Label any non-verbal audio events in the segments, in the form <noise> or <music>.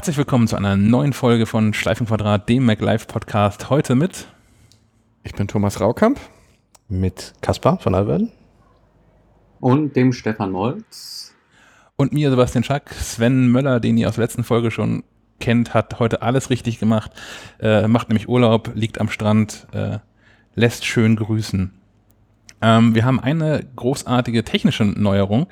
Herzlich willkommen zu einer neuen Folge von Schleifenquadrat, dem MacLife Podcast. Heute mit. Ich bin Thomas Raukamp. Mit Kaspar von Alverden. Und dem Stefan Molz. Und mir, Sebastian Schack. Sven Möller, den ihr aus der letzten Folge schon kennt, hat heute alles richtig gemacht. Äh, macht nämlich Urlaub, liegt am Strand, äh, lässt schön grüßen. Ähm, wir haben eine großartige technische Neuerung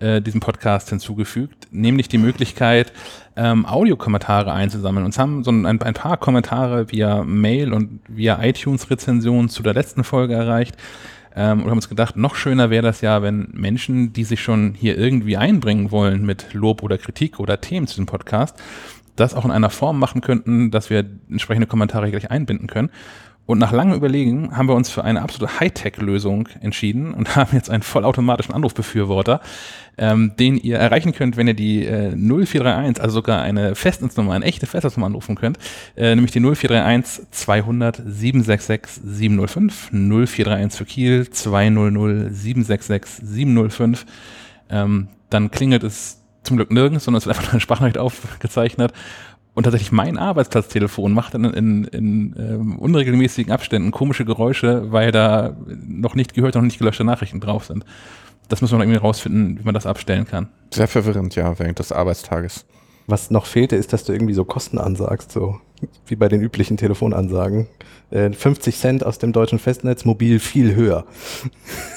äh, diesem Podcast hinzugefügt, nämlich die Möglichkeit, ähm, Audiokommentare einzusammeln. Uns haben so ein, ein, paar Kommentare via Mail und via iTunes-Rezensionen zu der letzten Folge erreicht. Ähm, und haben uns gedacht, noch schöner wäre das ja, wenn Menschen, die sich schon hier irgendwie einbringen wollen mit Lob oder Kritik oder Themen zu dem Podcast, das auch in einer Form machen könnten, dass wir entsprechende Kommentare gleich einbinden können. Und nach langem Überlegen haben wir uns für eine absolute Hightech-Lösung entschieden und <laughs> haben jetzt einen vollautomatischen Anrufbefürworter, ähm, den ihr erreichen könnt, wenn ihr die äh, 0431, also sogar eine Festnetznummer, eine echte Festnetznummer anrufen könnt, äh, nämlich die 0431 200 766 705, 0431 für Kiel 200 766 705. Ähm, dann klingelt es zum Glück nirgends, sondern es wird einfach eine Sprachnachricht <laughs> aufgezeichnet und tatsächlich mein Arbeitsplatztelefon macht dann in, in, in ähm, unregelmäßigen Abständen komische Geräusche, weil da noch nicht gehörte, noch nicht gelöschte Nachrichten drauf sind. Das müssen wir noch irgendwie rausfinden, wie man das abstellen kann. Sehr verwirrend, ja, während des Arbeitstages. Was noch fehlte, ist, dass du irgendwie so Kosten ansagst, so wie bei den üblichen Telefonansagen. Äh, 50 Cent aus dem deutschen Festnetz, mobil viel höher.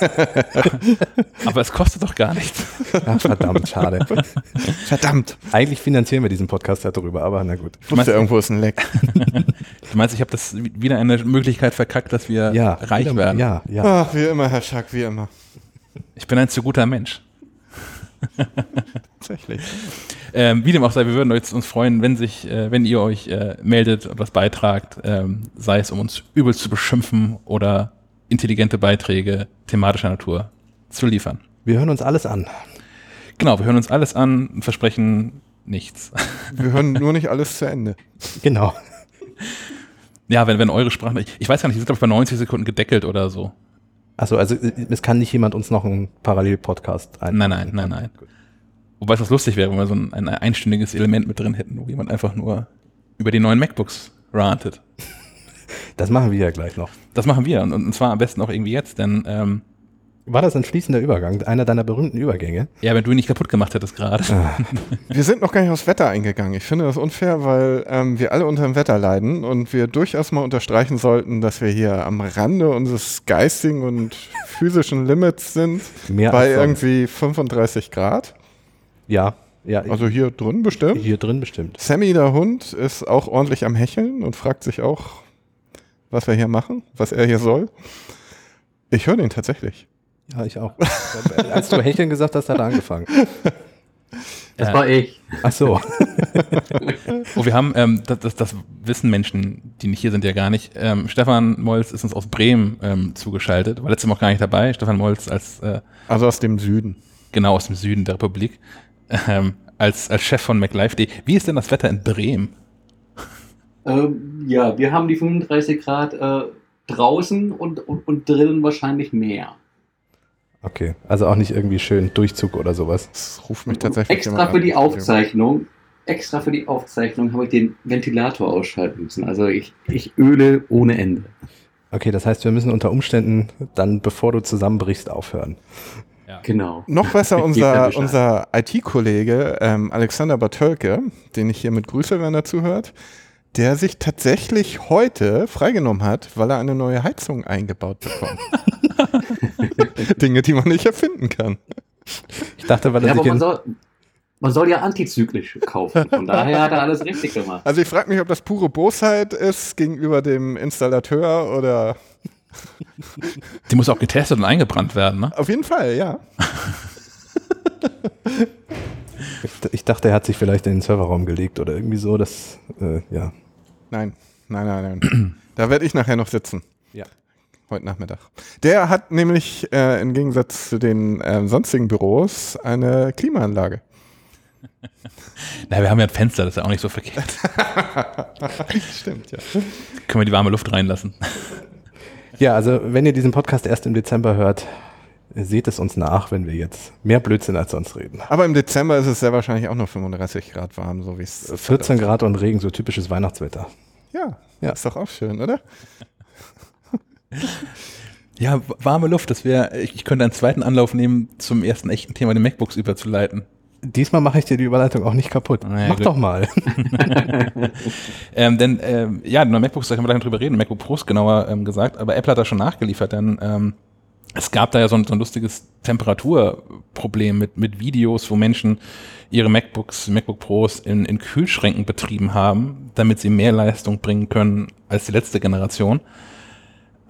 <laughs> Aber es kostet doch gar nichts. Ach, verdammt, schade. <laughs> Verdammt. Eigentlich finanzieren wir diesen Podcast ja darüber, aber na gut. Ich wusste, irgendwo ist ein Leck. <laughs> Du meinst, ich habe das wieder eine Möglichkeit verkackt, dass wir Ja, reich wieder- werden? Ja, ja. Ach, wie immer, Herr Schack, wie immer. Ich bin ein zu guter Mensch. <laughs> Tatsächlich. Ähm, wie dem auch sei, wir würden uns, freuen, wenn sich, äh, wenn ihr euch äh, meldet und was beitragt, ähm, sei es um uns übel zu beschimpfen oder intelligente Beiträge thematischer Natur zu liefern. Wir hören uns alles an. Genau, wir hören uns alles an und versprechen nichts. <laughs> Wir hören nur nicht alles zu Ende. Genau. ja, wenn, wenn eure Sprache, ich, ich weiß gar nicht, die sind glaube ich bei 90 Sekunden gedeckelt oder so. Achso, also äh, es kann nicht jemand uns noch einen Parallel-Podcast ein. Nein, nein, nein, nein. Wobei es was lustig wäre, wenn wir so ein, ein einstündiges Element mit drin hätten, wo jemand einfach nur über die neuen MacBooks rantet. <laughs> Das machen wir ja gleich noch. Das machen wir und, und zwar am besten auch irgendwie jetzt, denn ähm, War das ein fließender Übergang? Einer deiner berühmten Übergänge? ja, wenn du ihn nicht kaputt gemacht hättest gerade. <laughs> Wir sind noch gar nicht aufs Wetter eingegangen. Ich finde das unfair, weil ähm, wir alle unter dem Wetter leiden und wir durchaus mal unterstreichen sollten, dass wir hier am Rande unseres geistigen und <laughs> physischen Limits sind. Mehr bei irgendwie 35 Grad. Ja, ja. Also hier drin bestimmt. hier drin bestimmt. Sammy, der Hund, ist auch ordentlich am Hecheln und fragt sich auch, was wir hier machen, was er hier soll. Ich höre den tatsächlich. Ja, ich auch. <laughs> Als du Hecheln gesagt hast, hat er angefangen. Das Ja. war ich. Ach so. <laughs> Oh, wir haben, ähm, das, das, das wissen Menschen, die nicht hier sind, ja gar nicht. Ähm, Stefan Molz ist uns aus Bremen ähm, zugeschaltet, war letztes Mal auch gar nicht dabei. Stefan Molz als äh, Also aus dem Süden. genau aus dem Süden der Republik, ähm, als, als Chef von MacLife.de. Wie ist denn das Wetter in Bremen? Ähm, ja, wir haben die 35 Grad äh, draußen und, und, und drinnen wahrscheinlich mehr. Okay, also auch nicht irgendwie schön Durchzug oder sowas. Das ruft mich tatsächlich Extra für an. die Aufzeichnung, extra für die Aufzeichnung habe ich den Ventilator ausschalten müssen. Also ich, ich öle ohne Ende. Okay, das heißt, wir müssen unter Umständen dann, bevor du zusammenbrichst, aufhören. Genau. Noch besser unser, unser IT-Kollege ähm, Alexander Bartölke, den ich hiermit grüße, wenn er zuhört, der sich tatsächlich heute freigenommen hat, weil er eine neue Heizung eingebaut bekommt. <laughs> <laughs> Dinge, die man nicht erfinden kann. Ich dachte, weil Ja, aber man soll, man soll ja antizyklisch kaufen. Von daher hat er alles richtig gemacht. Also ich frage mich, ob das pure Bosheit ist gegenüber dem Installateur oder <laughs> Die muss auch getestet und eingebrannt werden, ne? auf jeden Fall, ja. ich dachte, er hat sich vielleicht in den Serverraum gelegt oder irgendwie so, das, äh, ja. Nein, nein, nein, nein. da werde ich nachher noch sitzen. Ja. Heute Nachmittag. Der hat nämlich äh, im Gegensatz zu den ähm, sonstigen Büros eine Klimaanlage. <laughs> Na, wir haben ja ein Fenster, das ist ja auch nicht so verkehrt. <laughs> Stimmt, ja. Können wir die warme Luft reinlassen. Ja, also wenn ihr diesen Podcast erst im Dezember hört, seht es uns nach, wenn wir jetzt mehr Blödsinn als sonst reden. Aber im Dezember ist es sehr wahrscheinlich auch noch 35 Grad warm, so wie es 14 Grad und Regen, so typisches Weihnachtswetter. Ja, Ja. ist doch auch schön, oder? Ja, warme Luft, das wäre, ich, könnte einen zweiten Anlauf nehmen, zum ersten echten Thema, den MacBooks überzuleiten. Diesmal mache ich dir die Überleitung auch nicht kaputt. Na ja, Mach gut. doch mal. <laughs> Ähm, denn, ähm, ja, neue MacBooks, da können wir gleich drüber reden, MacBook Pros genauer ähm, gesagt, aber Apple hat da schon nachgeliefert, denn ähm, es gab da ja so ein, so ein lustiges Temperaturproblem mit, mit Videos, wo Menschen ihre MacBooks, MacBook Pros in, in Kühlschränken betrieben haben, damit sie mehr Leistung bringen können als die letzte Generation.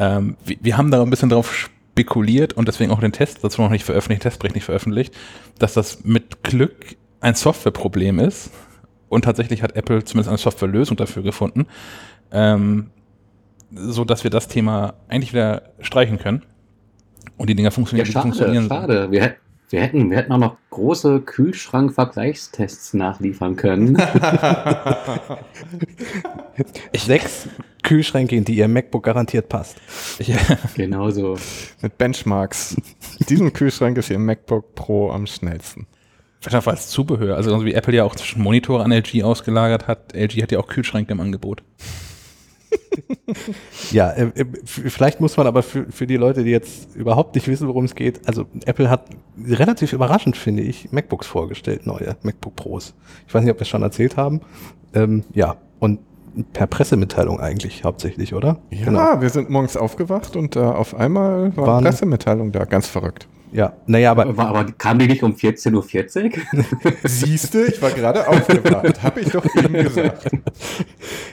Ähm, wir, wir haben da ein bisschen drauf spekuliert und deswegen auch den Test dazu noch nicht veröffentlicht, Testbericht nicht veröffentlicht, dass das mit Glück ein Softwareproblem ist. Und tatsächlich hat Apple zumindest eine Softwarelösung dafür gefunden, ähm, so dass wir das Thema eigentlich wieder streichen können. Und die Dinger Ja, funktionieren, die schade, funktionieren. schade. Wir, wir, hätten, wir hätten auch noch große Kühlschrank-Vergleichstests nachliefern können. <laughs> Sechs Kühlschränke, in die ihr MacBook garantiert passt. Ich, Genauso. Mit Benchmarks. Diesen Kühlschrank ist Ihr MacBook Pro am schnellsten. Vielleicht auch als Zubehör. Also so wie Apple ja auch zwischen Monitore an LG ausgelagert hat. LG hat ja auch Kühlschränke im Angebot. <laughs> Ja, äh, äh, vielleicht muss man aber für, für die Leute, die jetzt überhaupt nicht wissen, worum es geht, also Apple hat relativ überraschend, finde ich, MacBooks vorgestellt, neue MacBook Pros. Ich weiß nicht, ob wir es schon erzählt haben. Ähm, ja, und per Pressemitteilung eigentlich hauptsächlich, oder? Ja, wir sind morgens aufgewacht und äh, auf einmal war eine Pressemitteilung da. Ganz verrückt. Ja, naja, aber Aber, aber kam die nicht um 14.40 Uhr? <laughs> Siehste, ich war gerade aufgewacht. Habe ich doch eben gesagt.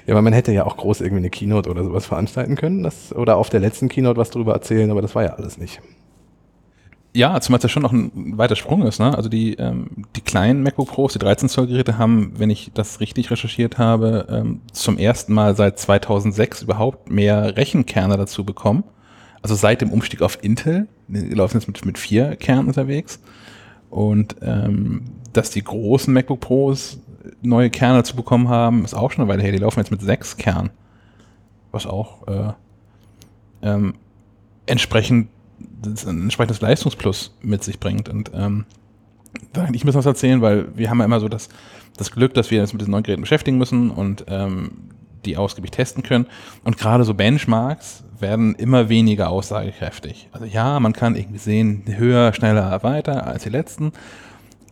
Ja, aber man hätte ja auch groß irgendwie eine Keynote oder sowas veranstalten können. Das, oder auf der letzten Keynote was drüber erzählen, aber das war ja alles nicht. Ja, zumal es ja schon noch ein weiter Sprung ist. Ne? Also die, ähm, die kleinen MacBook Pros, die 13 Zoll Geräte haben, wenn ich das richtig recherchiert habe, ähm, zum ersten Mal seit 2006 überhaupt mehr Rechenkerne dazu bekommen. Also seit dem Umstieg auf Intel, die laufen jetzt mit, mit vier Kernen unterwegs. Und ähm, dass die großen MacBook Pros neue Kerne dazu bekommen haben, ist auch schon eine Weile her. Die laufen jetzt mit sechs Kernen. Was auch äh, ähm, entsprechend das ein entsprechendes Leistungsplus mit sich bringt. Und ähm, da kann ich ein bisschen was erzählen, weil wir haben ja immer so das, das Glück, dass wir uns mit diesen neuen Geräten beschäftigen müssen und ähm, die ausgiebig testen können. Und gerade so Benchmarks werden immer weniger aussagekräftig. Also ja, man kann irgendwie sehen, höher, schneller, weiter als die letzten,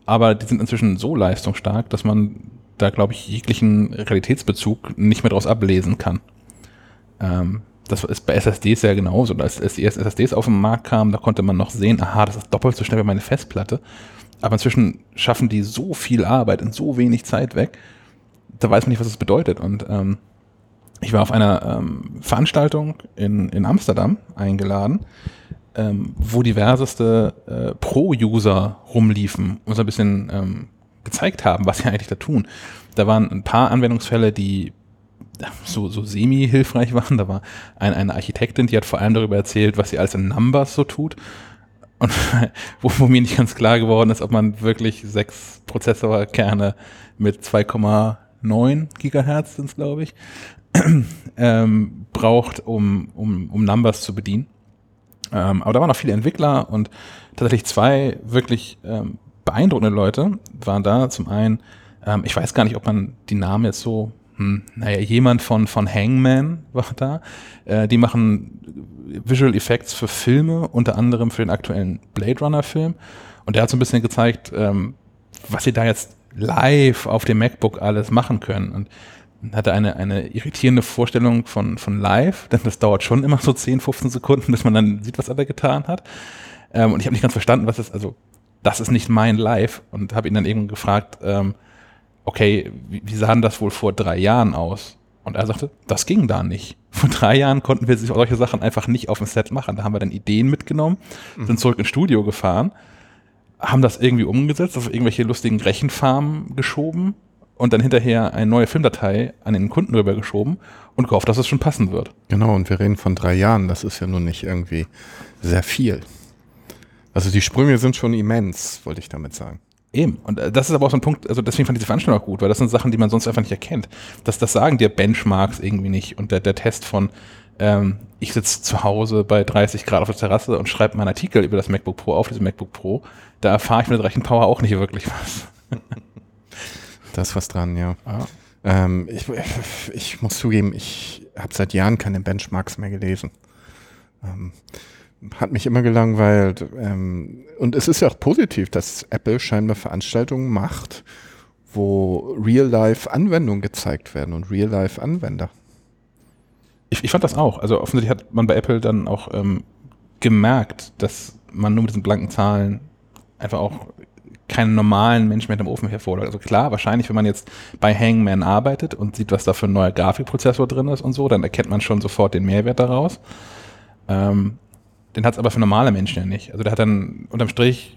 aber die sind inzwischen so leistungsstark, dass man da, glaube ich, jeglichen Realitätsbezug nicht mehr daraus ablesen kann. Ähm, das ist bei SSDs ja genauso. Als, die ersten SSDs auf den Markt kamen, da konnte man noch sehen, aha, das ist doppelt so schnell wie meine Festplatte. Aber inzwischen schaffen die so viel Arbeit in so wenig Zeit weg, da weiß man nicht, was das bedeutet. Und ähm, ich war auf einer ähm, Veranstaltung in, in Amsterdam eingeladen, ähm, wo diverseste äh, Pro-User rumliefen und so ein bisschen ähm, gezeigt haben, was sie eigentlich da tun. Da waren ein paar Anwendungsfälle, die so, so semi-hilfreich waren. Da war ein, eine Architektin, die hat vor allem darüber erzählt, was sie alles in Numbers so tut. Und <laughs> wo, wo mir nicht ganz klar geworden ist, ob man wirklich sechs Prozessorkerne mit 2,9 Gigahertz sind glaube ich, <clears throat> ähm, braucht, um, um, um Numbers zu bedienen. Ähm, aber da waren noch viele Entwickler und tatsächlich zwei wirklich ähm, beeindruckende Leute waren da. Zum einen, ähm, ich weiß gar nicht, ob man die Namen jetzt so, hm, naja, jemand von, von Hangman war da. Äh, die machen Visual Effects für Filme, unter anderem für den aktuellen Blade Runner Film. Und der hat so ein bisschen gezeigt, ähm, was sie da jetzt live auf dem MacBook alles machen können. Und hatte eine, eine irritierende Vorstellung von, von live, denn <laughs> das dauert schon immer so 10, 15 Sekunden, bis man dann sieht, was er da getan hat. Ähm, und ich habe nicht ganz verstanden, was ist, also das ist nicht mein Live und habe ihn dann irgendwann gefragt, ähm, okay, wie, wie sah denn das wohl vor drei Jahren aus? Und er sagte, das ging da nicht. <laughs> Vor drei Jahren konnten wir solche Sachen einfach nicht auf dem Set machen. Da haben wir dann Ideen mitgenommen, sind zurück ins Studio gefahren, haben das irgendwie umgesetzt, auf irgendwelche lustigen Rechenfarmen geschoben und dann hinterher eine neue Filmdatei an den Kunden rübergeschoben und gehofft, dass es schon passen wird. Genau, und wir reden von drei Jahren. Das ist ja nun nicht irgendwie sehr viel. Also die Sprünge sind schon immens, wollte ich damit sagen. Eben. Und äh, das ist aber auch so ein Punkt, also deswegen fand ich diese Veranstaltung auch gut, weil das sind Sachen, die man sonst einfach nicht erkennt. Das, das sagen dir Benchmarks irgendwie nicht und der, der Test von ähm, ich sitze zu Hause bei 30 Grad auf der Terrasse und schreibe meinen Artikel über das MacBook Pro auf diesem MacBook Pro. Da erfahre ich mit der Rechenpower auch nicht wirklich was. <laughs> Da ist was dran, ja. Ähm, ich, ich muss zugeben, ich habe seit Jahren keine Benchmarks mehr gelesen. Ähm, hat mich immer gelangweilt. Ähm, und es ist ja auch positiv, dass Apple scheinbar Veranstaltungen macht, wo Real-Life-Anwendungen gezeigt werden und Real-Life-Anwender. Ich, ich fand das auch. Also offensichtlich hat man bei Apple dann auch ähm, gemerkt, dass man nur mit diesen blanken Zahlen einfach auch keinen normalen Menschen mehr im Ofen hervorholt. Also klar, wahrscheinlich, wenn man jetzt bei Hangman arbeitet und sieht, was da für ein neuer Grafikprozessor drin ist und so, dann erkennt man schon sofort den Mehrwert daraus. Ähm, den hat es aber für normale Menschen ja nicht. Also der hat dann unterm Strich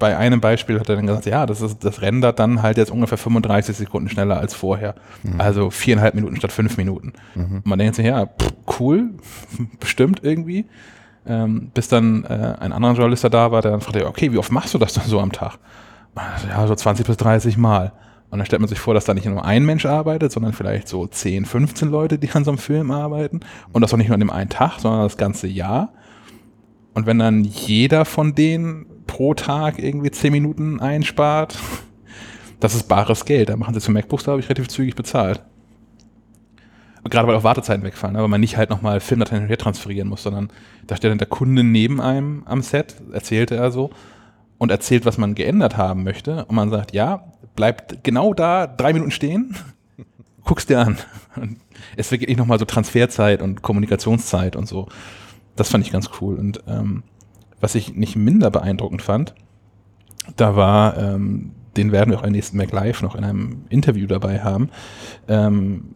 bei einem Beispiel hat er dann gesagt, ja, das, ist, das rendert dann halt jetzt ungefähr 35 Sekunden schneller als vorher. Mhm. Also viereinhalb Minuten statt fünf Minuten. Mhm. Und man denkt sich, ja, pff, cool, <laughs> bestimmt irgendwie. Ähm, bis dann äh, ein anderer Journalist da war, der dann fragte, okay, wie oft machst du das dann so am Tag? Ja, so 20 bis 30 Mal. Und dann stellt man sich vor, dass da nicht nur ein Mensch arbeitet, sondern vielleicht so 10, 15 Leute, die an so einem Film arbeiten. Und das auch nicht nur an dem einen Tag, sondern das ganze Jahr. Und wenn dann jeder von denen pro Tag irgendwie 10 Minuten einspart, <laughs> das ist bares Geld. Da machen sie zu MacBooks, habe ich relativ zügig bezahlt. Gerade weil auch Wartezeiten wegfallen, aber man nicht halt nochmal Filmdateien transferieren muss, sondern da steht dann der Kunde neben einem am Set, erzählte er so, und erzählt, was man geändert haben möchte. Und man sagt, ja, bleibt genau da drei Minuten stehen, <laughs> guckst dir an. Und es nicht nochmal so Transferzeit und Kommunikationszeit und so. Das fand ich ganz cool. Und ähm, was ich nicht minder beeindruckend fand, da war, ähm, den werden wir auch im nächsten Mac Live noch in einem Interview dabei haben, ähm,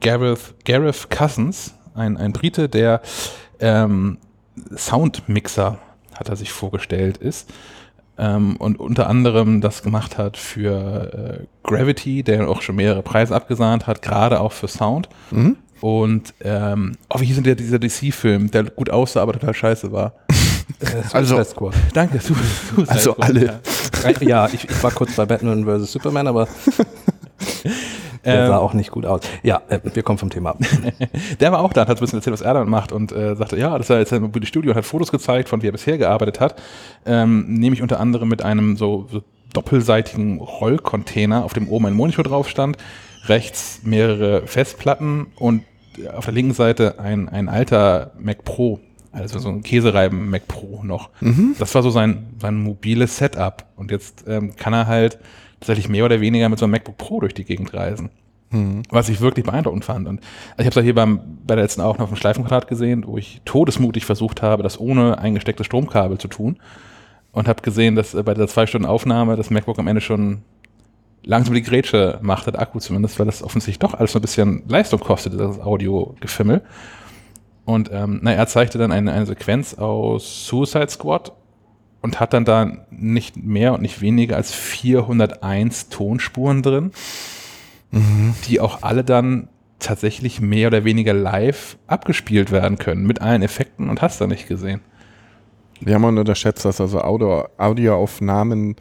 Gareth, Gareth Cousins, ein, ein Brite, der ähm, Soundmixer, hat er sich vorgestellt, ist. Ähm, und unter anderem das gemacht hat für äh, Gravity, der auch schon mehrere Preise abgesahnt hat, gerade auch für Sound. Mhm. Und ähm, oh, wie hieß denn der, dieser DC-Film, der gut aussah, aber total scheiße war? <laughs> Also. Danke, Su Also alle. Ja, ja ich, ich, war kurz bei Batman vs. Superman, aber <laughs> der sah ähm, auch nicht gut aus. Ja, äh, wir kommen vom Thema ab. <laughs> der war auch da, hat ein bisschen erzählt, was er dann macht und äh, sagte, ja, das ist ja jetzt ein mobiles Studio und hat Fotos gezeigt, von wie er bisher gearbeitet hat. Ähm, nämlich unter anderem mit einem so, so doppelseitigen Rollcontainer, auf dem oben ein Monitor drauf stand, rechts mehrere Festplatten und auf der linken Seite ein, ein alter Mac Pro, also so ein Käsereiben Mac Pro noch. Mhm. Das war so sein, sein mobiles Setup. Und jetzt ähm, kann er halt tatsächlich mehr oder weniger mit so einem MacBook Pro durch die Gegend reisen. Was ich wirklich beeindruckend fand. Und ich habe es ja hier beim, bei der letzten auch noch auf dem Schleifenquadrat gesehen, wo ich todesmutig versucht habe, das ohne eingestecktes Stromkabel zu tun. Und habe gesehen, dass äh, bei der zwei Stunden Aufnahme das MacBook am Ende schon langsam die Grätsche macht, der Akku zumindest, weil das offensichtlich doch alles so ein bisschen Leistung kostet, das Audio-Gefimmel. Und ähm, na, er zeigte dann eine, eine Sequenz aus Suicide Squad und hat dann da nicht mehr und nicht weniger als 401 Tonspuren drin, mhm. die auch alle dann tatsächlich mehr oder weniger live abgespielt werden können, mit allen Effekten und hast da nicht gesehen. Ja, man unterschätzt das, also Audio, Audioaufnahmen,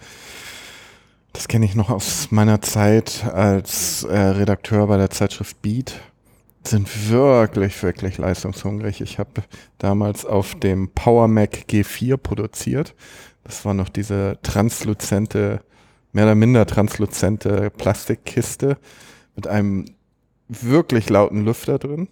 das kenne ich noch aus meiner Zeit als äh, Redakteur bei der Zeitschrift Beat sind wirklich, wirklich leistungshungrig. Ich habe damals auf dem Power Mac G4 produziert. Das war noch diese transluzente, mehr oder minder transluzente Plastikkiste mit einem wirklich lauten Lüfter drin.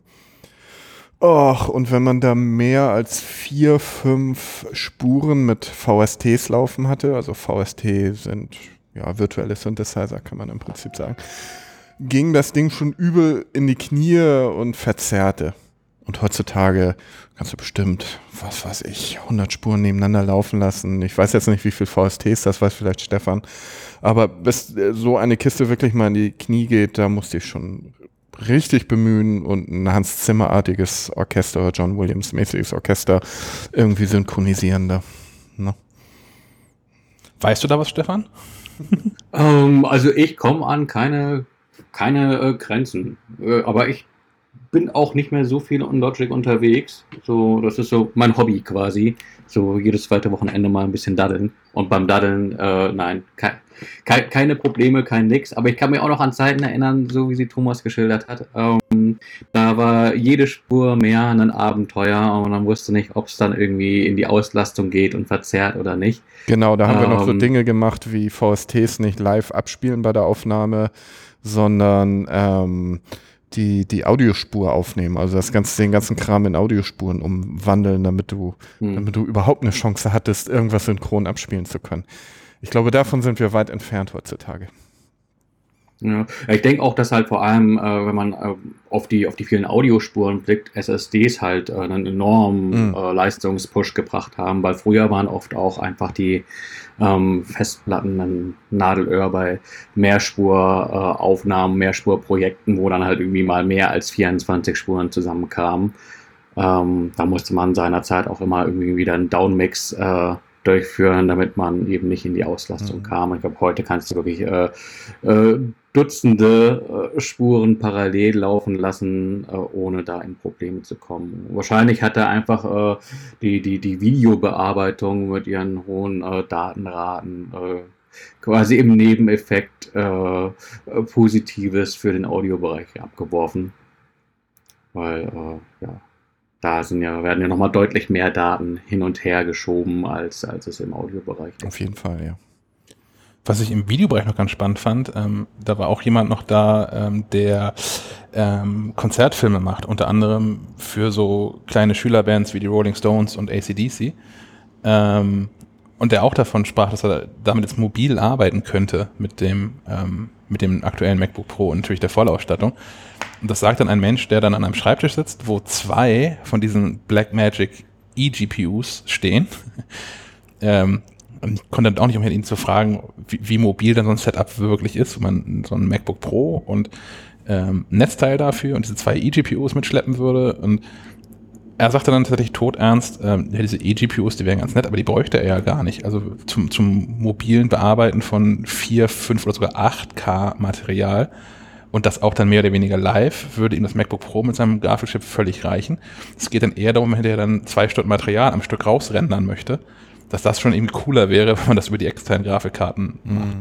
Och, und wenn man da mehr als vier, fünf Spuren mit VSTs laufen hatte, also VST sind ja virtuelle Synthesizer, kann man im Prinzip sagen, ging das Ding schon übel in die Knie und verzerrte. Und heutzutage kannst du bestimmt, was weiß ich, 100 Spuren nebeneinander laufen lassen. Ich weiß jetzt nicht, wie viel VSTs, das weiß vielleicht Stefan. Aber bis so eine Kiste wirklich mal in die Knie geht, da musste ich schon richtig bemühen und ein Hans Zimmer-artiges Orchester, John Williams-mäßiges Orchester irgendwie synchronisieren da. Ne? Weißt du da was, Stefan? <laughs> ähm, also ich komme an keine keine äh, Grenzen. Äh, aber ich bin auch nicht mehr so viel in Logic unterwegs. So, das ist so mein Hobby quasi. So jedes zweite Wochenende mal ein bisschen daddeln. Und beim Daddeln, äh, nein, ke ke keine Probleme, kein Nix. Aber ich kann mir auch noch an Zeiten erinnern, so wie sie Thomas geschildert hat. Ähm, da war jede Spur mehr ein Abenteuer und man wusste nicht, ob es dann irgendwie in die Auslastung geht und verzerrt oder nicht. Genau, da haben ähm, wir noch so Ähm, Dinge gemacht wie VSTs nicht live abspielen bei der Aufnahme, sondern ähm, die, die Audiospur aufnehmen. Also das ganze, den ganzen Kram in Audiospuren umwandeln, damit du, hm. damit du überhaupt eine Chance hattest, irgendwas synchron abspielen zu können. Ich glaube, davon sind wir weit entfernt heutzutage. Ja, ich denke auch, dass halt vor allem, äh, wenn man äh, auf, die, auf die vielen Audiospuren blickt, SSDs halt äh, einen enormen Mhm. Leistungspush gebracht haben, weil früher waren oft auch einfach die ähm, Festplatten ein Nadelöhr bei Mehrspuraufnahmen, äh, Mehrspurprojekten, wo dann halt irgendwie mal mehr als 24 Spuren zusammenkamen. Ähm, da musste man seinerzeit auch immer irgendwie wieder einen Downmix äh, durchführen, damit man eben nicht in die Auslastung Mhm. kam. Ich glaube, heute kannst du wirklich äh, äh, Dutzende äh, Spuren parallel laufen lassen, äh, ohne da in Probleme zu kommen. Wahrscheinlich hat er einfach äh, die, die, die Videobearbeitung mit ihren hohen äh, Datenraten quasi im Nebeneffekt Positives für den Audiobereich abgeworfen. Weil, ja, da sind ja, werden ja nochmal deutlich mehr Daten hin und her geschoben, als, als es im Audiobereich ist. Auf jeden Fall, ja. Was ich im Videobereich noch ganz spannend fand, ähm, da war auch jemand noch da, ähm, der ähm, Konzertfilme macht, unter anderem für so kleine Schülerbands wie die Rolling Stones und ACDC. Ähm, und der auch davon sprach, dass er damit jetzt mobil arbeiten könnte mit dem, ähm, mit dem aktuellen MacBook Pro und natürlich der Vollausstattung. Und das sagt dann ein Mensch, der dann an einem Schreibtisch sitzt, wo zwei von diesen Blackmagic eGPUs stehen. <laughs> ähm, und konnte dann auch nicht umhin, ihn zu fragen, wie, wie mobil dann so ein Setup wirklich ist, wenn man so ein MacBook Pro und ähm, Netzteil dafür und diese zwei eGPUs mitschleppen würde. Und er sagte dann tatsächlich todernst, ähm, ja, diese eGPUs, die wären ganz nett, aber die bräuchte er ja gar nicht. Also zum, zum mobilen Bearbeiten von 4, 5 oder sogar 8K Material und das auch dann mehr oder weniger live, würde ihm das MacBook Pro mit seinem Grafikchip völlig reichen. Es geht dann eher darum, wenn er dann zwei Stunden Material am Stück rausrendern möchte, dass das schon irgendwie cooler wäre, <laughs> wenn man das über die externen Grafikkarten macht.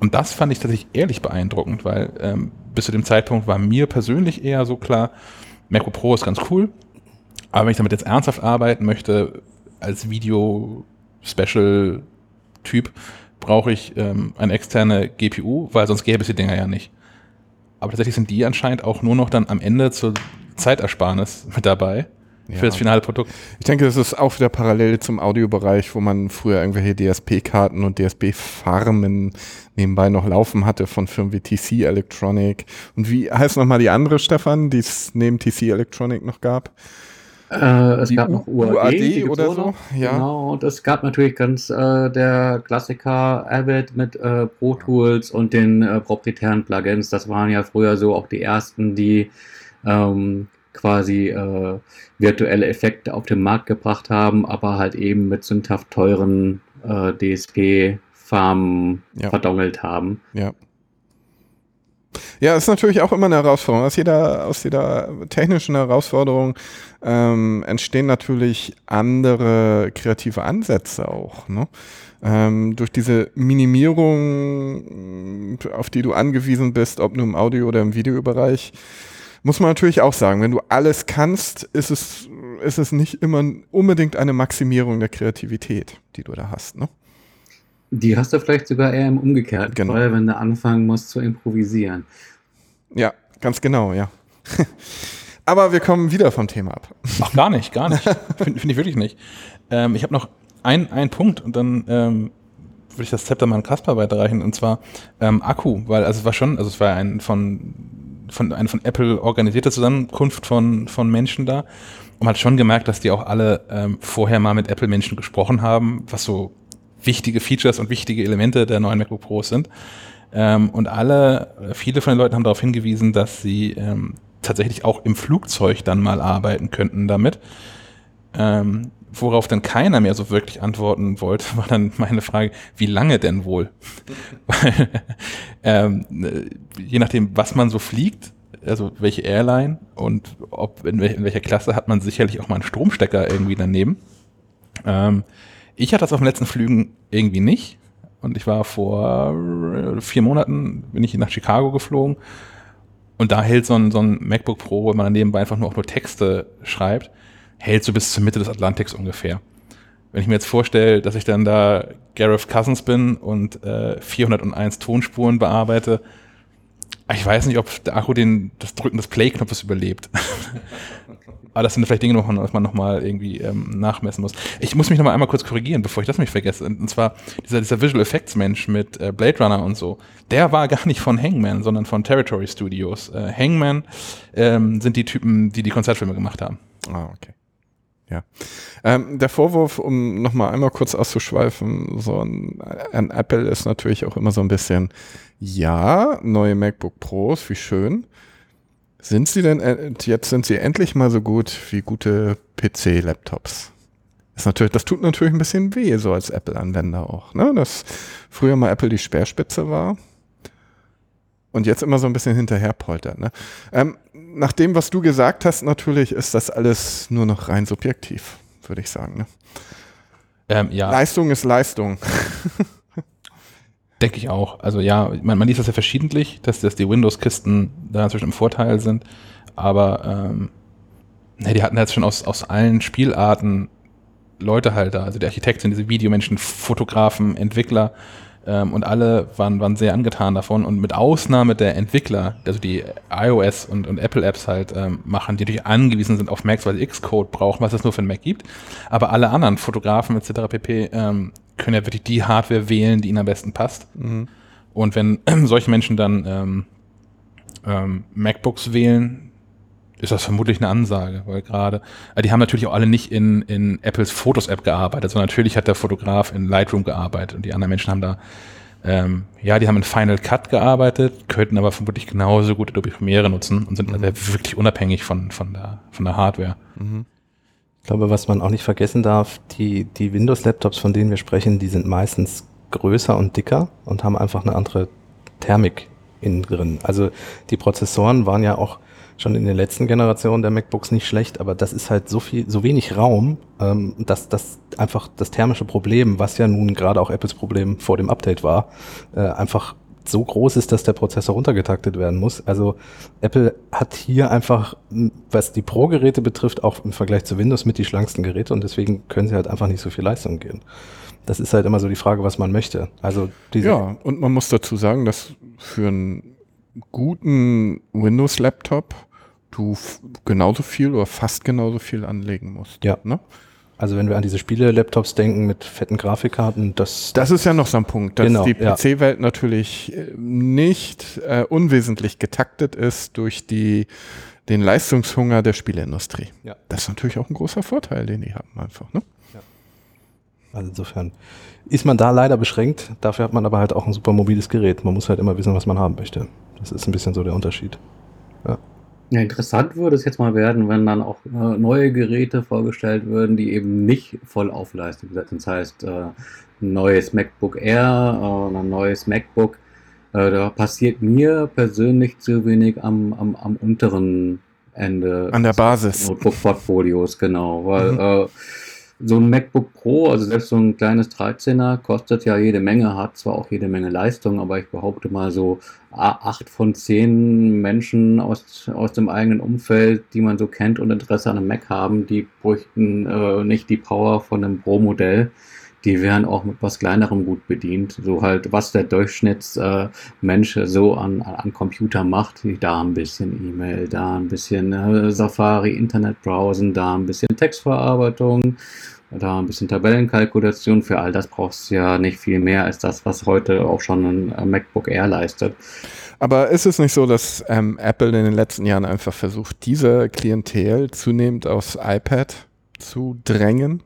Und das fand ich tatsächlich ehrlich beeindruckend, weil ähm, bis zu dem Zeitpunkt war mir persönlich eher so klar, MacBook Pro ist ganz cool, aber wenn ich damit jetzt ernsthaft arbeiten möchte, als Video-Special-Typ, brauche ich ähm, eine externe GPU, weil sonst gäbe es die Dinger ja nicht. Aber tatsächlich sind die anscheinend auch nur noch dann am Ende zur Zeitersparnis mit dabei Ja. für das finale Produkt. Ich denke, das ist auch wieder parallel zum Audiobereich, wo man früher irgendwelche DSP-Karten und DSP-Farmen nebenbei noch laufen hatte von Firmen wie TC Electronic. Und wie heißt nochmal die andere, Stefan, die es neben TC Electronic noch gab? Äh, es Die gab U- noch UAD, UAD oder so, noch. ja. Genau, und es gab natürlich ganz äh, der Klassiker Avid mit äh, Pro Tools und den äh, proprietären Plugins. Das waren ja früher so auch die ersten, die ähm, quasi äh, virtuelle Effekte auf den Markt gebracht haben, aber halt eben mit sündhaft teuren äh, DSP-Farmen Ja. verdongelt haben. Ja. Ja, ist natürlich auch immer eine Herausforderung. Aus jeder, aus jeder technischen Herausforderung ähm, entstehen natürlich andere kreative Ansätze auch. Ne? Ähm, durch diese Minimierung, auf die du angewiesen bist, ob nur im Audio- oder im Videobereich, muss man natürlich auch sagen, wenn du alles kannst, ist es, ist es nicht immer unbedingt eine Maximierung der Kreativität, die du da hast. Ne? Die hast du vielleicht sogar eher im umgekehrten Genau. Fall, wenn du anfangen musst zu improvisieren. Ja, ganz genau, ja. <laughs> Aber wir kommen wieder vom Thema ab. Ach, gar nicht, gar nicht. <laughs> Finde find ich wirklich nicht. Ähm, ich habe noch ein- einen Punkt und dann ähm, würde ich das Zepter mal an Kasper weiterreichen und zwar ähm, Akku, weil also es war schon, also es war ein von, von eine von Apple organisierte Zusammenkunft von, von Menschen da und man hat schon gemerkt, dass die auch alle ähm, vorher mal mit Apple-Menschen gesprochen haben, was so wichtige Features und wichtige Elemente der neuen MacBook Pros sind. Ähm, und alle, viele von den Leuten haben darauf hingewiesen, dass sie ähm, tatsächlich auch im Flugzeug dann mal arbeiten könnten damit. Ähm, worauf dann keiner mehr so wirklich antworten wollte, <laughs> war dann meine Frage, wie lange denn wohl? <laughs> Weil, ähm, äh, je nachdem, was man so fliegt, also welche Airline und ob in welcher Klasse hat man sicherlich auch mal einen Stromstecker irgendwie daneben. Ähm, ich hatte das auf den letzten Flügen irgendwie nicht. Und ich war vor vier Monaten, bin ich nach Chicago geflogen. Und da hält so ein, so ein MacBook Pro, wenn man nebenbei einfach nur auch nur Texte schreibt, hält so bis zur Mitte des Atlantiks ungefähr. Wenn ich mir jetzt vorstelle, dass ich dann da Gareth Cousins bin und äh, 401 Tonspuren bearbeite, ich weiß nicht, ob der Akku den, das Drücken des Play-Knopfes überlebt. <laughs> Aber das sind vielleicht Dinge, was man nochmal irgendwie ähm, nachmessen muss. Ich muss mich nochmal einmal kurz korrigieren, bevor ich das mich vergesse. Und zwar dieser, dieser Visual Effects Mensch mit äh, Blade Runner und so, der war gar nicht von Hangman, sondern von Territory Studios. Äh, Hangman ähm, sind die Typen, die die Konzertfilme gemacht haben. Ah, okay. Ja. Ähm, der Vorwurf, um nochmal einmal kurz auszuschweifen, so ein, an Apple ist natürlich auch immer so ein bisschen, ja, neue MacBook Pros, wie schön. Sind sie denn, äh, jetzt sind sie endlich mal so gut wie gute PC-Laptops? Ist natürlich, das tut natürlich ein bisschen weh, so als Apple-Anwender auch, ne? Dass früher mal Apple die Speerspitze war und jetzt immer so ein bisschen hinterher poltert, ne? Ähm, nach dem, was du gesagt hast, natürlich ist das alles nur noch rein subjektiv, würde ich sagen, ne? Ähm, ja. Leistung ist Leistung. <laughs> Denke ich auch. Also ja, man, man liest das ja verschiedentlich, dass, dass die Windows-Kisten da inzwischen im Vorteil sind. Aber ähm, ne, die hatten jetzt schon aus, aus allen Spielarten Leute halt da. Also die Architekten, diese Videomenschen, Fotografen, Entwickler ähm, und alle waren, waren sehr angetan davon. Und mit Ausnahme der Entwickler, also die iOS und, und Apple-Apps halt ähm, machen, die natürlich angewiesen sind auf Macs, weil sie Xcode brauchen, was es nur für einen Mac gibt. Aber alle anderen Fotografen etc. pp. Ähm, können ja wirklich die Hardware wählen, die ihnen am besten passt. Mhm. Und wenn <clears throat> solche Menschen dann ähm, ähm, MacBooks wählen, ist das vermutlich eine Ansage, weil gerade, äh, die haben natürlich auch alle nicht in, in Apples Fotos-App gearbeitet, sondern natürlich hat der Fotograf in Lightroom gearbeitet und die anderen Menschen haben da, ähm, ja, die haben in Final Cut gearbeitet, könnten aber vermutlich genauso gut Adobe Premiere nutzen und sind mhm. also wirklich unabhängig von, von, der, von der Hardware. Mhm. Ich glaube, was man auch nicht vergessen darf, die, die Windows-Laptops, von denen wir sprechen, die sind meistens größer und dicker und haben einfach eine andere Thermik innen drin. Also die Prozessoren waren ja auch schon in den letzten Generationen der MacBooks nicht schlecht, aber das ist halt so viel, so wenig Raum, ähm, dass das einfach das thermische Problem, was ja nun gerade auch Apples Problem vor dem Update war, äh, einfach so groß ist, dass der Prozessor runtergetaktet werden muss. Also Apple hat hier einfach, was die Pro-Geräte betrifft, auch im Vergleich zu Windows mit die schlanksten Geräte und deswegen können sie halt einfach nicht so viel Leistung gehen. Das ist halt immer so die Frage, was man möchte. Also diese ja, und man muss dazu sagen, dass für einen guten Windows-Laptop du genauso viel oder fast genauso viel anlegen musst. Ja. Ne? Also wenn wir an diese Spiele-Laptops denken mit fetten Grafikkarten, das... Das ist ja noch so ein Punkt, dass genau, die PC-Welt ja. natürlich äh, nicht äh, unwesentlich getaktet ist durch die, den Leistungshunger der Spieleindustrie. Ja. Das ist natürlich auch ein großer Vorteil, den die haben einfach. Ne? Ja. Also insofern ist man da leider beschränkt, dafür hat man aber halt auch ein super mobiles Gerät. Man muss halt immer wissen, was man haben möchte. Das ist ein bisschen so der Unterschied. Ja. Ja, interessant würde es jetzt mal werden, wenn dann auch äh, neue Geräte vorgestellt würden, die eben nicht voll auf Leistung setzen. Das heißt, äh, ein neues MacBook Air äh, ein neues MacBook. Äh, da passiert mir persönlich zu wenig am, am, am unteren Ende. An der Basis. Notebook-Portfolios, genau. Weil mhm. So ein MacBook Pro, also selbst so ein kleines 13er, kostet ja jede Menge, hat zwar auch jede Menge Leistung, aber ich behaupte mal so acht von zehn Menschen aus, aus dem eigenen Umfeld, die man so kennt und Interesse an einem Mac haben, die bräuchten äh, nicht die Power von einem Pro-Modell. Die wären auch mit was kleinerem gut bedient. So halt, was der Durchschnittsmensch äh, so an, an Computer macht. Da ein bisschen E-Mail, da ein bisschen äh, Safari, Internet browsen, da ein bisschen Textverarbeitung, da ein bisschen Tabellenkalkulation. Für all das brauchst du ja nicht viel mehr als das, was heute auch schon ein äh, MacBook Air leistet. Aber ist es nicht so, dass ähm, Apple in den letzten Jahren einfach versucht, diese Klientel zunehmend aufs iPad zu drängen?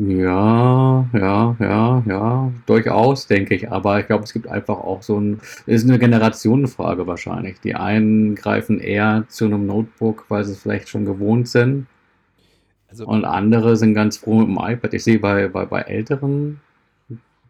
Ja, ja, ja, ja, durchaus, denke ich. Aber ich glaube, es gibt einfach auch so ein, ist eine Generationenfrage wahrscheinlich. Die einen greifen eher zu einem Notebook, weil sie es vielleicht schon gewohnt sind. Also, und andere sind ganz froh mit dem iPad. Ich sehe bei, bei, bei Älteren,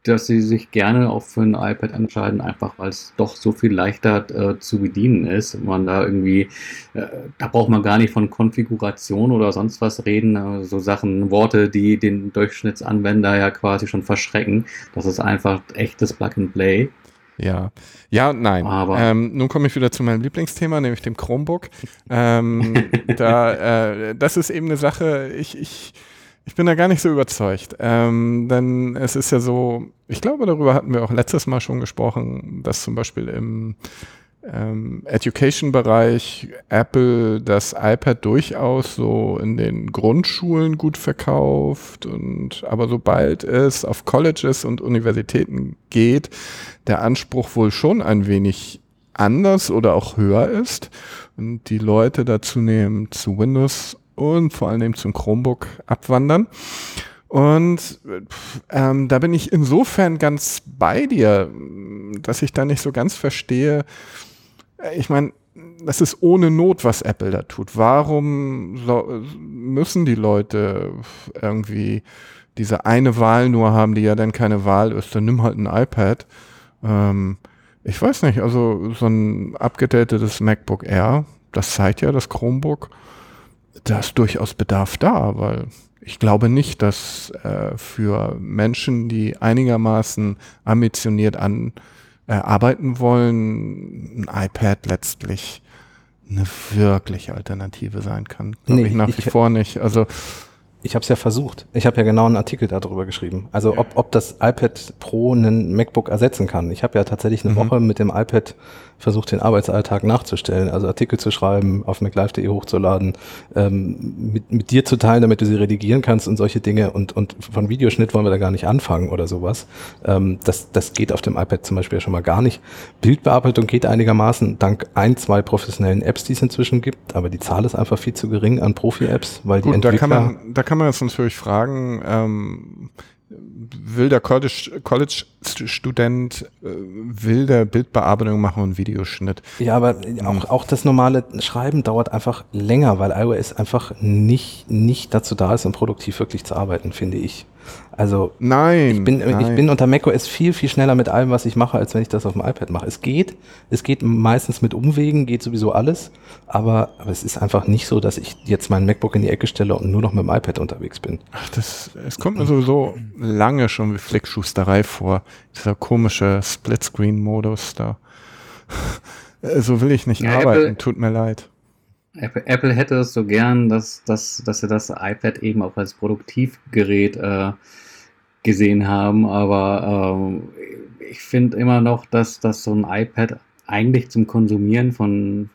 dass sie sich gerne auch für ein iPad entscheiden, einfach weil es doch so viel leichter äh, zu bedienen ist. Man da irgendwie, äh, da braucht man gar nicht von Konfiguration oder sonst was reden. Äh, so Sachen, Worte, die den Durchschnittsanwender ja quasi schon verschrecken. Das ist einfach echtes Plug and Play. Ja, ja und nein. Aber ähm, nun komme ich wieder zu meinem Lieblingsthema, nämlich dem Chromebook. Ähm, <laughs> da, äh, das ist eben eine Sache, ich, ich, ich bin da gar nicht so überzeugt. Ähm, denn es ist ja so, ich glaube, darüber hatten wir auch letztes Mal schon gesprochen, dass zum Beispiel im ähm, Education-Bereich Apple das iPad durchaus so in den Grundschulen gut verkauft und aber sobald es auf Colleges und Universitäten geht, der Anspruch wohl schon ein wenig anders oder auch höher ist und die Leute dazu nehmen zu Windows und vor allem zum Chromebook abwandern. Und ähm, da bin ich insofern ganz bei dir, dass ich da nicht so ganz verstehe, ich meine, das ist ohne Not, was Apple da tut. Warum so, müssen die Leute irgendwie diese eine Wahl nur haben, die ja dann keine Wahl ist? Dann nimm halt ein iPad. Ähm, ich weiß nicht, also so ein abgedatetes MacBook Air, das zeigt ja das Chromebook, da ist durchaus Bedarf da, weil ich glaube nicht, dass äh, für Menschen, die einigermaßen ambitioniert an äh, arbeiten wollen, ein iPad letztlich eine wirkliche Alternative sein kann. Glaube Nee, ich nach wie vor nicht. Also Ich habe es ja versucht. Ich habe ja genau einen Artikel darüber geschrieben. Also ob, ob das iPad Pro einen MacBook ersetzen kann. Ich habe ja tatsächlich eine Mhm. Woche mit dem iPad versucht, den Arbeitsalltag nachzustellen. Also Artikel zu schreiben, auf maclife.de hochzuladen, ähm, mit, mit dir zu teilen, damit du sie redigieren kannst und solche Dinge. Und, und von Videoschnitt wollen wir da gar nicht anfangen oder sowas. Ähm, das, das geht auf dem iPad zum Beispiel schon mal gar nicht. Bildbearbeitung geht einigermaßen dank ein, zwei professionellen Apps, die es inzwischen gibt. Aber die Zahl ist einfach viel zu gering an Profi-Apps, weil die gut, da Entwickler... kann man, da kann man jetzt natürlich fragen, ähm, will der College- College-Student, äh, will der Bildbearbeitung machen und Videoschnitt? Ja, aber auch, auch das normale Schreiben dauert einfach länger, weil iOS einfach nicht, nicht dazu da ist, um produktiv wirklich zu arbeiten, finde ich. Also Nein. ich bin, nein. ich bin unter macOS viel, viel schneller mit allem, was ich mache, als wenn ich das auf dem iPad mache. Es geht, es geht meistens mit Umwegen, geht sowieso alles, aber, aber es ist einfach nicht so, dass ich jetzt mein MacBook in die Ecke stelle und nur noch mit dem iPad unterwegs bin. Ach, das, es kommt mir sowieso lange schon wie Flickschusterei vor. Dieser komische Splitscreen-Modus da. <laughs> So will ich nicht Ja, arbeiten, Apple- tut mir leid. Apple, Apple hätte es so gern, dass, dass, dass sie das iPad eben auch als Produktivgerät äh, gesehen haben, aber ähm, ich finde immer noch, dass, dass so ein iPad eigentlich zum Konsumieren von,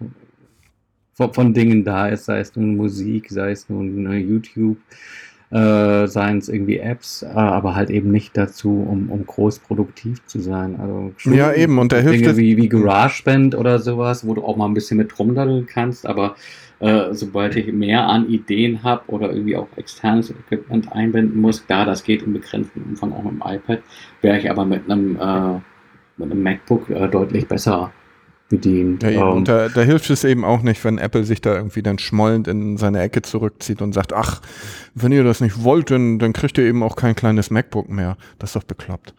von, von Dingen da ist, sei es nun Musik, sei es nun äh, YouTube, äh, seien es irgendwie Apps, äh, aber halt eben nicht dazu, um, um groß produktiv zu sein. Also schon Ja, eben, und da hilft Dinge wie, wie GarageBand oder sowas, wo du auch mal ein bisschen mit rumdaddeln kannst, aber äh, sobald ich mehr an Ideen habe oder irgendwie auch externes Equipment einbinden muss, klar, das geht im begrenzten Umfang auch mit dem iPad, wäre ich aber mit einem, äh, mit einem MacBook äh, deutlich besser bedient. Ja, eben. Ähm, Und da, da hilft es eben auch nicht, wenn Apple sich da irgendwie dann schmollend in seine Ecke zurückzieht und sagt, ach, wenn ihr das nicht wollt, dann, dann kriegt ihr eben auch kein kleines MacBook mehr. Das ist doch bekloppt.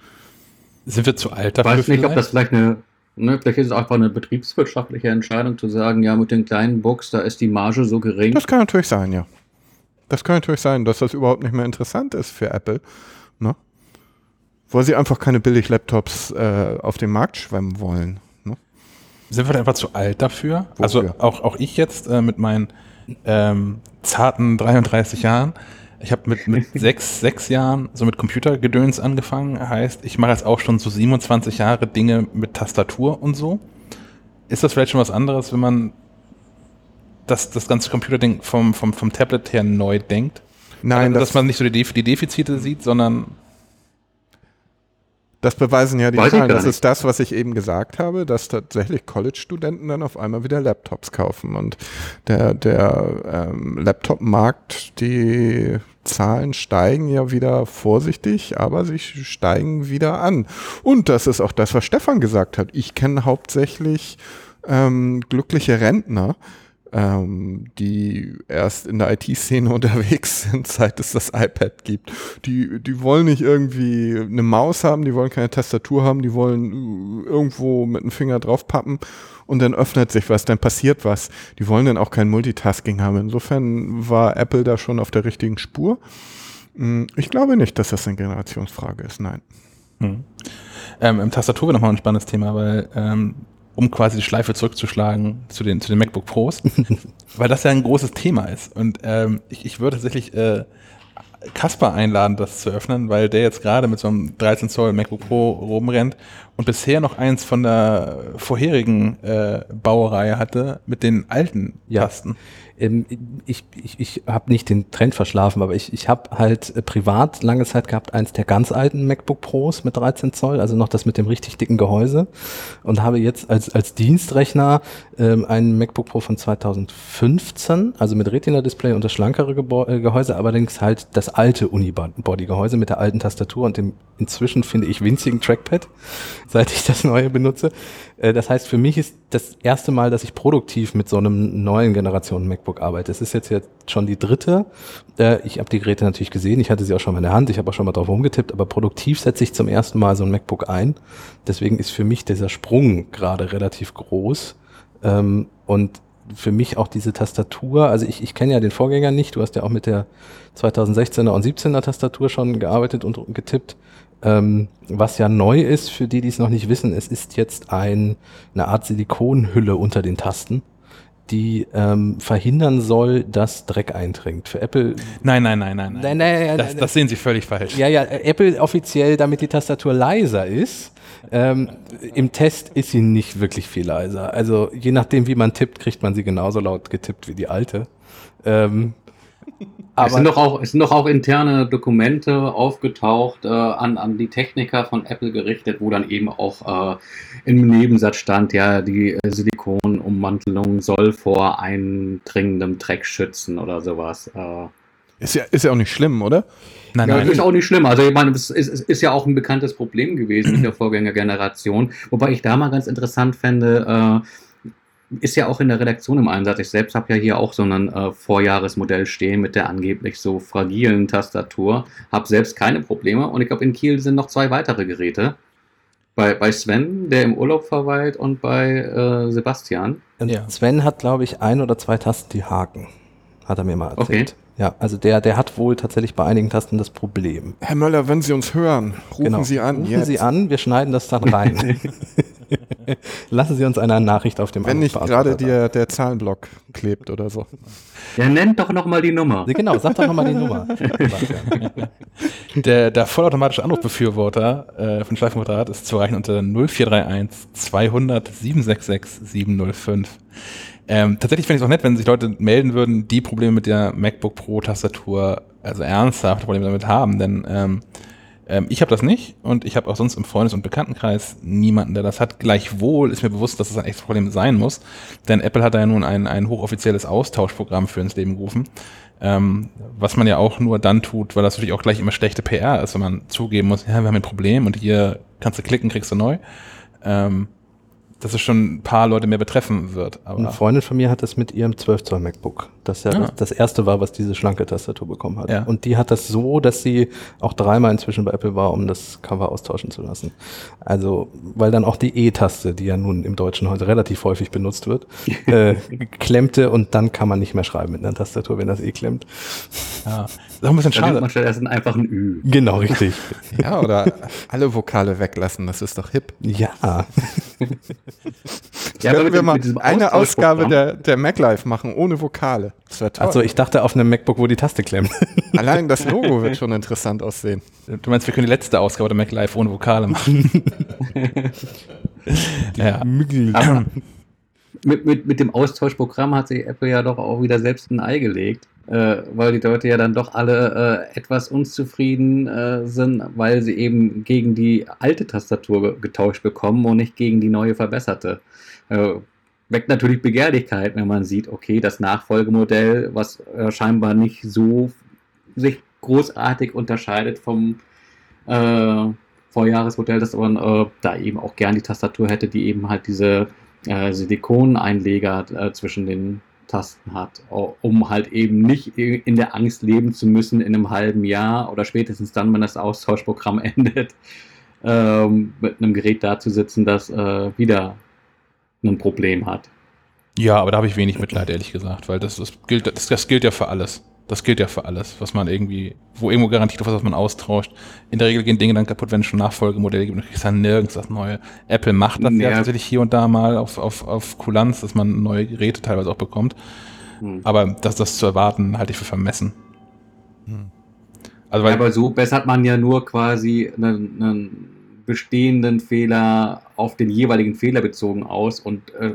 Sind wir zu alt Ich dafür? weiß nicht, ob vielleicht? das vielleicht eine, ne, vielleicht ist es einfach eine betriebswirtschaftliche Entscheidung zu sagen, ja, mit den kleinen Books, da ist die Marge so gering. Das kann natürlich sein, ja. Das kann natürlich sein, dass das überhaupt nicht mehr interessant ist für Apple. Ne? Weil sie einfach keine Billig-Laptops äh, auf den Markt schwemmen wollen. Sind wir da einfach zu alt dafür? Wofür? Also auch, auch ich jetzt äh, mit meinen ähm, zarten 33 Jahren. Ich habe mit, mit <laughs> sechs, sechs Jahren so mit Computergedöns angefangen. Heißt, ich mache jetzt auch schon so 27 Jahre Dinge mit Tastatur und so. Ist das vielleicht schon was anderes, wenn man das, das ganze Computerding vom, vom, vom Tablet her neu denkt? Nein, dass das, man nicht so die, Def die Defizite sieht, sondern das beweisen ja die Weiß Zahlen. Das nicht. ist das, was ich eben gesagt habe, dass tatsächlich College-Studenten dann auf einmal wieder Laptops kaufen. Und der, der ähm, Laptop-Markt, die Zahlen steigen ja wieder vorsichtig, aber sie steigen wieder an. Und das ist auch das, was Stefan gesagt hat. Ich kenne hauptsächlich ähm, glückliche Rentner, ähm, die erst in der IT-Szene <laughs> unterwegs sind, seit es das iPad gibt. Die, die wollen nicht irgendwie eine Maus haben, die wollen keine Tastatur haben, die wollen irgendwo mit dem Finger draufpappen und dann öffnet sich was, dann passiert was. Die wollen dann auch kein Multitasking haben. Insofern war Apple da schon auf der richtigen Spur. Hm, ich glaube nicht, dass das eine Generationsfrage ist, nein. Hm. Ähm, Tastatur nochmal ein spannendes Thema, weil ähm, um quasi die Schleife zurückzuschlagen zu den, zu den MacBook Pros, <laughs> weil das ja ein großes Thema ist. Und ähm, ich, ich würde tatsächlich äh, Kasper einladen, das zu öffnen, weil der jetzt gerade mit so einem 13 Zoll MacBook Pro rumrennt und bisher noch eins von der vorherigen äh, Baureihe hatte mit den alten ja. Tasten. Ähm, ich ich, ich habe nicht den Trend verschlafen, aber ich, ich habe halt äh, privat lange Zeit gehabt, eins der ganz alten MacBook Pros mit 13 Zoll, also noch das mit dem richtig dicken Gehäuse und habe jetzt als, als Dienstrechner ähm, einen MacBook Pro von 2015, also mit Retina-Display und das schlankere Gebo äh, Gehäuse, allerdings halt das alte Unibody-Gehäuse mit der alten Tastatur und dem inzwischen, finde ich, winzigen Trackpad, <laughs> seit ich das neue benutze. Äh, das heißt, für mich ist das erste Mal, dass ich produktiv mit so einem neuen Generation MacBook arbeite. Es ist jetzt, jetzt schon die dritte. Äh, ich habe die Geräte natürlich gesehen, ich hatte sie auch schon mal in der Hand, ich habe auch schon mal drauf rumgetippt, aber produktiv setze ich zum ersten Mal so ein MacBook ein. Deswegen ist für mich dieser Sprung gerade relativ groß. Ähm, und für mich auch diese Tastatur, also ich, ich kenne ja den Vorgänger nicht, du hast ja auch mit der 2016er und 17er Tastatur schon gearbeitet und getippt. Ähm, was ja neu ist, für die, die es noch nicht wissen, es ist jetzt ein, eine Art Silikonhülle unter den Tasten, die ähm, verhindern soll, dass Dreck eindringt. Für Apple. Nein, nein, nein, nein. Nein, nein, nein, das, das sehen Sie völlig falsch. Ja, ja, Apple offiziell, damit die Tastatur leiser ist. Ähm, Im Test ist sie nicht wirklich viel leiser. Also je nachdem, wie man tippt, kriegt man sie genauso laut getippt wie die alte. Ähm, <laughs> aber es sind, doch auch, es sind doch auch interne Dokumente aufgetaucht äh, an, an die Techniker von Apple gerichtet, wo dann eben auch äh, im Nebensatz stand, ja, die äh, Silikonummantelung soll vor eindringendem Dreck schützen oder sowas. Äh. Ist ja, ist ja auch nicht schlimm, oder? Nein, ja, nein. Ist auch nicht schlimm. Also ich meine, es ist, ist, ja auch ein bekanntes Problem gewesen mit der <clears throat> Vorgängergeneration. Wobei ich da mal ganz interessant fände, äh, ist ja auch in der Redaktion im Einsatz. Ich selbst habe ja hier auch so ein äh, Vorjahresmodell stehen mit der angeblich so fragilen Tastatur. Habe selbst keine Probleme und ich glaube, in Kiel sind noch zwei weitere Geräte. Bei, bei Sven, der im Urlaub verweilt, und bei äh, Sebastian. Ja. Sven hat, glaube ich, ein oder zwei Tasten, die haken. Hat er mir mal erzählt. Okay. Ja, also der, der hat wohl tatsächlich bei einigen Tasten das Problem. Herr Möller, wenn Sie uns hören, rufen genau. Sie an. Rufen jetzt. Sie an, wir schneiden das dann rein. <laughs> Lassen Sie uns eine Nachricht auf dem Wenn nicht gerade der, der Zahlenblock klebt oder so. Ja, nennt doch nochmal die Nummer. Genau, sag doch nochmal die Nummer. <laughs> der, der vollautomatische Anrufbefürworter äh, von Schleifenquadrat ist zu erreichen unter 0431 200 766 705. Ähm, tatsächlich finde ich es auch nett, wenn sich Leute melden würden, die Probleme mit der MacBook Pro Tastatur, also ernsthaft Probleme damit haben, denn ähm, ähm, ich habe das nicht und ich habe auch sonst im Freundes- und Bekanntenkreis niemanden, der das hat. Gleichwohl ist mir bewusst, dass es das ein extra Problem sein muss, denn Apple hat da ja nun ein, ein hochoffizielles Austauschprogramm für ins Leben gerufen, ähm, was man ja auch nur dann tut, weil das natürlich auch gleich immer schlechte PR ist, wenn man zugeben muss, ja, wir haben ein Problem und hier kannst du klicken, kriegst du neu. Ähm, dass es schon ein paar Leute mehr betreffen wird. Aber Eine Freundin von mir hat das mit ihrem 12 Zoll MacBook, das ja, ja. Das, das, erste war, was diese schlanke Tastatur bekommen hat. Ja. Und die hat das so, dass sie auch dreimal inzwischen bei Apple war, um das Cover austauschen zu lassen. Also, weil dann auch die E-Taste, die ja nun im Deutschen heute relativ häufig benutzt wird, <laughs> äh, klemmte und dann kann man nicht mehr schreiben mit einer Tastatur, wenn das E klemmt. Ja. Das <laughs> ist auch ein bisschen schade. Man stattdessen einfach ein Ü. Genau, richtig. ja, oder alle Vokale weglassen, das ist doch hip. Ja. <laughs> ja, können wir mal eine Ausgabe der, der MacLife machen, ohne Vokale. Das wäre toll. Achso, ich dachte auf einem MacBook, wo die Taste klemmt. <laughs> Allein das Logo <laughs> wird schon interessant aussehen. Du meinst, wir können die letzte Ausgabe der MacLife ohne Vokale machen? <laughs> ja. Mit, mit, mit dem Austauschprogramm hat sich Apple ja doch auch wieder selbst ein Ei gelegt äh, weil die Leute ja dann doch alle äh, etwas unzufrieden äh, sind, weil sie eben gegen die alte Tastatur getauscht bekommen und nicht gegen die neue verbesserte. Äh, weckt natürlich Begehrlichkeit, wenn man sieht, okay, das Nachfolgemodell, was äh, scheinbar nicht so sich großartig unterscheidet vom äh, Vorjahresmodell, dass man da eben auch gern die Tastatur hätte, die eben halt diese Silikoneinleger zwischen den Tasten hat, um halt eben nicht in der Angst leben zu müssen in einem halben Jahr oder spätestens dann, wenn das Austauschprogramm <laughs> endet, ähm, mit einem Gerät da zu sitzen, das äh, wieder ein Problem hat. Ja, aber da habe ich wenig Mitleid, ehrlich gesagt, weil das, das, gilt, das, das gilt ja für alles. Das gilt ja für alles, was man irgendwie, wo irgendwo garantiert auf was, was man austauscht. In der Regel gehen Dinge dann kaputt, wenn es schon Nachfolgemodelle gibt. Du kriegst dann nirgends das neue. Apple macht das ja, ja tatsächlich hier und da mal auf, auf, auf Kulanz, dass man neue Geräte teilweise auch bekommt. Hm. Aber das, das zu erwarten, halte ich für vermessen. Hm. Also, weil ja, aber so bessert man ja nur quasi einen, einen bestehenden Fehler auf den jeweiligen Fehler bezogen aus und äh,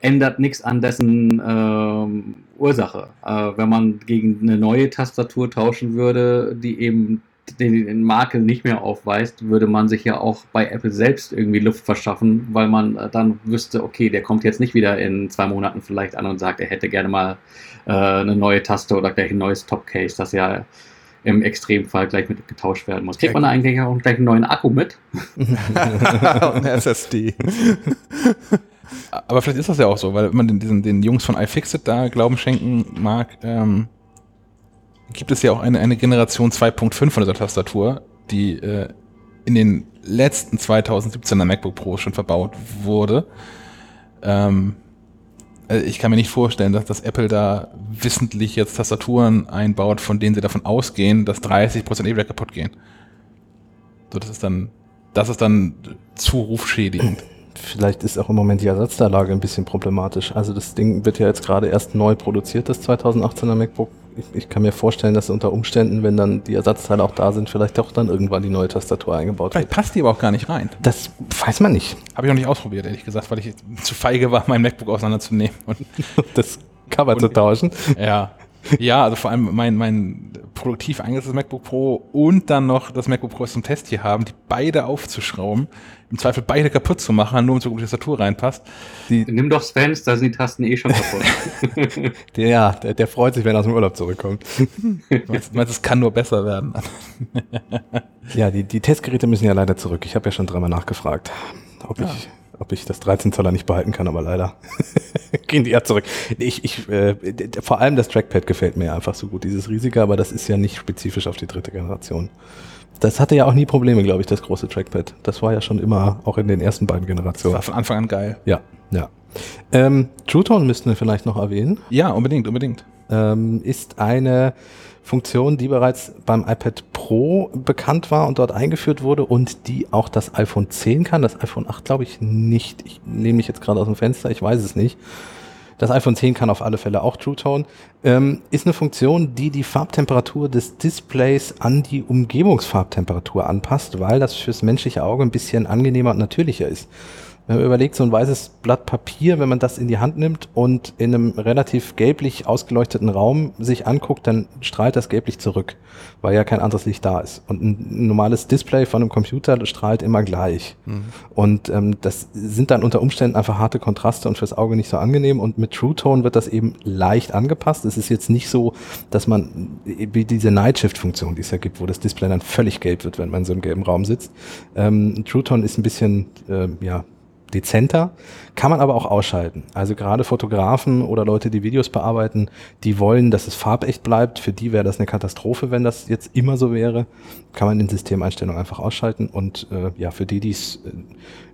ändert nichts an dessen äh, Ursache. Äh, wenn man gegen eine neue Tastatur tauschen würde, die eben den, den, Makel nicht mehr aufweist, würde man sich ja auch bei Apple selbst irgendwie Luft verschaffen, weil man äh, dann wüsste, okay, der kommt jetzt nicht wieder in zwei Monaten vielleicht an und sagt, er hätte gerne mal äh, eine neue Taste oder gleich ein neues Topcase, das ja im Extremfall gleich mit getauscht werden muss. Kriegt man da eigentlich auch gleich einen neuen Akku mit? <laughs> <laughs> Und eine SSD. <laughs> Aber vielleicht ist das ja auch so, weil man den, diesen, den Jungs von iFixit da Glauben schenken mag, ähm, gibt es ja auch eine, eine Generation 2.5 von dieser Tastatur, die äh, in den letzten 2017er MacBook Pro schon verbaut wurde. Ähm, also ich kann mir nicht vorstellen, dass, dass Apple da wissentlich jetzt Tastaturen einbaut, von denen sie davon ausgehen, dass 30% eh wieder kaputt gehen. So, das ist dann, das ist dann zu rufschädigend vielleicht ist auch im Moment die Ersatzteillage ein bisschen problematisch. Also das Ding wird ja jetzt gerade erst neu produziert, das 2018er MacBook. Ich, ich, kann mir vorstellen, dass unter Umständen, wenn dann die Ersatzteile auch da sind, vielleicht auch dann irgendwann die neue Tastatur eingebaut vielleicht wird. Vielleicht passt die aber auch gar nicht rein. Das weiß man nicht. Habe ich noch nicht ausprobiert, ehrlich gesagt, weil ich zu feige war, mein MacBook auseinanderzunehmen <laughs> und das Cover und, zu tauschen. Ja. Ja, also vor allem mein, mein produktiv eingesetztes MacBook Pro und dann noch das MacBook Pro zum Test hier haben, die beide aufzuschrauben, im Zweifel beide kaputt zu machen, nur um so gut die Tastatur reinpasst. Die, Nimm doch Svens, da sind die Tasten eh schon kaputt. <laughs> der, ja, der, der, freut sich, wenn er aus dem Urlaub zurückkommt. <laughs> meinst, meinst es kann nur besser werden? <laughs> ja, die, die Testgeräte müssen ja leider zurück. Ich habe ja schon dreimal nachgefragt, ob ja. ich ob ich das 13 Zoller nicht behalten kann, aber leider <laughs> gehen die ja zurück. Ich, ich, äh, vor allem das Trackpad gefällt mir einfach so gut, dieses riesige, aber das ist ja nicht spezifisch auf die dritte Generation. Das hatte ja auch nie Probleme, glaube ich, das große Trackpad. Das war ja schon immer auch in den ersten beiden Generationen. Das war von Anfang an geil. Ja, ja. Ähm, True Tone müssten wir vielleicht noch erwähnen. Ja, unbedingt, unbedingt. Ähm, ist eine Funktion, die bereits beim iPad Pro bekannt war und dort eingeführt wurde und die auch das iPhone 10 kann. Das iPhone 8 glaube ich nicht. Ich nehme mich jetzt gerade aus dem Fenster, ich weiß es nicht. Das iPhone 10 kann auf alle Fälle auch True Tone. Ähm, ist eine Funktion, die die Farbtemperatur des Displays an die Umgebungsfarbtemperatur anpasst, weil das fürs menschliche Auge ein bisschen angenehmer und natürlicher ist. Wenn man überlegt, so ein weißes Blatt Papier, wenn man das in die Hand nimmt und in einem relativ gelblich ausgeleuchteten Raum sich anguckt, dann strahlt das gelblich zurück, weil ja kein anderes Licht da ist. Und ein normales Display von einem Computer strahlt immer gleich. Mhm. Und ähm, das sind dann unter Umständen einfach harte Kontraste und fürs Auge nicht so angenehm. Und mit True Tone wird das eben leicht angepasst. Es ist jetzt nicht so, dass man wie diese Night Shift Funktion, die es ja gibt, wo das Display dann völlig gelb wird, wenn man in so einem gelben Raum sitzt. Ähm, True Tone ist ein bisschen, äh, ja, dezenter, kann man aber auch ausschalten. Also gerade Fotografen oder Leute, die Videos bearbeiten, die wollen, dass es farbecht bleibt. Für die wäre das eine Katastrophe, wenn das jetzt immer so wäre. Kann man in Systemeinstellungen einfach ausschalten. Und äh, ja, für die, die es äh,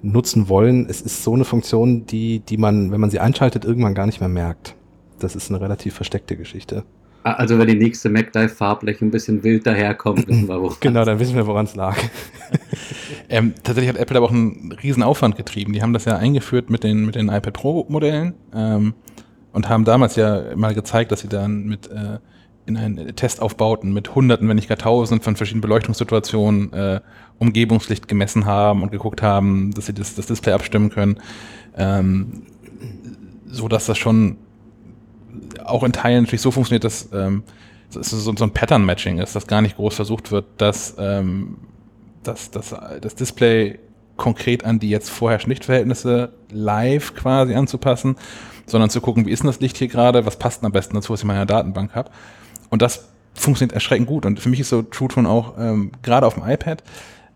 nutzen wollen, es ist so eine Funktion, die, die man, wenn man sie einschaltet, irgendwann gar nicht mehr merkt. Das ist eine relativ versteckte Geschichte. Also wenn die nächste MacDive farblich ein bisschen wild daherkommt, wissen wir woran. <laughs> Genau, dann wissen wir, woran es lag. <laughs> ähm, tatsächlich hat Apple aber auch einen riesen Aufwand getrieben. Die haben das ja eingeführt mit den, mit den iPad Pro Modellen ähm, und haben damals ja mal gezeigt, dass sie dann mit äh, in einen Test aufbauten mit Hunderten, wenn nicht gar Tausenden von verschiedenen Beleuchtungssituationen äh, Umgebungslicht gemessen haben und geguckt haben, dass sie das, das Display abstimmen können, ähm, so dass das schon auch in Teilen natürlich so funktioniert, dass ähm, es so, so ein Pattern-Matching ist, dass gar nicht groß versucht wird, dass, ähm, dass, dass das Display konkret an die jetzt vorherrschenden Lichtverhältnisse live quasi anzupassen, sondern zu gucken, wie ist denn das Licht hier gerade, was passt denn am besten dazu, was ich in meiner Datenbank habe. Und das funktioniert erschreckend gut. Und für mich ist so True Tone auch ähm, gerade auf dem iPad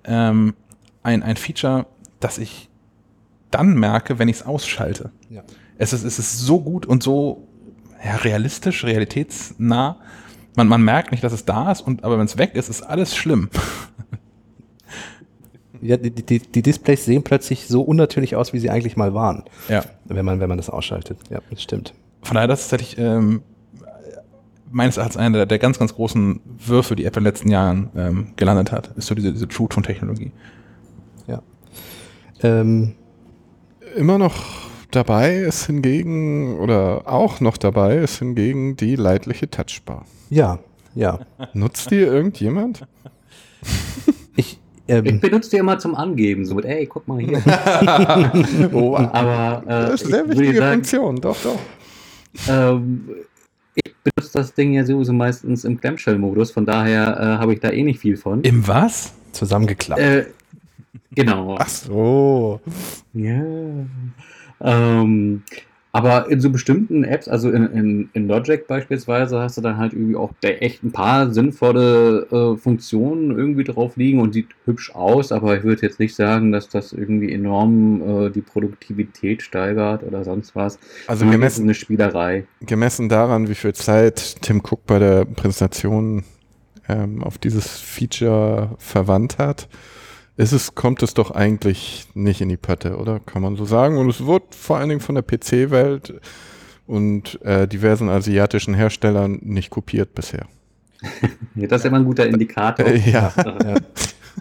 ähm, ein, ein Feature, das ich dann merke, wenn ich es ausschalte. Ja Es ist, es ist so gut und so ja, realistisch, realitätsnah. Man, man merkt nicht, dass es da ist, und, aber wenn es weg ist, ist alles schlimm. Ja, die, die, die Displays sehen plötzlich so unnatürlich aus, wie sie eigentlich mal waren. Ja. Wenn man, wenn man das ausschaltet. Ja, das stimmt. Von daher, das ist tatsächlich ähm, meines Erachtens einer der, der ganz, ganz großen Würfe, die Apple in den letzten Jahren ähm, gelandet hat, ist so diese, diese True Tone Technologie. Ja. Ähm, Immer noch dabei ist hingegen, oder auch noch dabei ist hingegen die leidliche Touchbar. ja, ja. Nutzt die irgendjemand? Ich, <laughs> Ich ähm, benutze die immer zum Angeben, so mit, ey, guck mal hier. <laughs> Oh, <laughs> Aber äh, das ist eine sehr ich wichtige sagen, Funktion, doch, doch. ähm, ich benutze das Ding ja sowieso meistens im Clamshell-Modus, von daher äh, habe ich da eh nicht viel von. Im was? zusammengeklappt. Äh, genau. Ach so. Ja. Ähm, aber in so bestimmten Apps, also in, in, in Logic beispielsweise, hast du dann halt irgendwie auch echt ein paar sinnvolle äh, Funktionen irgendwie drauf liegen und sieht hübsch aus, aber ich würde jetzt nicht sagen, dass das irgendwie enorm äh, die Produktivität steigert oder sonst was. Also Sondern gemessen, eine Spielerei. gemessen daran, wie viel Zeit Tim Cook bei der Präsentation ähm, auf dieses Feature verwandt hat, ist es, kommt es doch eigentlich nicht in die Pötte, oder? Kann man so sagen. Und es wird vor allen Dingen von der PC-Welt und äh, diversen asiatischen Herstellern nicht kopiert bisher. <laughs> Das ist immer ein guter Indikator. Äh, ja. Ja.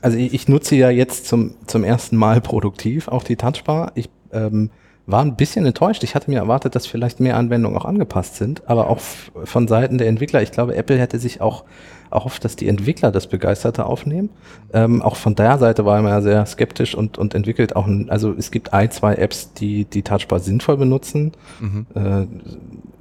Also ich, ich nutze ja jetzt zum, zum ersten Mal produktiv auch die Touchbar. Ich ähm, war ein bisschen enttäuscht. Ich hatte mir erwartet, dass vielleicht mehr Anwendungen auch angepasst sind, aber auch von Seiten der Entwickler. Ich glaube, Apple hätte sich auch erhofft, dass die Entwickler das Begeisterte aufnehmen. Ähm, auch von der Seite war man ja sehr skeptisch und, und entwickelt auch, ein, also es gibt ein, zwei Apps, die die Touchbar sinnvoll benutzen. Mhm. Äh,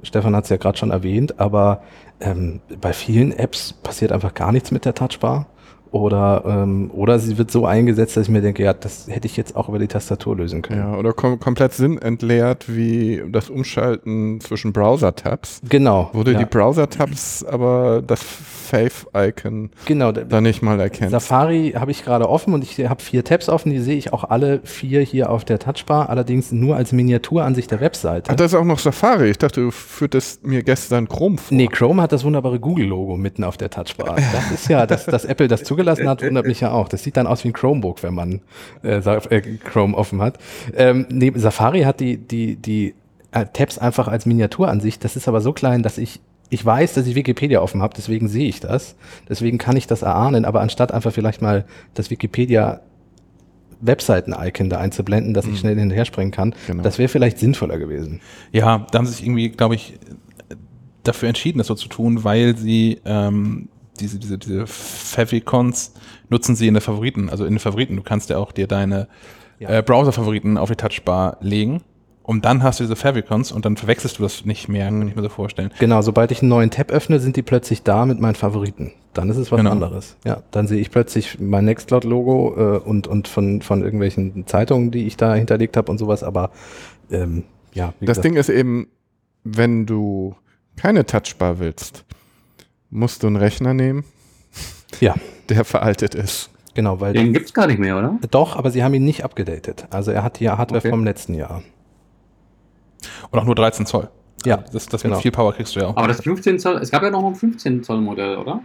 Stefan hat es ja gerade schon erwähnt, aber ähm, bei vielen Apps passiert einfach gar nichts mit der Touchbar. Oder, ähm, oder sie wird so eingesetzt, dass ich mir denke, ja, das hätte ich jetzt auch über die Tastatur lösen können. Ja, oder kom komplett sinnentleert wie das Umschalten zwischen Browser-Tabs. Genau. Wo du ja. die Browser-Tabs aber das Faith-Icon genau. da nicht mal erkennst. Safari habe ich gerade offen und ich habe vier Tabs offen, die sehe ich auch alle vier hier auf der Touchbar, allerdings nur als Miniaturansicht der Webseite. Ach, das ist auch noch Safari. Ich dachte, du führtest mir gestern Chrome vor. Nee, Chrome hat das wunderbare Google-Logo mitten auf der Touchbar. Das ist ja, dass, dass Apple das zugelassen <laughs> hat, wundert mich ja auch. Das sieht dann aus wie ein Chromebook, wenn man äh, äh, Chrome offen hat. Ähm, nee, Safari hat die, die, die äh, Tabs einfach als Miniaturansicht. Das ist aber so klein, dass ich ich weiß, dass ich Wikipedia offen habe, deswegen sehe ich das. Deswegen kann ich das erahnen, aber anstatt einfach vielleicht mal das Wikipedia Webseiten-Icon da einzublenden, dass ich schnell hinterher springen kann, Genau. das wäre vielleicht sinnvoller gewesen. Ja, da haben sie sich irgendwie, glaube ich, dafür entschieden, das so zu tun, weil sie ähm, diese, diese, diese Favicons nutzen sie in den Favoriten, also in den Favoriten. Du kannst ja auch dir deine Ja. äh, Browser-Favoriten auf die Touchbar legen und dann hast du diese Favicons und dann verwechselst du das nicht mehr, kann ich mir so vorstellen. Genau, sobald ich einen neuen Tab öffne, sind die plötzlich da mit meinen Favoriten. Dann ist es was Genau. anderes. Ja, dann sehe ich plötzlich mein Nextcloud-Logo äh, und, und von, von irgendwelchen Zeitungen, die ich da hinterlegt habe und sowas, aber ähm, ja, wie Das gesagt, Ding ist eben, wenn du keine Touchbar willst, musst du einen Rechner nehmen, ja, <laughs> der veraltet ist. genau, weil Den gibt's gar nicht mehr, oder? doch, aber sie haben ihn nicht abgedatet. Also er hat die Hardware Okay. vom letzten Jahr. Und auch nur 13 Zoll. Ja, Das, das genau. mit viel Power kriegst du ja auch. Aber das 15 Zoll, es gab ja noch ein 15 Zoll Modell, oder?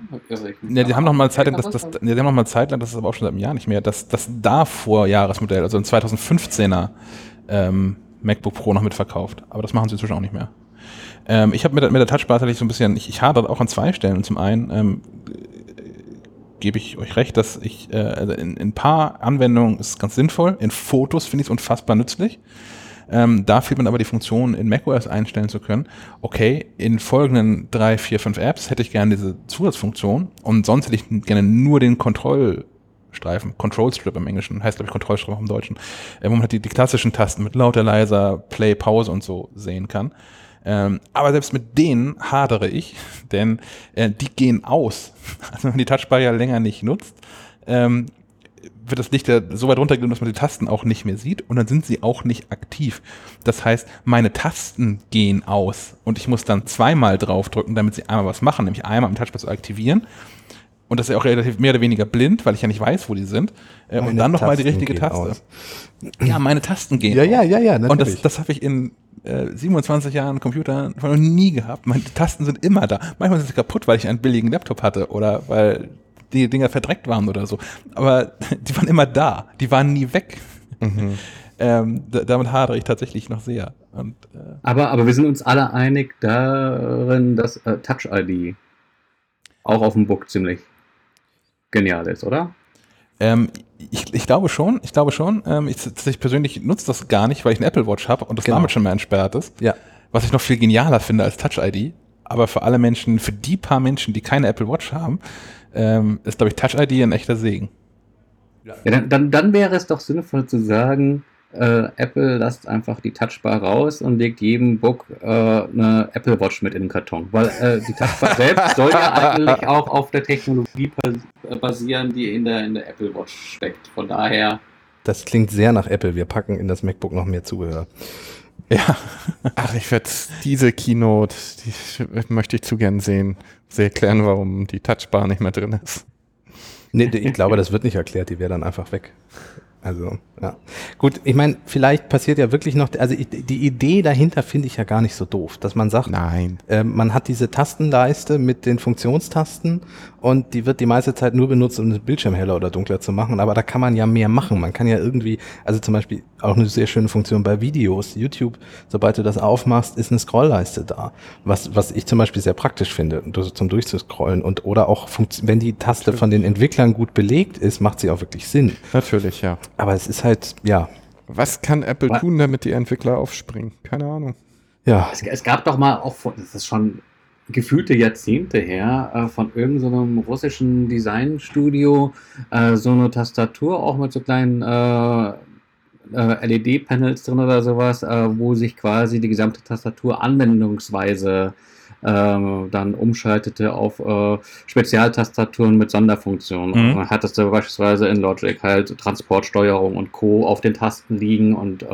Ja, die haben noch mal Zeit lang, das, das, die haben noch mal Zeit lang, das ist aber auch schon seit einem Jahr nicht mehr, das, das davor Jahresmodell, also ein 2015er ähm, MacBook Pro noch mitverkauft. Aber das machen sie inzwischen auch nicht mehr. Ähm, ich habe mit, mit der Touchbar tatsächlich so ein bisschen, ich, ich hadere auch an zwei Stellen. Zum einen ähm, gebe ich euch recht, dass ich äh, also in, in ein paar Anwendungen ist es ganz sinnvoll. In Fotos finde ich es unfassbar nützlich. Ähm, da fehlt mir aber die Funktion, in macOS einstellen zu können. Okay, in folgenden drei, vier, fünf Apps hätte ich gerne diese Zusatzfunktion und sonst hätte ich gerne nur den Kontrollstreifen, Control Strip im Englischen, heißt glaube ich Kontrollstrip auch im Deutschen, äh, wo man halt die, die klassischen Tasten mit lauter, leiser, Play, Pause und so sehen kann. Ähm, aber selbst mit denen hadere ich, <laughs> denn äh, die gehen aus. <laughs> Also wenn man die Touchbar ja länger nicht nutzt, ähm, wird das Licht ja so weit runtergehen, dass man die Tasten auch nicht mehr sieht und dann sind sie auch nicht aktiv. Das heißt, meine Tasten gehen aus und ich muss dann zweimal draufdrücken, damit sie einmal was machen, nämlich einmal am Touchpad zu aktivieren Und das ist ja auch relativ mehr oder weniger blind, weil ich ja nicht weiß, wo die sind. Äh, und Meine dann nochmal die richtige Taste. aus. Ja, meine Tasten gehen. Ja, ja, ja, ja, Und das, natürlich. das habe ich in äh, 27 Jahren Computer noch nie gehabt. Meine Tasten sind immer da. Manchmal sind sie kaputt, weil ich einen billigen Laptop hatte oder weil die Dinger verdreckt waren oder so. Aber <laughs> die waren immer da. Die waren nie weg. <laughs> ähm, da, damit hadere ich tatsächlich noch sehr. Und, äh, Aber, aber wir sind uns alle einig darin, dass äh, Touch ID auch auf dem Book ziemlich genial ist, oder? Ähm, ich, ich glaube schon, ich glaube schon. Ähm, ich, ich persönlich nutze das gar nicht, weil ich eine Apple Watch habe und das Genau. damit schon mal entsperrt ist. Ja. Was ich noch viel genialer finde als Touch ID. Aber für alle Menschen, für die paar Menschen, die keine Apple Watch haben, ähm, ist, glaube ich, Touch ID ein echter Segen. Ja, dann, dann, dann wäre es doch sinnvoll zu sagen, äh, Apple lasst einfach die Touchbar raus und legt jedem Book äh, eine Apple Watch mit in den Karton. Weil äh, die Touchbar <laughs> selbst soll ja eigentlich auch auf der Technologie bas- basieren, die in der, in der Apple Watch steckt. Von daher, Das klingt sehr nach Apple. Wir packen in das MacBook noch mehr Zubehör. Ja, <laughs> Ach, ich werde diese Keynote, die möchte ich zu gern sehen. Sie erklären, warum die Touchbar nicht mehr drin ist. Nee, ich glaube, das wird nicht erklärt, die wäre dann einfach weg. Also, ja. Gut, ich meine, vielleicht passiert ja wirklich noch, also ich, die Idee dahinter finde ich ja gar nicht so doof, dass man sagt, Nein. äh, man hat diese Tastenleiste mit den Funktionstasten und die wird die meiste Zeit nur benutzt, um den Bildschirm heller oder dunkler zu machen, aber da kann man ja mehr machen. Man kann ja irgendwie, also zum Beispiel auch eine sehr schöne Funktion bei Videos, YouTube, sobald du das aufmachst, ist eine Scrollleiste da, was, was ich zum Beispiel sehr praktisch finde, zum durchzuscrollen und oder auch, wenn die Taste von den Entwicklern gut belegt ist, macht sie auch wirklich Sinn. Natürlich, ja. Aber es ist halt, ja, Was kann Apple tun, damit die Entwickler aufspringen? Keine Ahnung. ja, es, es gab doch mal auch, das ist schon gefühlte Jahrzehnte her, äh, von irgendeinem russischen Designstudio äh, so eine Tastatur auch mit so kleinen äh, äh, LED-Panels drin oder sowas, äh, wo sich quasi die gesamte Tastatur anwendungsweise ähm, dann umschaltete auf äh, Spezialtastaturen mit Sonderfunktionen. Mhm. Man hattest du beispielsweise in Logic halt Transportsteuerung und Co. auf den Tasten liegen und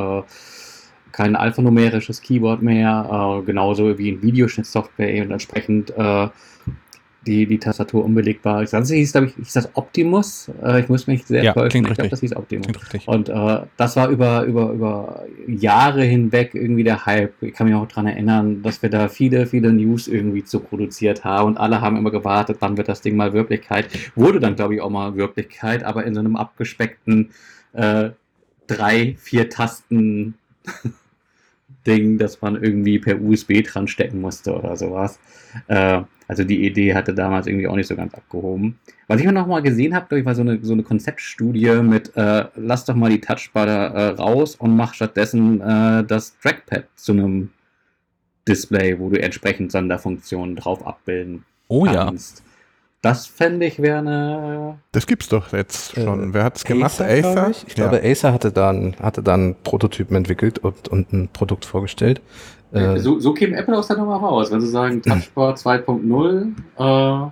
kein alphanumerisches Keyboard mehr, äh, genauso wie in Videoschnittsoftware und entsprechend äh, die, die Tastatur unbelegbar. Das Ganze hieß, glaube ich, hieß das Optimus? Äh, ich muss mich sehr Ja, täuschen. Ich glaube, das hieß Optimus. Und äh, das war über, über, über Jahre hinweg irgendwie der Hype. Ich kann mich auch daran erinnern, dass wir da viele, viele News irgendwie zu produziert haben und alle haben immer gewartet, wann wird das Ding mal Wirklichkeit. Wurde dann, glaube ich, auch mal Wirklichkeit, aber in so einem abgespeckten äh, drei, vier Tasten Ding, das man irgendwie per USB dran stecken musste oder sowas. Äh, also die Idee hatte damals irgendwie auch nicht so ganz abgehoben. Was ich mir noch mal gesehen habe, glaube ich, war so eine, so eine Konzeptstudie mit, äh, lass doch mal die Touchbar da, äh, raus und mach stattdessen äh, das Trackpad zu einem Display, wo du entsprechend Sonderfunktionen drauf abbilden Oh ja. Das fände ich wäre eine. Das gibt's doch jetzt schon. Äh, Wer hat's gemacht? glaub Acer? Ich, ich glaube, Acer hatte da, einen, hatte da einen Prototypen entwickelt und, und ein Produkt vorgestellt. Äh, so, so käme Apple aus der Nummer raus, wenn sie sagen Touchbar 2.0. Äh,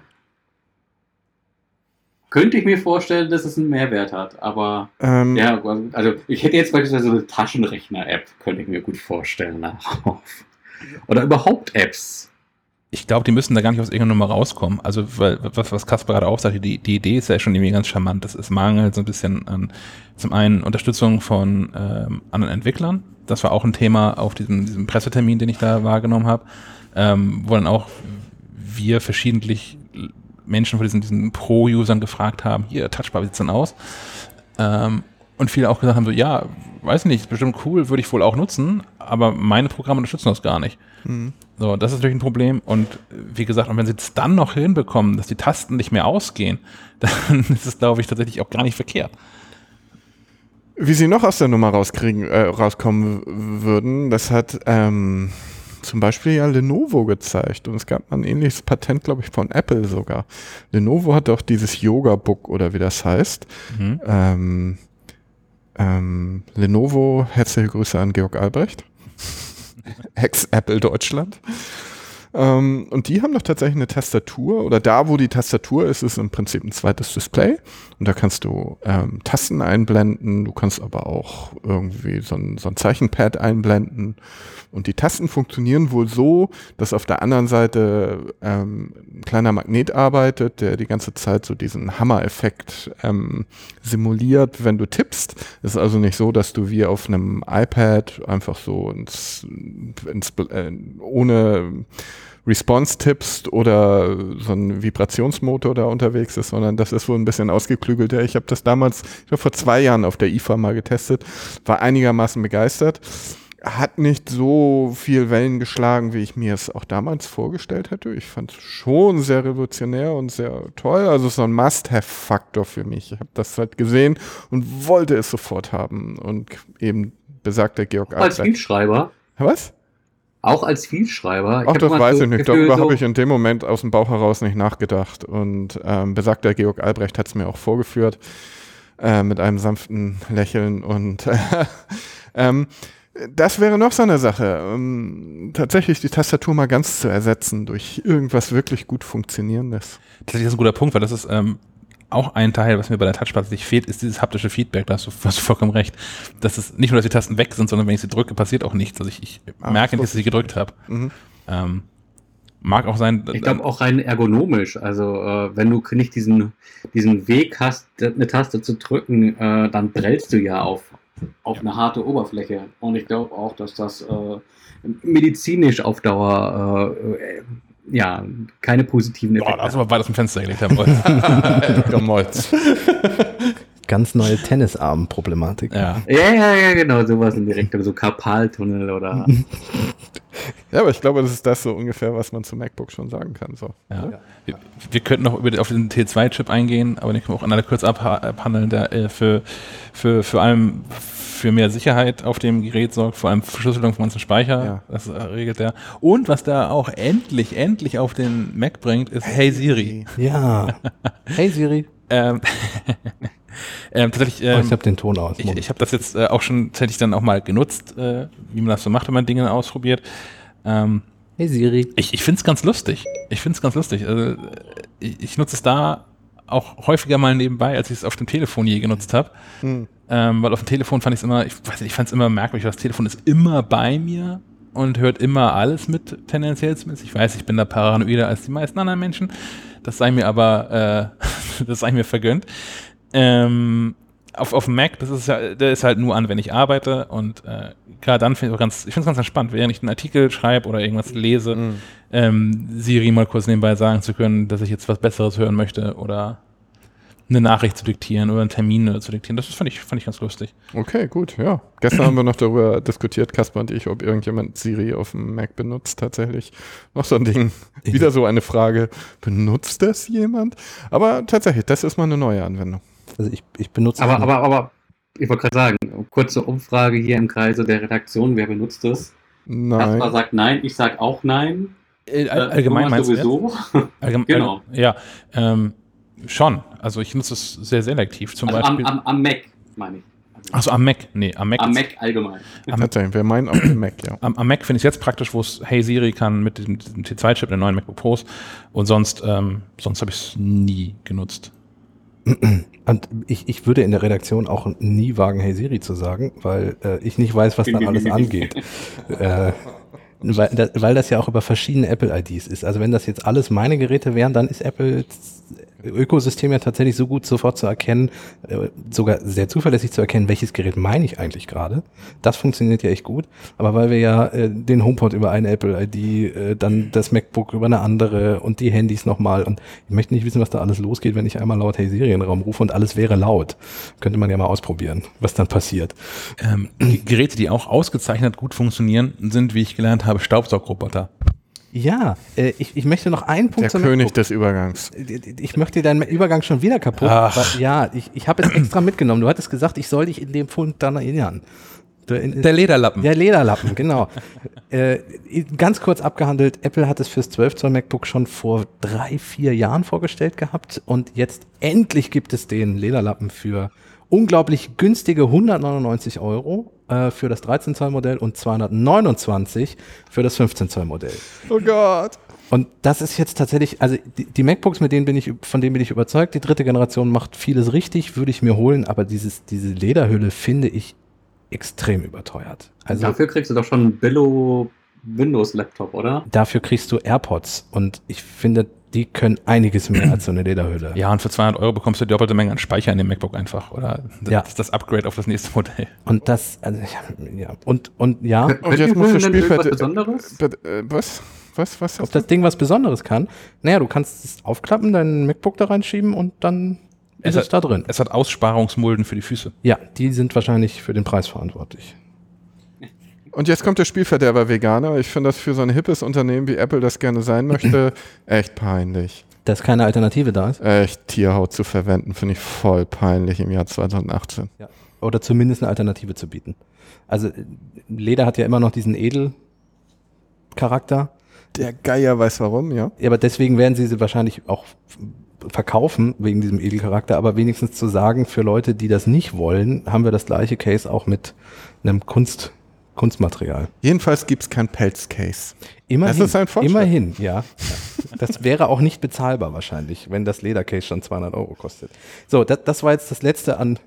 könnte ich mir vorstellen, dass es einen Mehrwert hat, aber ähm, ja, also ich hätte jetzt beispielsweise so eine Taschenrechner-App, könnte ich mir gut vorstellen. darauf. <laughs> Oder überhaupt Apps. Ich glaube, die müssen da gar nicht aus irgendeiner Nummer rauskommen. Also, weil, was, was Kasper gerade auch sagte, die, die Idee ist ja schon irgendwie ganz charmant. Das ist mangelt so ein bisschen an, zum einen Unterstützung von ähm, anderen Entwicklern. Das war auch ein Thema auf diesem, diesem Pressetermin, den ich da wahrgenommen habe, ähm, wo dann auch wir verschiedentlich Menschen von diesen, diesen Pro-Usern gefragt haben, hier, Touchbar, wie sieht's denn aus? Ähm, und viele auch gesagt haben so, ja, weiß nicht, ist bestimmt cool, würde ich wohl auch nutzen, aber meine Programme unterstützen das gar nicht. Hm. So, das ist natürlich ein Problem. Und äh, wie gesagt, und wenn sie es dann noch hinbekommen, dass die Tasten nicht mehr ausgehen, <laughs> dann ist es, glaube ich, tatsächlich auch gar nicht verkehrt. Wie sie noch aus der Nummer rauskriegen, äh, rauskommen würden, das hat ähm, zum Beispiel ja Lenovo gezeigt. Und es gab mal ein ähnliches Patent, glaube ich, von Apple sogar. Lenovo hat auch dieses Yoga-Book oder wie das heißt. Mhm. Ähm, ähm, Lenovo, herzliche Grüße an Georg Albrecht. Ex-Apple Deutschland. Ähm, und die haben doch tatsächlich eine Tastatur oder da, wo die Tastatur ist, ist im Prinzip ein zweites Display. Und da kannst du ähm, Tasten einblenden, du kannst aber auch irgendwie so ein, so ein Zeichenpad einblenden. Und die Tasten funktionieren wohl so, dass auf der anderen Seite ähm, ein kleiner Magnet arbeitet, der die ganze Zeit so diesen Hammer-Effekt ähm, simuliert, wenn du tippst. Es ist also nicht so, dass du wie auf einem iPad einfach so ins, ins äh, ohne Response tippst oder so ein Vibrationsmotor da unterwegs ist, sondern das ist wohl ein bisschen ausgeklügelter. Ich habe das damals, ich glaube vor zwei Jahren auf der IFA mal getestet, war einigermaßen begeistert. Hat nicht so viel Wellen geschlagen, wie ich mir es auch damals vorgestellt hätte. Ich fand es schon sehr revolutionär und sehr toll. Also so ein Must-Have-Faktor für mich. Ich habe das halt gesehen und wollte es sofort haben. Und eben besagter Georg Als Bildschreiber? Was? Auch als Vielschreiber. Ach, das weiß ich nicht. Darüber so habe ich in dem Moment aus dem Bauch heraus nicht nachgedacht. Und ähm, besagter Georg Albrecht hat es mir auch vorgeführt äh, mit einem sanften Lächeln. Und <laughs> ähm, das wäre noch so eine Sache. Ähm, tatsächlich die Tastatur mal ganz zu ersetzen durch irgendwas wirklich gut funktionierendes. Das ist ein guter Punkt, weil das ist ähm, auch ein Teil, was mir bei der Touchpad nicht fehlt, ist dieses haptische Feedback. Da hast du, <laughs> hast du vollkommen recht. Das ist nicht nur, dass die Tasten weg sind, sondern wenn ich sie drücke, passiert auch nichts. Also ich, ich ah, merke nicht, dass ich sie gedrückt habe. Mhm. Ähm, mag auch sein. Ich glaube auch rein ergonomisch. Also äh, wenn du nicht diesen, diesen Weg hast, eine Taste zu drücken, äh, dann prellst du ja auf, auf ja. eine harte Oberfläche. Und ich glaube auch, dass das äh, medizinisch auf Dauer äh, ja, keine positiven Effekte. Boah, das war weit aus dem Fenster gelegt, Herr Molz. Ganz neue Tennisarm-Problematik. Ja. ja, ja, ja, genau, sowas in direkt, so Karpaltunnel oder. <laughs> ja, aber ich glaube, das ist das so ungefähr, was man zu MacBook schon sagen kann. So. Ja. ja. Wir, wir, könnten noch über, auf den T2-Chip eingehen, aber den können wir auch an aller kurz abhandeln, der äh, für, für, für allem für mehr Sicherheit auf dem Gerät sorgt, vor allem Verschlüsselung vom ganzen Speicher, ja. das äh, regelt er. Und was da auch endlich, endlich auf den Mac bringt, ist Hey Siri. Ja. <laughs> hey Siri. ähm, <laughs> ähm, tatsächlich, ähm, oh, ich habe den Ton aus. Ich, ich habe das jetzt äh, auch schon tatsächlich dann auch mal genutzt, äh, wie man das so macht, wenn man Dinge ausprobiert. Ähm, hey Siri. Ich, ich finde es ganz lustig. Ich finde es ganz lustig. Also, ich, ich nutze es da auch häufiger mal nebenbei, als ich es auf dem Telefon je genutzt habe. Hm. Ähm, weil auf dem Telefon fand ich es immer, ich weiß nicht, ich fand es immer merkwürdig, das Telefon ist immer bei mir und hört immer alles mit, tendenziell zumindest. Ich weiß, ich bin da paranoider als die meisten anderen Menschen. Das sei mir aber, äh, <laughs> das sei mir vergönnt. Ähm, auf, auf dem Mac, das ist ja, der ist halt nur an, wenn ich arbeite und äh, gerade dann finde ich ganz, ich finde es ganz entspannt, während ich einen Artikel schreibe oder irgendwas lese, mhm. ähm, Siri mal kurz nebenbei sagen zu können, dass ich jetzt was Besseres hören möchte oder eine Nachricht zu diktieren oder einen Termin zu diktieren. Das fand ich, fand ich ganz lustig. Okay, gut, ja. Gestern haben wir noch darüber diskutiert, Kasper und ich, ob irgendjemand Siri auf dem Mac benutzt tatsächlich. Noch so ein Ding. Wieder so eine Frage. Benutzt das jemand? Aber tatsächlich, das ist mal eine neue Anwendung. Also ich, ich benutze. Aber, aber, aber, ich wollte gerade sagen, kurze Umfrage hier im Kreise der Redaktion, wer benutzt das? Nein. Kasper sagt nein, ich sage auch nein. Äh, allgemein meinst sowieso. Du Allgemein, <laughs> genau. Ja, ähm, Schon. Also ich nutze es sehr selektiv. Zum also Beispiel. Am, am, am Mac, meine ich. Achso, am Mac. Nee, am Mac. Am Mac allgemein. <laughs> Am, Tatsächlich, wir meinen am Mac, ja. Am, am Mac finde ich es jetzt praktisch, wo es Hey Siri kann mit dem, dem T2-Chip, den neuen MacBook Pros. Und sonst, ähm, sonst habe ich es nie genutzt. <clears throat> Und ich, ich würde in der Redaktion auch nie wagen, Hey Siri zu sagen, weil äh, ich nicht weiß, was da alles <laughs> angeht. äh, weil, weil das ja auch über verschiedene Apple-IDs ist. Also wenn das jetzt alles meine Geräte wären, dann ist Apple Ökosystem ja tatsächlich so gut sofort zu erkennen, äh, sogar sehr zuverlässig zu erkennen, welches Gerät meine ich eigentlich gerade. Das funktioniert ja echt gut. Aber weil wir ja äh, den HomePod über eine Apple-ID, äh, dann das MacBook über eine andere und die Handys nochmal und ich möchte nicht wissen, was da alles losgeht, wenn ich einmal laut Hey Siri in den Raum rufe und alles wäre laut. Könnte man ja mal ausprobieren, was dann passiert. Ähm, Geräte, die auch ausgezeichnet gut funktionieren, sind, wie ich gelernt habe, Staubsaugroboter. Ja, äh, ich, ich möchte noch einen Punkt. Der König des Übergangs. Ich möchte deinen Übergang schon wieder kaputt. Weil, ja, ich, ich habe es extra mitgenommen. Du hattest gesagt, ich soll dich in dem Punkt dann erinnern. Der Lederlappen. Der Lederlappen, genau. äh, ganz kurz abgehandelt, Apple hat es fürs 12 Zoll MacBook schon vor drei, vier Jahren vorgestellt gehabt und jetzt endlich gibt es den Lederlappen für unglaublich günstige 199 Euro äh, für das 13 Zoll Modell und 229 für das 15 Zoll Modell. Oh Gott. Und das ist jetzt tatsächlich, also die, die MacBooks, mit denen bin ich, von denen bin ich überzeugt, die dritte Generation macht vieles richtig, würde ich mir holen, aber dieses, diese Lederhülle finde ich extrem überteuert. Also Dafür kriegst du doch schon einen Billo Windows-Laptop, oder? dafür kriegst du AirPods und ich finde, die können einiges mehr als so eine Lederhülle. Ja, und für 200 Euro bekommst du die doppelte Menge an Speicher in dem MacBook einfach. Oder das Ja. ist das Upgrade auf das nächste Modell. Und das, also, ja, und, und ja, Und jetzt muss das Können die Hüllen denn Spielfeld. irgendwas Besonderes? Be- äh, Was? Was? Was? ob das Ding was Besonderes kann, naja, du kannst es aufklappen, dein MacBook da reinschieben und dann ist Es es da drin. Es hat Aussparungsmulden für die Füße. Ja, die sind wahrscheinlich für den Preis verantwortlich. Und jetzt kommt der Spielverderber Veganer. Ich finde das für so ein hippes Unternehmen wie Apple das gerne sein möchte, <clears throat> echt peinlich. Dass keine Alternative da ist. Echt Tierhaut zu verwenden, finde ich voll peinlich im Jahr 2018. Oder zumindest eine Alternative zu bieten. Also Leder hat ja immer noch diesen Edelcharakter. Der Geier weiß warum, ja. Ja, aber deswegen werden sie sie wahrscheinlich auch verkaufen, wegen diesem Edelcharakter. Aber wenigstens zu sagen, für Leute, die das nicht wollen, haben wir das gleiche Case auch mit einem Kunst, Kunstmaterial. Jedenfalls gibt es kein Pelzcase. Immerhin, Das ist ein Fortschritt. Immerhin, ja. Das wäre auch nicht bezahlbar wahrscheinlich, wenn das Ledercase schon 200 Euro kostet. So, das, das war jetzt das letzte an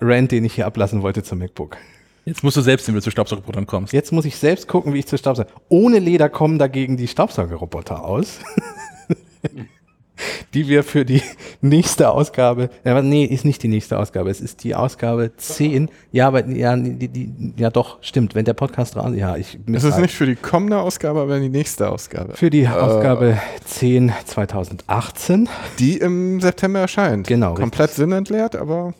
Rant, den ich hier ablassen wollte zum MacBook. Jetzt musst du selbst, wenn du zu Staubsaugerrobotern kommst. Jetzt muss ich selbst gucken, wie ich zu Staubsauger. Ohne Leder kommen dagegen die Staubsaugerroboter aus. <laughs> die wir für die <laughs> nächste Ausgabe, ja, nee, ist nicht die nächste Ausgabe, es ist die Ausgabe 10. Ja, aber ja, die, die, ja doch, stimmt, wenn der Podcast raus, ja, ich Es ist nicht für die kommende Ausgabe, aber die nächste Ausgabe. für die Ausgabe 10 2018. Die im September erscheint. Genau, Komplett sinnentleert, aber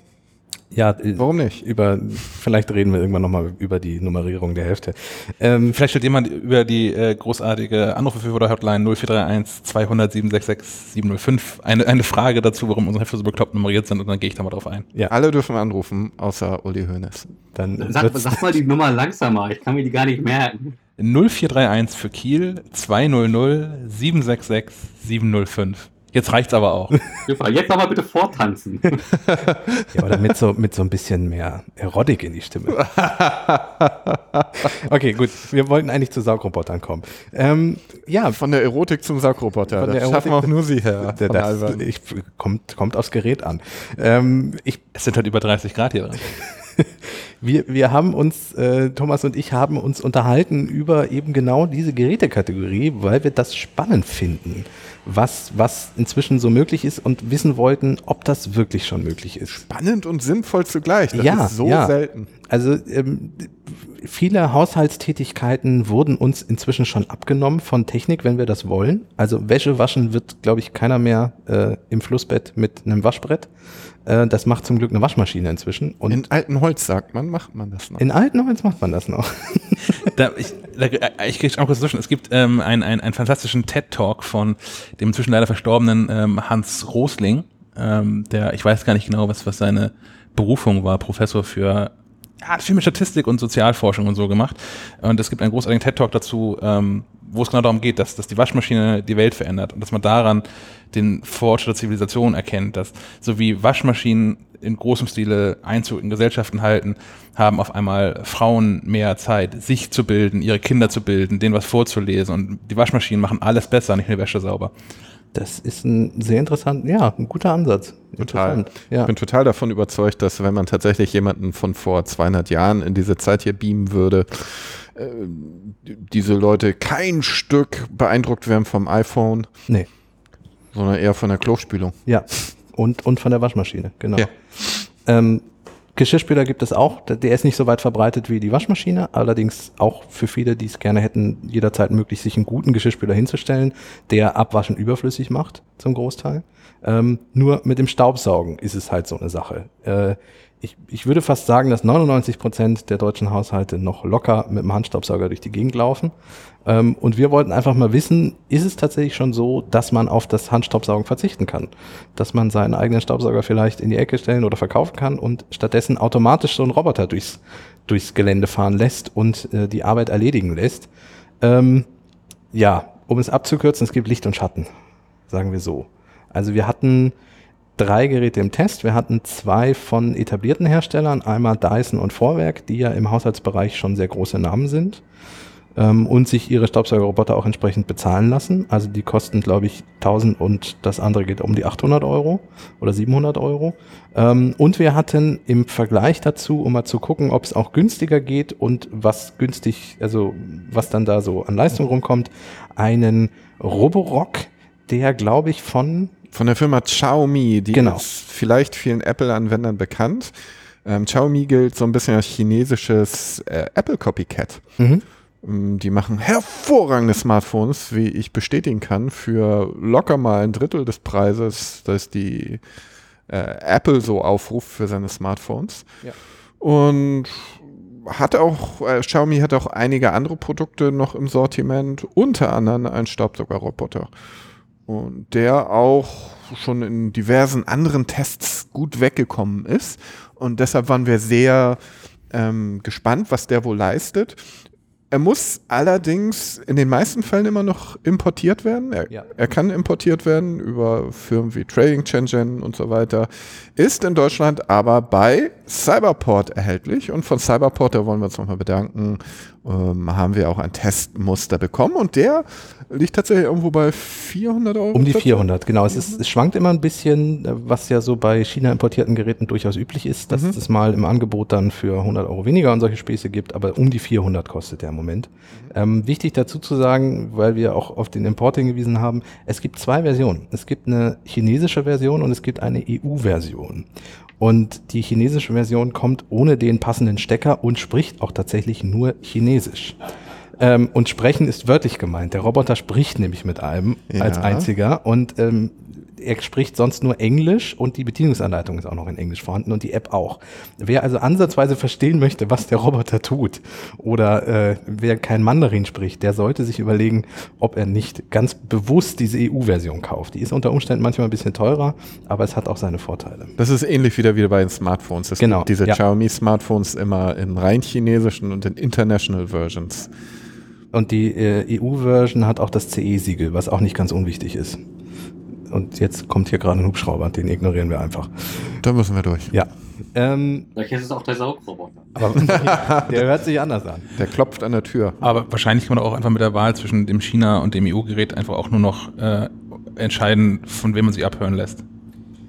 Ja, äh, warum nicht? über, vielleicht reden wir irgendwann nochmal über die Nummerierung der Hälfte. Ähm, Vielleicht stellt jemand über die äh, großartige Anrufe für Hotline 0431 200 766 705 eine, eine Frage dazu, warum unsere Hefte so bekloppt nummeriert sind und dann gehe ich da mal drauf ein. ja, Alle dürfen anrufen, außer Uli Hoeneß. dann Sag, sag mal die Nummer langsamer, ich kann mir die gar nicht merken. 0431 für Kiel 200 766 705. Jetzt reicht's aber auch. <laughs> Jetzt aber bitte vortanzen. <laughs> Ja, oder mit so, mit so ein bisschen mehr Erotik in die Stimme. <laughs> Okay, gut. Wir wollten eigentlich zu Saugrobotern kommen. Ähm, ja, Von der Erotik zum Saugroboter. Von das schaffen Erotik- auch nur Sie, Herr der, das, ich, kommt, kommt aufs Gerät an. Ähm, ich, Es sind halt über 30 Grad hier drin. wir, wir haben uns, äh, Thomas und ich haben uns unterhalten über eben genau diese Gerätekategorie, weil wir das spannend finden, was, was inzwischen so möglich ist und wissen wollten, ob das wirklich schon möglich ist. Spannend und sinnvoll zugleich. Das Ja, ist so ja. selten. Also ähm, viele Haushaltstätigkeiten wurden uns inzwischen schon abgenommen von Technik, wenn wir das wollen. Also Wäsche waschen wird, glaube ich, keiner mehr äh, im Flussbett mit einem Waschbrett. Äh, das macht zum Glück eine Waschmaschine inzwischen. Und in, In alten Holz, sagt man, macht man das noch. alten Holz macht man das noch. Da, ich da, äh, ich kriege schon kurz zwischen. Es gibt ähm, einen, einen, einen fantastischen TED-Talk von dem inzwischen leider verstorbenen ähm, Hans Rosling, ähm, der, ich weiß gar nicht genau, was, was seine Berufung war, Professor für ja, hat viel mit Statistik und Sozialforschung und so gemacht. Und es gibt einen großartigen TED-Talk dazu, ähm, wo es genau darum geht, dass, dass die Waschmaschine die Welt verändert und dass man daran den Fortschritt der Zivilisation erkennt, dass so wie Waschmaschinen in großem Stile Einzug in Gesellschaften halten, haben auf einmal Frauen mehr Zeit, sich zu bilden, ihre Kinder zu bilden, denen was vorzulesen und die Waschmaschinen machen alles besser, nicht nur die Wäsche sauber. Das ist ein sehr interessant, ja, ein guter Ansatz. Total. Ja. Ich bin total davon überzeugt, dass wenn man tatsächlich jemanden von vor 200 Jahren in diese Zeit hier beamen würde, äh, diese Leute kein Stück beeindruckt werden vom iPhone, Nee, sondern eher von der Klospülung. ja. Und, und von der Waschmaschine, genau. Ja. Ähm, Geschirrspüler gibt es auch. Der ist nicht so weit verbreitet wie die Waschmaschine, allerdings auch für viele, die es gerne hätten, jederzeit möglich, sich einen guten Geschirrspüler hinzustellen, der Abwaschen überflüssig macht, zum Großteil. Ähm, nur mit dem Staubsaugen ist es halt so eine Sache. Äh, ich, ich würde fast sagen, dass 99 Prozent der deutschen Haushalte noch locker mit dem Handstaubsauger durch die Gegend laufen. Ähm, und wir wollten einfach mal wissen, ist es tatsächlich schon so, dass man auf das Handstaubsaugen verzichten kann? Dass man seinen eigenen Staubsauger vielleicht in die Ecke stellen oder verkaufen kann und stattdessen automatisch so einen Roboter durchs, durchs Gelände fahren lässt und äh, die Arbeit erledigen lässt. Ähm, ja, um es abzukürzen, es gibt Licht und Schatten, sagen wir so. Also wir hatten drei Geräte im Test. Wir hatten zwei von etablierten Herstellern, einmal Dyson und Vorwerk, die ja im Haushaltsbereich schon sehr große Namen sind. ähm, und sich ihre Staubsaugerroboter auch entsprechend bezahlen lassen. Also die kosten, glaube ich, 1000 und das andere geht um die 800 Euro oder 700 Euro. Ähm, und wir hatten im Vergleich dazu, um mal zu gucken, ob es auch günstiger geht und was günstig, also was dann da so an Leistung rumkommt, einen Roborock, der, glaube ich, von Von der Firma Xiaomi, die Genau. ist vielleicht vielen Apple-Anwendern bekannt. Ähm, Xiaomi gilt so ein bisschen als chinesisches äh, Apple-Copycat. mhm. Ähm, Die machen hervorragende Smartphones, wie ich bestätigen kann, für locker mal ein Drittel des Preises, das die äh, Apple so aufruft für seine Smartphones. Ja. Und hat auch, äh, Xiaomi hat auch einige andere Produkte noch im Sortiment, unter anderem einen Staubsaugerroboter. Und der auch schon in diversen anderen Tests gut weggekommen ist. Und deshalb waren wir sehr ähm, gespannt, was der wohl leistet. Er muss allerdings in den meisten Fällen immer noch importiert werden. Er, Ja. er kann importiert werden über Firmen wie Trading Shenzhen und so weiter. Ist in Deutschland aber bei Cyberport erhältlich. Und von Cyberport, da wollen wir uns nochmal bedanken, ähm, haben wir auch ein Testmuster bekommen. Und der liegt tatsächlich irgendwo bei 400 Euro. Um die 400, genau. Es, ist, es schwankt immer ein bisschen, äh, was ja so bei China importierten Geräten durchaus üblich ist, dass es mal im Angebot dann für 100 Euro weniger und solche Späße gibt, aber um die 400 kostet der im Moment. Ähm, wichtig dazu zu sagen, weil wir auch auf den Import hingewiesen haben, es gibt zwei Versionen. Es gibt eine chinesische Version und es gibt eine EU-Version. Und die chinesische Version kommt ohne den passenden Stecker und spricht auch tatsächlich nur Chinesisch. Ähm, und sprechen ist wörtlich gemeint. Der Roboter spricht nämlich mit einem Ja. als einziger und ähm, er spricht sonst nur Englisch und die Bedienungsanleitung ist auch noch in Englisch vorhanden und die App auch. Wer also ansatzweise verstehen möchte, was der Roboter tut oder äh, wer kein Mandarin spricht, der sollte sich überlegen, ob er nicht ganz bewusst diese EU-Version kauft. Die ist unter Umständen manchmal ein bisschen teurer, aber es hat auch seine Vorteile. Das ist ähnlich wieder wie bei den Smartphones. Es Genau, diese ja. Xiaomi-Smartphones immer in rein chinesischen und in international Versions. Und die äh, EU-Version hat auch das CE-Siegel, was auch nicht ganz unwichtig ist. Und jetzt kommt hier gerade ein Hubschrauber, den ignorieren wir einfach. Da müssen wir durch. Ja. Ähm, Vielleicht ist es auch der Saugroboter. aber <laughs> der hört sich anders an. Der klopft an der Tür. Aber wahrscheinlich kann man auch einfach mit der Wahl zwischen dem China und dem EU-Gerät einfach auch nur noch äh, entscheiden, von wem man sich abhören lässt.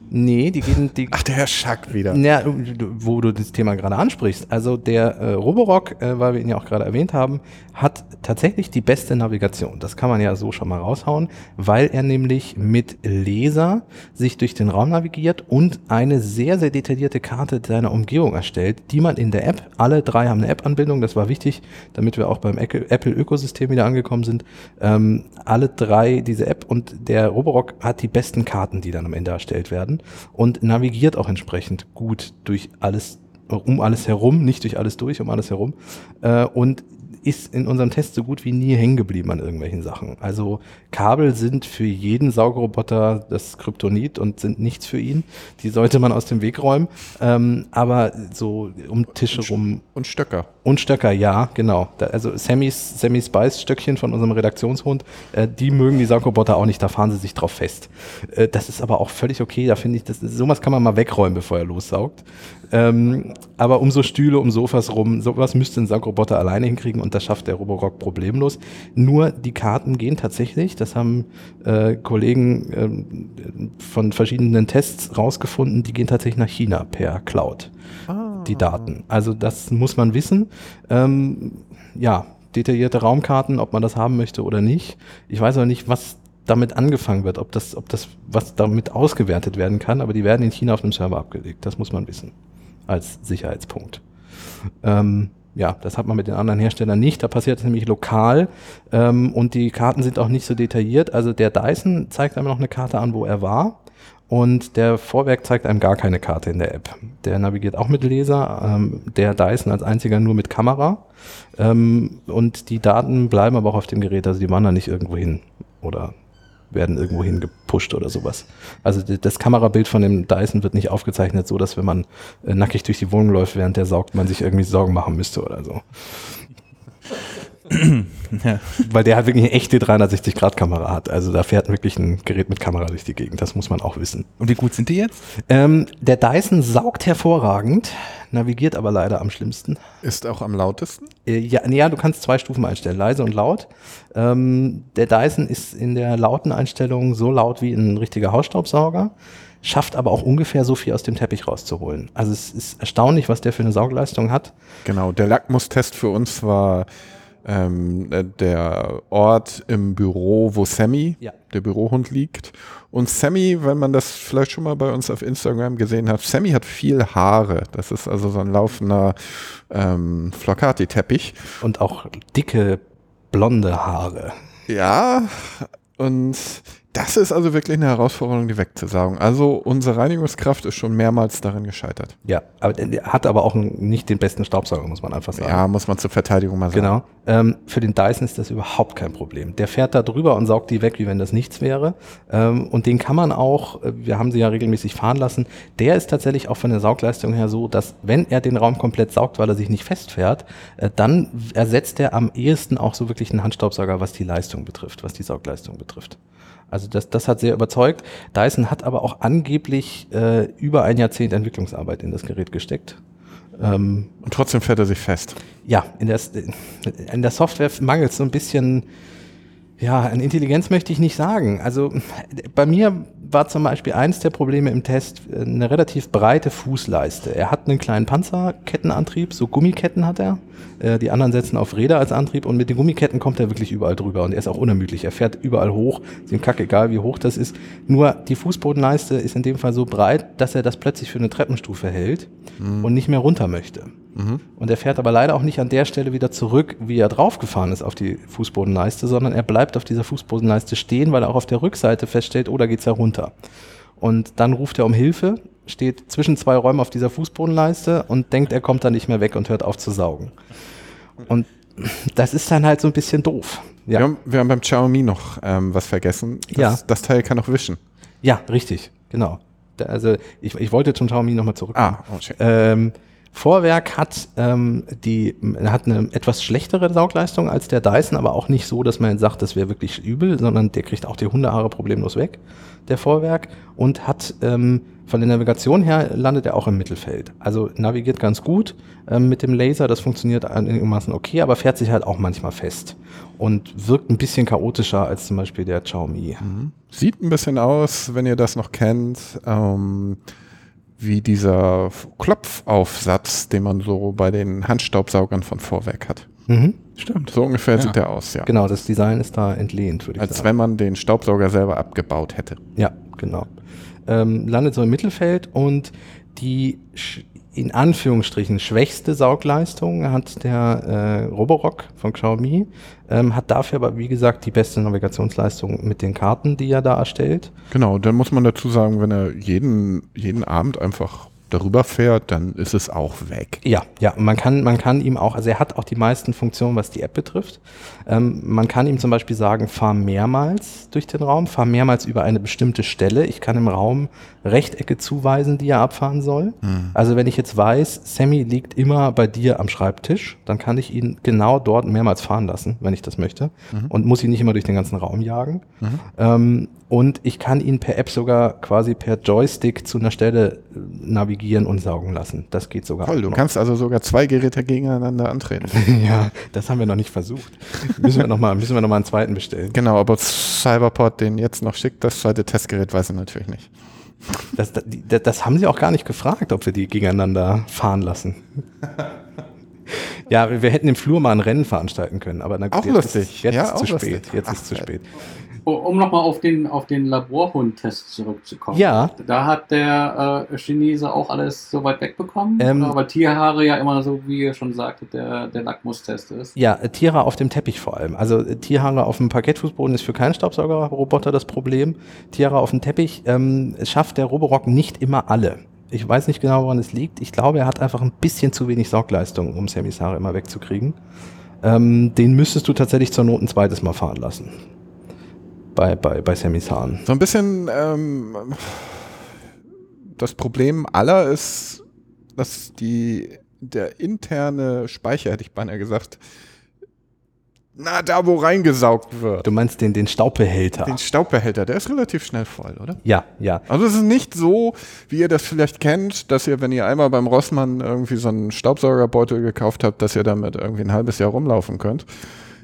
Nee, die gehen, die, Ach, der Herr Schack wieder. Ja, wo du das Thema gerade ansprichst. Also der äh, Roborock, äh, weil wir ihn ja auch gerade erwähnt haben, hat tatsächlich die beste Navigation. Das kann man ja so schon mal raushauen, weil er nämlich mit Laser sich durch den Raum navigiert und eine sehr, sehr detaillierte Karte seiner Umgebung erstellt, die man in der App, alle drei haben eine App-Anbindung, das war wichtig, damit wir auch beim Apple- Apple-Ökosystem wieder angekommen sind. Ähm, alle drei diese App und der Roborock hat die besten Karten, die dann am Ende erstellt werden und navigiert auch entsprechend gut durch alles, um alles herum, nicht durch alles durch, um alles herum äh, und ist in unserem Test so gut wie nie hängen geblieben an irgendwelchen Sachen. Also Kabel sind für jeden Saugroboter das Kryptonit und sind nichts für ihn. Die sollte man aus dem Weg räumen. Ähm, aber so um Tische rum Und Stöcker. Und Stöcker, ja, genau. Da, also Sammys, Sammy Spice Stöckchen von unserem Redaktionshund, äh, die mögen die Saugroboter auch nicht, da fahren sie sich drauf fest. Äh, das ist aber auch völlig okay, da finde ich, das, sowas kann man mal wegräumen, bevor er lossaugt. Ähm, aber um so Stühle, um Sofas rum, sowas müsste ein Saugroboter alleine hinkriegen und das schafft der Roborock problemlos. Nur die Karten gehen tatsächlich, das haben äh, Kollegen ähm, von verschiedenen Tests rausgefunden, die gehen tatsächlich nach China per Cloud die Daten. Also das muss man wissen. Ähm, ja, detaillierte Raumkarten, ob man das haben möchte oder nicht. Ich weiß aber nicht, was damit angefangen wird, ob das, ob das, was damit ausgewertet werden kann, aber die werden in China auf dem Server abgelegt. Das muss man wissen. Als Sicherheitspunkt. Ähm, ja, das hat man mit den anderen Herstellern nicht. Da passiert es nämlich lokal ähm, und die Karten sind auch nicht so detailliert. Also der Dyson zeigt einem noch eine Karte an, wo er war. Und der Vorwerk zeigt einem gar keine Karte in der App. Der navigiert auch mit Laser, ähm, der Dyson als einziger nur mit Kamera. Ähm, und die Daten bleiben aber auch auf dem Gerät, also die wandern nicht irgendwo hin oder werden irgendwo hin gepusht oder sowas. Also das Kamerabild von dem Dyson wird nicht aufgezeichnet, so dass wenn man äh, nackig durch die Wohnung läuft, während der saugt, man sich irgendwie Sorgen machen müsste oder so. <clears throat> Ja. Weil der halt wirklich eine echte 360-Grad-Kamera hat. Also da fährt wirklich ein Gerät mit Kamera durch die Gegend. Das muss man auch wissen. Und wie gut sind die jetzt? Ähm, der Dyson saugt hervorragend, navigiert aber leider am schlimmsten. Ist auch am lautesten? Äh, Ja, nee, ja, du kannst zwei Stufen einstellen, leise und laut. Ähm, der Dyson ist in der lauten Einstellung so laut wie ein richtiger Hausstaubsauger, schafft aber auch ungefähr so viel aus dem Teppich rauszuholen. Also es ist erstaunlich, was der für eine Saugleistung hat. Genau, der Lackmustest für uns war ähm, äh, der Ort im Büro, wo Sammy, Ja. der Bürohund, liegt. Und Sammy, wenn man das vielleicht schon mal bei uns auf Instagram gesehen hat, Sammy hat viel Haare. Das ist also so ein laufender ähm, Flocati-Teppich. Und auch dicke, blonde Haare. Ja, und das ist also wirklich eine Herausforderung, die wegzusaugen. Also unsere Reinigungskraft ist schon mehrmals darin gescheitert. Ja, aber hat aber auch nicht den besten Staubsauger, muss man einfach sagen. Ja, muss man zur Verteidigung mal sagen. Genau. Ähm, für den Dyson ist das überhaupt kein Problem. Der fährt da drüber und saugt die weg, wie wenn das nichts wäre. Ähm, und den kann man auch, äh, wir haben sie ja regelmäßig fahren lassen, der ist tatsächlich auch von der Saugleistung her so, dass wenn er den Raum komplett saugt, weil er sich nicht festfährt, äh, dann ersetzt er am ehesten auch so wirklich einen Handstaubsauger, was die Leistung betrifft, was die Saugleistung betrifft. Also das, das hat sehr überzeugt. Dyson hat aber auch angeblich äh, über ein Jahrzehnt Entwicklungsarbeit in das Gerät gesteckt. Ähm, Und trotzdem fährt er sich fest. ja, in der, in der Software mangelt es so ein bisschen, ja, an Intelligenz möchte ich nicht sagen. Also bei mir war zum Beispiel eins der Probleme im Test äh, eine relativ breite Fußleiste. Er hat einen kleinen Panzerkettenantrieb, so Gummiketten hat er. Äh, Die anderen setzen auf Räder als Antrieb und mit den Gummiketten kommt er wirklich überall drüber und er ist auch unermüdlich. Er fährt überall hoch, ist ihm kackegal, wie hoch das ist. Nur die Fußbodenleiste ist in dem Fall so breit, dass er das plötzlich für eine Treppenstufe hält und nicht mehr runter möchte. Und er fährt aber leider auch nicht an der Stelle wieder zurück, wie er draufgefahren ist auf die Fußbodenleiste, sondern er bleibt auf dieser Fußbodenleiste stehen, weil er auch auf der Rückseite feststellt, oh, da geht's ja runter. Und dann ruft er um Hilfe, steht zwischen zwei Räumen auf dieser Fußbodenleiste und denkt, er kommt da nicht mehr weg und hört auf zu saugen. Und das ist dann halt so ein bisschen doof. Wir, Ja, haben, wir haben beim Xiaomi noch ähm, was vergessen. Das, Ja. das Teil kann auch wischen. ja richtig, genau. Da, also ich, ich wollte zum Xiaomi nochmal zurück. Ah, oh, shit. Ähm, Vorwerk hat, ähm, die, hat eine etwas schlechtere Saugleistung als der Dyson, aber auch nicht so, dass man sagt, das wäre wirklich übel, sondern der kriegt auch die Hundehaare problemlos weg, der Vorwerk, und hat ähm, von der Navigation her landet er auch im Mittelfeld. Also navigiert ganz gut ähm, mit dem Laser, das funktioniert einigermaßen okay, aber fährt sich halt auch manchmal fest und wirkt ein bisschen chaotischer als zum Beispiel der Xiaomi. Sieht ein bisschen aus, wenn ihr das noch kennt, ähm, wie dieser Klopfaufsatz, den man so bei den Handstaubsaugern von Vorwerk hat. Mhm. Stimmt. So ungefähr Ja. sieht der aus, ja. Genau, das Design ist da entlehnt, würde ich Als sagen. wenn man den Staubsauger selber abgebaut hätte. Ja, genau. Ähm, landet so im Mittelfeld und die in Anführungsstrichen schwächste Saugleistung hat der äh, Roborock von Xiaomi, ähm, hat dafür aber wie gesagt die beste Navigationsleistung mit den Karten, die er da erstellt. Genau, dann muss man dazu sagen, wenn er jeden, jeden Abend einfach darüber fährt, dann ist es auch weg. Ja, ja, man kann, man kann ihm auch, also er hat auch die meisten Funktionen, was die App betrifft. Ähm, man kann ihm zum Beispiel sagen, fahr mehrmals durch den Raum, fahr mehrmals über eine bestimmte Stelle. Ich kann im Raum Rechtecke zuweisen, die er abfahren soll. Also wenn ich jetzt weiß, Sammy liegt immer bei dir am Schreibtisch, dann kann ich ihn genau dort mehrmals fahren lassen, wenn ich das möchte. Und muss ihn nicht immer durch den ganzen Raum jagen. Ähm, und ich kann ihn per App sogar quasi per Joystick zu einer Stelle äh, navigieren und saugen lassen. Das geht sogar. Toll, du noch. kannst also sogar zwei Geräte gegeneinander antreten. <laughs> Ja, das haben wir noch nicht versucht. Müssen wir nochmal, wir noch mal einen zweiten bestellen. genau, aber Cyberport den jetzt noch schickt, das zweite Testgerät weiß er natürlich nicht. Das, das, das haben sie auch gar nicht gefragt, ob wir die gegeneinander fahren lassen. Ja, wir hätten im Flur mal ein Rennen veranstalten können, aber na gut, Auch jetzt lustig. Ist, jetzt Ja, ist zu lustig. spät. Jetzt Ach, ist zu spät. Um nochmal auf den, auf den Laborhund-Test zurückzukommen. Ja. Da hat der äh, Chinese auch alles so weit wegbekommen, Ähm, oder? weil Tierhaare ja immer so, wie ihr schon sagtet, der, der Lackmustest ist. Ja, äh, Tiere auf dem Teppich vor allem. Also äh, Tierhaare auf dem Parkettfußboden ist für keinen Staubsaugerroboter das Problem. Tiere auf dem Teppich ähm, schafft der Roborock nicht immer alle. Ich weiß nicht genau, woran es liegt. Ich glaube, er hat einfach ein bisschen zu wenig Saugleistung, um Sammys Haare immer wegzukriegen. Ähm, den müsstest du tatsächlich zur Not ein zweites Mal fahren lassen. Bei, bei, bei Sammys Haaren. So ein bisschen ähm, das Problem aller ist, dass die der interne Speicher, hätte ich beinahe gesagt, Na, da wo reingesaugt wird. Du meinst den, den Staubbehälter? Den Staubbehälter, der ist relativ schnell voll, oder? ja, ja. Also es ist nicht so, wie ihr das vielleicht kennt, dass ihr, wenn ihr einmal beim Rossmann irgendwie so einen Staubsaugerbeutel gekauft habt, dass ihr damit irgendwie ein halbes Jahr rumlaufen könnt.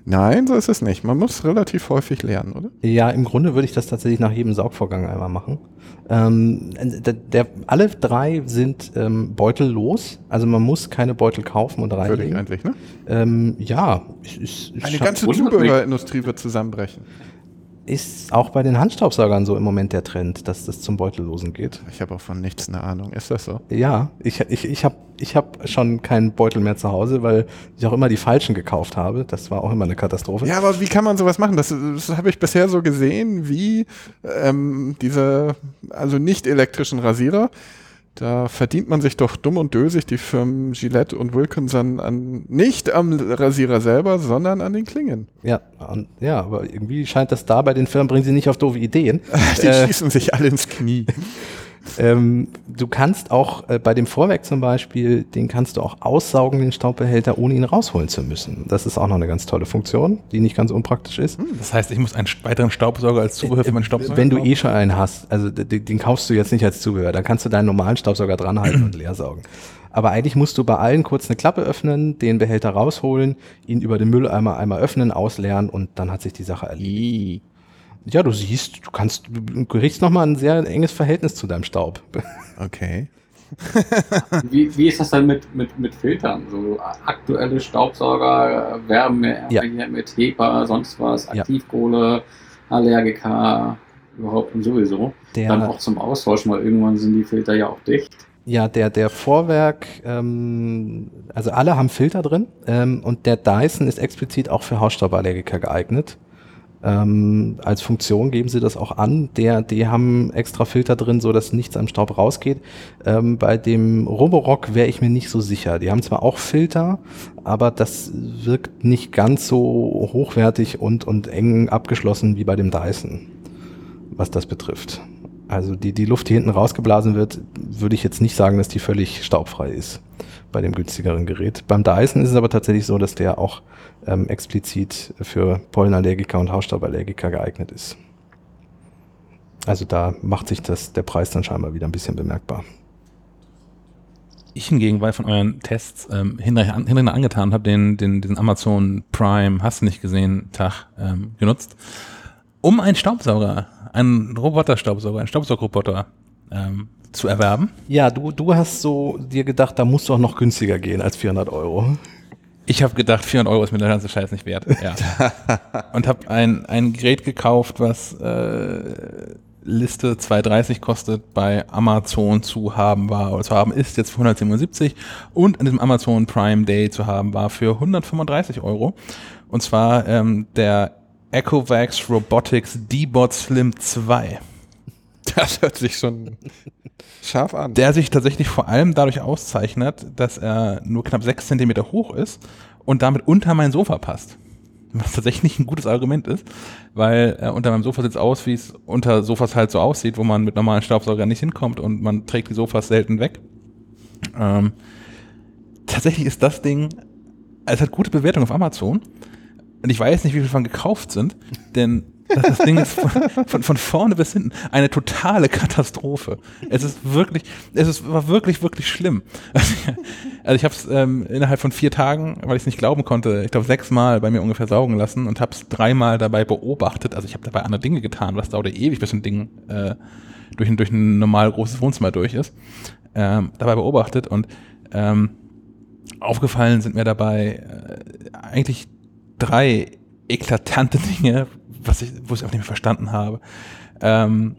Nein, so ist es nicht. Man muss relativ häufig lernen, oder? Ja, im Grunde würde ich das tatsächlich nach jedem Saugvorgang einmal machen. Ähm, der, der, alle drei sind ähm, beutellos, also man muss keine Beutel kaufen und Würde ich reinlegen. eigentlich, ne? Ähm, ja, ist, ist, Eine scha- ganze. Zubehörindustrie wird zusammenbrechen. Ist auch bei den Handstaubsaugern so im Moment der Trend, dass das zum Beutellosen geht. Ich habe auch von nichts eine Ahnung. Ist das so? Ja, ich, ich, ich habe ich hab schon keinen Beutel mehr zu Hause, weil ich auch immer die falschen gekauft habe. Das war auch immer eine Katastrophe. Ja, aber wie kann man sowas machen? Das, das habe ich bisher so gesehen, wie ähm, diese, also nicht elektrischen Rasierer. Da verdient man sich doch dumm und dösig die Firmen Gillette und Wilkinson an, nicht am Rasierer selber, sondern an den Klingen. Ja, und, ja, aber irgendwie scheint das da bei den Firmen, bringen sie nicht auf doofe Ideen. <laughs> Die Äh, schießen sich alle ins Knie. <laughs> Ähm, du kannst auch äh, bei dem Vorwerk zum Beispiel, den kannst du auch aussaugen, den Staubbehälter, ohne ihn rausholen zu müssen. Das ist auch noch eine ganz tolle Funktion, die nicht ganz unpraktisch ist. Das heißt, ich muss einen weiteren Staubsauger als Zubehör für meinen Staubsauger Wenn du kaufen? eh schon einen hast, also den, den kaufst du jetzt nicht als Zubehör, dann kannst du deinen normalen Staubsauger dranhalten und leer saugen. Aber eigentlich musst du bei allen kurz eine Klappe öffnen, den Behälter rausholen, ihn über den Mülleimer einmal öffnen, ausleeren und dann hat sich die Sache erledigt. Ja, du siehst, du kannst, du kriegst nochmal ein sehr enges Verhältnis zu deinem Staub. Okay. <laughs> Wie, wie ist das dann mit, mit, mit Filtern? So aktuelle Staubsauger werben mehr Ja. mit HEPA, sonst was, Ja. Aktivkohle, Allergiker, überhaupt und sowieso. Der- Dann auch zum Austauschen, weil irgendwann sind die Filter ja auch dicht. Ja, der, der Vorwerk, ähm, also alle haben Filter drin ähm, und der Dyson ist explizit auch für Hausstauballergiker geeignet. Ähm, als Funktion geben sie das auch an. Der, die haben extra Filter drin, so dass nichts am Staub rausgeht. Ähm, bei dem Roborock wäre ich mir nicht so sicher. Die haben zwar auch Filter, aber das wirkt nicht ganz so hochwertig und, und eng abgeschlossen wie bei dem Dyson, was das betrifft. Also die, die Luft, die hinten rausgeblasen wird, würde ich jetzt nicht sagen, dass die völlig staubfrei ist bei dem günstigeren Gerät. Beim Dyson ist es aber tatsächlich so, dass der auch ähm, explizit für Pollenallergiker und Hausstauballergiker geeignet ist. Also da macht sich das, der Preis dann scheinbar wieder ein bisschen bemerkbar. Ich hingegen war von euren Tests ähm, hinterher, an, angetan, habe den, den, diesen Amazon Prime, hast du nicht gesehen, Tag ähm, genutzt, um einen Staubsauger, einen Roboterstaubsauger, einen Staubsaugerroboter ähm, zu erwerben. Ja, du, du hast so dir gedacht, da musst du auch noch günstiger gehen als 400 Euro. Ich habe gedacht, 400 Euro ist mir der ganze Scheiß nicht wert. Ja. <laughs> Und habe ein, ein Gerät gekauft, was äh, Liste 230 kostet, bei Amazon zu haben war, oder zu haben ist jetzt für 177 und an diesem Amazon Prime Day zu haben war für 135 Euro. Und zwar ähm, der Echovax Robotics D-Bot Slim 2. <laughs> Das hört sich schon scharf an. der sich tatsächlich vor allem dadurch auszeichnet, dass er nur knapp sechs Zentimeter hoch ist und damit unter mein Sofa passt. Was tatsächlich ein gutes Argument ist, weil äh, unter meinem Sofa sieht aus, wie es unter Sofas halt so aussieht, wo man mit normalen Staubsaugern nicht hinkommt und man trägt die Sofas selten weg. Ähm, tatsächlich ist das Ding, es hat gute Bewertungen auf Amazon und ich weiß nicht, wie viele davon gekauft sind, denn das, das Ding ist von, von, von vorne bis hinten eine totale Katastrophe. Es ist wirklich, es ist, war wirklich, wirklich schlimm. Also ich habe es ähm, innerhalb von vier Tagen, weil ich es nicht glauben konnte, ich glaube sechsmal bei mir ungefähr saugen lassen und habe es dreimal dabei beobachtet. Also ich habe dabei andere Dinge getan, was dauert ewig, bis ein Ding äh, durch, ein, durch ein normal großes Wohnzimmer durch ist. Ähm, dabei beobachtet und ähm, aufgefallen sind mir dabei äh, eigentlich drei eklatante Dinge, was ich, wo ich auch nicht mehr verstanden habe. Ähm,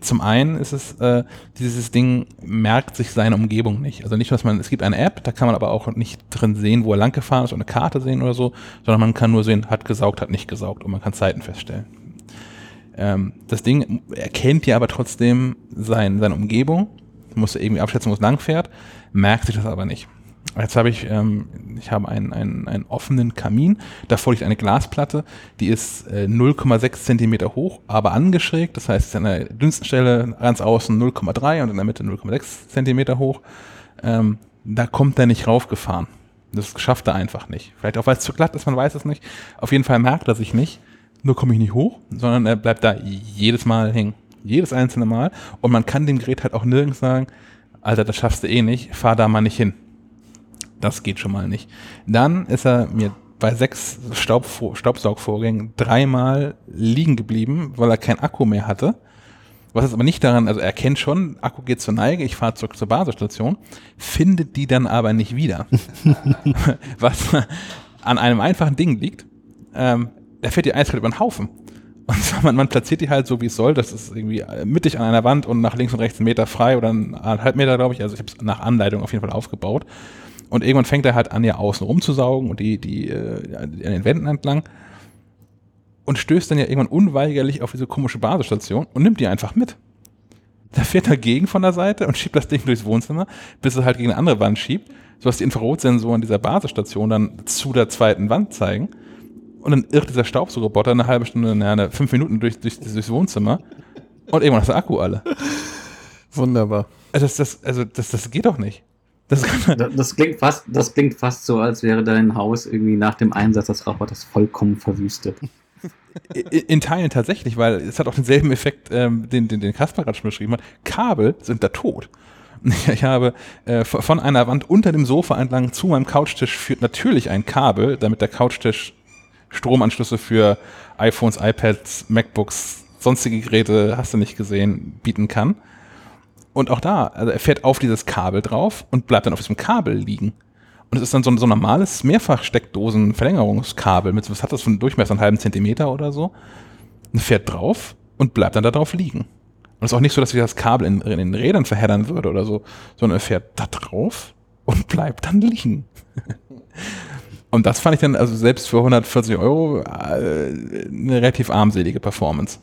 zum einen ist es, äh, dieses Ding merkt sich seine Umgebung nicht. Also nicht, dass man, es gibt eine App, da kann man aber auch nicht drin sehen, wo er lang gefahren ist und eine Karte sehen oder so, sondern man kann nur sehen, hat gesaugt, hat nicht gesaugt und man kann Zeiten feststellen. Ähm, das Ding erkennt ja aber trotzdem sein, seine Umgebung, muss irgendwie abschätzen, wo es lang fährt, merkt sich das aber nicht. Jetzt habe ich, ähm, ich habe einen, einen, einen offenen Kamin, davor liegt eine Glasplatte, die ist äh, 0,6 Zentimeter hoch, aber angeschrägt, das heißt, an der dünnsten Stelle ganz außen 0,3 und in der Mitte 0,6 Zentimeter hoch. Ähm, da kommt er nicht raufgefahren. Das schafft er einfach nicht. Vielleicht auch, weil es zu glatt ist, man weiß es nicht. Auf jeden Fall merkt er sich nicht. Nur komme ich nicht hoch, sondern er bleibt da jedes Mal hängen. Jedes einzelne Mal. Und man kann dem Gerät halt auch nirgends sagen, Alter, das schaffst du eh nicht, fahr da mal nicht hin. Das geht schon mal nicht. Dann ist er mir bei sechs Staubvo Staubsaugvorgängen dreimal liegen geblieben, weil er keinen Akku mehr hatte. Was ist aber nicht daran, also er kennt schon, Akku geht zur Neige, ich fahre zurück zur Basisstation, findet die dann aber nicht wieder. <laughs> Was an einem einfachen Ding liegt, ähm, er fährt die eiskalt über den Haufen. Und <laughs> man, man platziert die halt so, wie es soll. Das ist irgendwie mittig an einer Wand und nach links und rechts einen Meter frei oder einen halb Meter, glaube ich. Also ich habe es nach Anleitung auf jeden Fall aufgebaut. Und irgendwann fängt er halt an, ja außen rumzusaugen und die, die äh, an den Wänden entlang und stößt dann ja irgendwann unweigerlich auf diese komische Basisstation und nimmt die einfach mit. Da fährt er gegen von der Seite und schiebt das Ding durchs Wohnzimmer, bis er halt gegen eine andere Wand schiebt, sodass die Infrarotsensoren dieser Basisstation dann zu der zweiten Wand zeigen. Und dann irrt dieser Staubsaugerroboter eine halbe Stunde, eine fünf Minuten durch, durch, durchs Wohnzimmer und irgendwann ist der Akku alle. Wunderbar. Also das, das, also das, das geht doch nicht. Das, das, klingt fast, das klingt fast so, als wäre dein Haus irgendwie nach dem Einsatz des Roboters vollkommen verwüstet. In, in Teilen tatsächlich, weil es hat auch denselben Effekt, ähm, den, den, den Kasper gerade schon beschrieben hat. Kabel sind da tot. <laughs> Ich habe äh, von einer Wand unter dem Sofa entlang zu meinem Couchtisch führt natürlich ein Kabel, damit der Couchtisch Stromanschlüsse für iPhones, iPads, MacBooks, sonstige Geräte, hast du nicht gesehen, bieten kann. Und auch da, also er fährt auf dieses Kabel drauf und bleibt dann auf diesem Kabel liegen. Und es ist dann so, so ein normales Mehrfachsteckdosen-Verlängerungskabel mit, was hat das für einen Durchmesser, einen halben Zentimeter oder so? Und fährt drauf und bleibt dann da drauf liegen. Und es ist auch nicht so, dass sich das Kabel in, in den Rädern verheddern würde oder so, sondern er fährt da drauf und bleibt dann liegen. <laughs> und das fand ich dann, also selbst für 140 Euro, äh, eine relativ armselige Performance.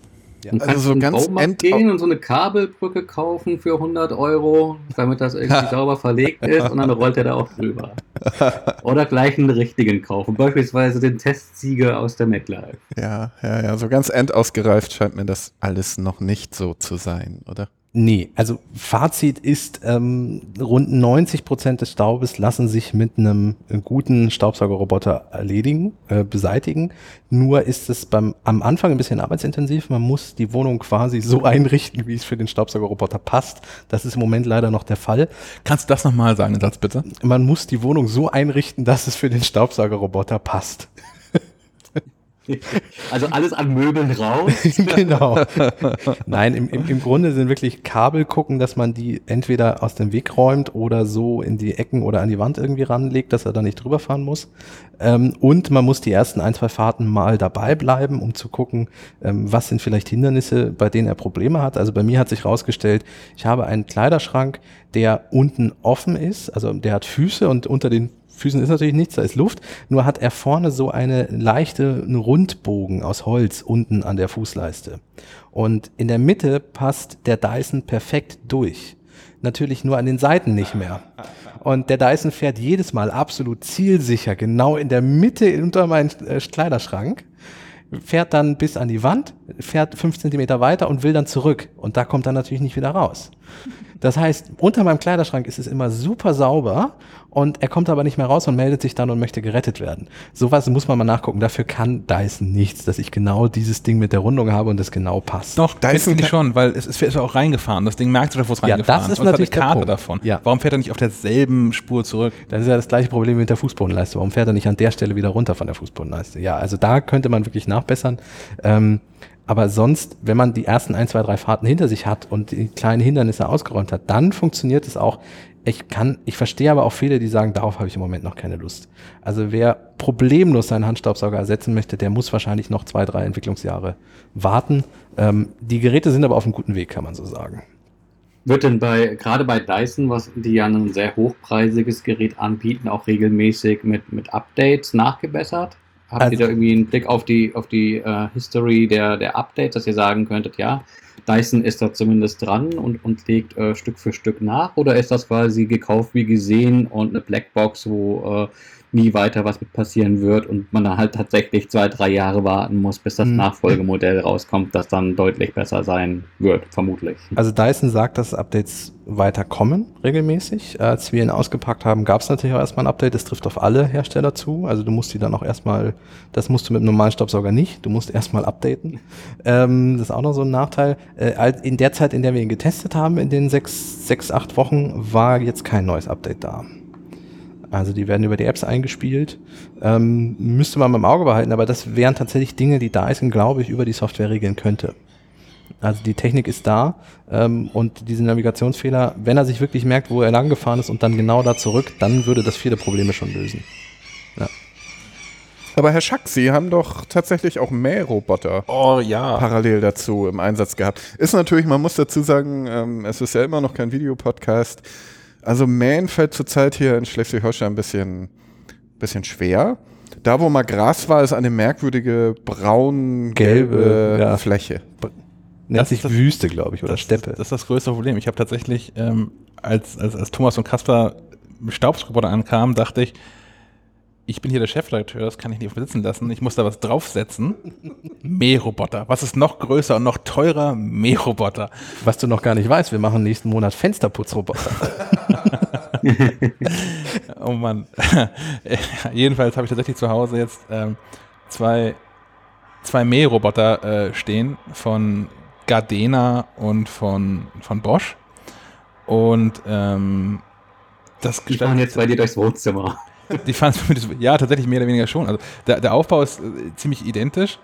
Ja. Also so ganz Baumarkt gehen und so eine Kabelbrücke kaufen für 100 Euro, damit das irgendwie sauber verlegt ist und dann rollt er da auch drüber. <laughs> Oder gleich einen richtigen kaufen, beispielsweise den Testsieger aus der MacLife. Ja, ja, ja, so ganz endausgereift scheint mir das alles noch nicht so zu sein, oder? Nee, also Fazit ist, ähm, rund 90 Prozent des Staubes lassen sich mit einem guten Staubsaugerroboter erledigen, äh, beseitigen. Nur ist es beim, am Anfang ein bisschen arbeitsintensiv. Man muss die Wohnung quasi so einrichten, wie es für den Staubsaugerroboter passt. Das ist im Moment leider noch der Fall. Kannst du das nochmal sagen, den Satz bitte? Man muss die Wohnung so einrichten, dass es für den Staubsaugerroboter passt. <laughs> Also alles an Möbeln raus. <laughs> genau. Nein, im, im, im Grunde sind wirklich Kabel gucken, dass man die entweder aus dem Weg räumt oder so in die Ecken oder an die Wand irgendwie ranlegt, dass er da nicht drüber fahren muss. Ähm, und man muss die ersten ein, zwei Fahrten mal dabei bleiben, um zu gucken, ähm, was sind vielleicht Hindernisse, bei denen er Probleme hat. Also bei mir hat sich rausgestellt, ich habe einen Kleiderschrank, der unten offen ist, also der hat Füße und unter den Füßen ist natürlich nichts, da ist Luft, nur hat er vorne so eine leichte einen Rundbogen aus Holz unten an der Fußleiste. Und in der Mitte passt der Dyson perfekt durch. Natürlich nur an den Seiten nicht mehr. Und der Dyson fährt jedes Mal absolut zielsicher, genau in der Mitte unter meinen äh, Kleiderschrank, fährt dann bis an die Wand, fährt fünf Zentimeter weiter und will dann zurück. Und da kommt er natürlich nicht wieder raus. Das heißt, unter meinem Kleiderschrank ist es immer super sauber und er kommt aber nicht mehr raus und meldet sich dann und möchte gerettet werden. Sowas muss man mal nachgucken. Dafür kann Dyson nichts, dass ich genau dieses Ding mit der Rundung habe und das genau passt. Doch, Dyson ich schon, weil es ist, ist auch reingefahren. Das Ding merkt doch, wo es ja, reingefahren ist. Das ist und natürlich eine Karte davon. Ja. Warum fährt er nicht auf derselben Spur zurück? Das ist ja das gleiche Problem mit der Fußbodenleiste. Warum fährt er nicht an der Stelle wieder runter von der Fußbodenleiste? Ja, also da könnte man wirklich nachbessern. Ähm, aber sonst, wenn man die ersten ein, zwei, drei Fahrten hinter sich hat und die kleinen Hindernisse ausgeräumt hat, dann funktioniert es auch. Ich kann, ich verstehe aber auch viele, die sagen, darauf habe ich im Moment noch keine Lust. Also wer problemlos seinen Handstaubsauger ersetzen möchte, der muss wahrscheinlich noch zwei, drei Entwicklungsjahre warten. Ähm, die Geräte sind aber auf einem guten Weg, kann man so sagen. Wird denn bei, gerade bei Dyson, was die ja ein sehr hochpreisiges Gerät anbieten, auch regelmäßig mit, mit Updates nachgebessert? Habt also, ihr da irgendwie einen Blick auf die, auf die uh, History der, der Updates, dass ihr sagen könntet, ja, Dyson ist da zumindest dran und, und legt äh, Stück für Stück nach? Oder ist das quasi gekauft wie gesehen und eine Blackbox, wo äh, nie weiter was mit passieren wird und man dann halt tatsächlich zwei, drei Jahre warten muss, bis das Mhm. Nachfolgemodell rauskommt, das dann deutlich besser sein wird, vermutlich. Also Dyson sagt, dass Updates weiterkommen regelmäßig. Als wir ihn ausgepackt haben, gab es natürlich auch erstmal ein Update. Das trifft auf alle Hersteller zu. Also du musst die dann auch erstmal, das musst du mit einem normalen Staubsauger nicht. Du musst erstmal updaten. Ähm, das ist auch noch so ein Nachteil. Äh, in der Zeit, in der wir ihn getestet haben, in den sechs, sechs, acht Wochen, war jetzt kein neues Update da. Also die werden über die Apps eingespielt. Ähm, müsste man im Auge behalten, aber das wären tatsächlich Dinge, die Dyson, glaube ich, über die Software regeln könnte. Also die Technik ist da ähm, und diese Navigationsfehler, wenn er sich wirklich merkt, wo er lang gefahren ist und dann genau da zurück, dann würde das viele Probleme schon lösen. Aber Herr Schack, Sie haben doch tatsächlich auch Mähroboter Oh ja. parallel dazu im Einsatz gehabt. Ist natürlich, man muss dazu sagen, ähm, es ist ja immer noch kein Videopodcast. Also Mähen fällt zurzeit hier in Schleswig-Holstein ein bisschen, bisschen schwer. Da, wo mal Gras war, ist eine merkwürdige braun-gelbe Gelbe, ja. Fläche. Nennt Das sich ist das- Wüste, glaube ich, oder Steppe. Das ist das größte Problem. Ich habe tatsächlich, ähm, als, als, als Thomas und Kasper mit Staubsroboter ankamen, dachte ich, ich bin hier der Chefredakteur, das kann ich nicht besitzen lassen. Ich muss da was draufsetzen. Mähroboter. Was ist noch größer und noch teurer? Mähroboter. Was du noch gar nicht weißt, wir machen nächsten Monat Fensterputzroboter. <laughs> Oh Mann. <laughs> Jedenfalls habe ich tatsächlich zu Hause jetzt ähm, zwei, zwei Mähroboter äh, stehen von Gardena und von, von Bosch. Und ähm, das Die fahren jetzt bei dir durchs Wohnzimmer. Die fahren es <laughs> ja tatsächlich mehr oder weniger schon. Also der, der Aufbau ist äh, ziemlich identisch.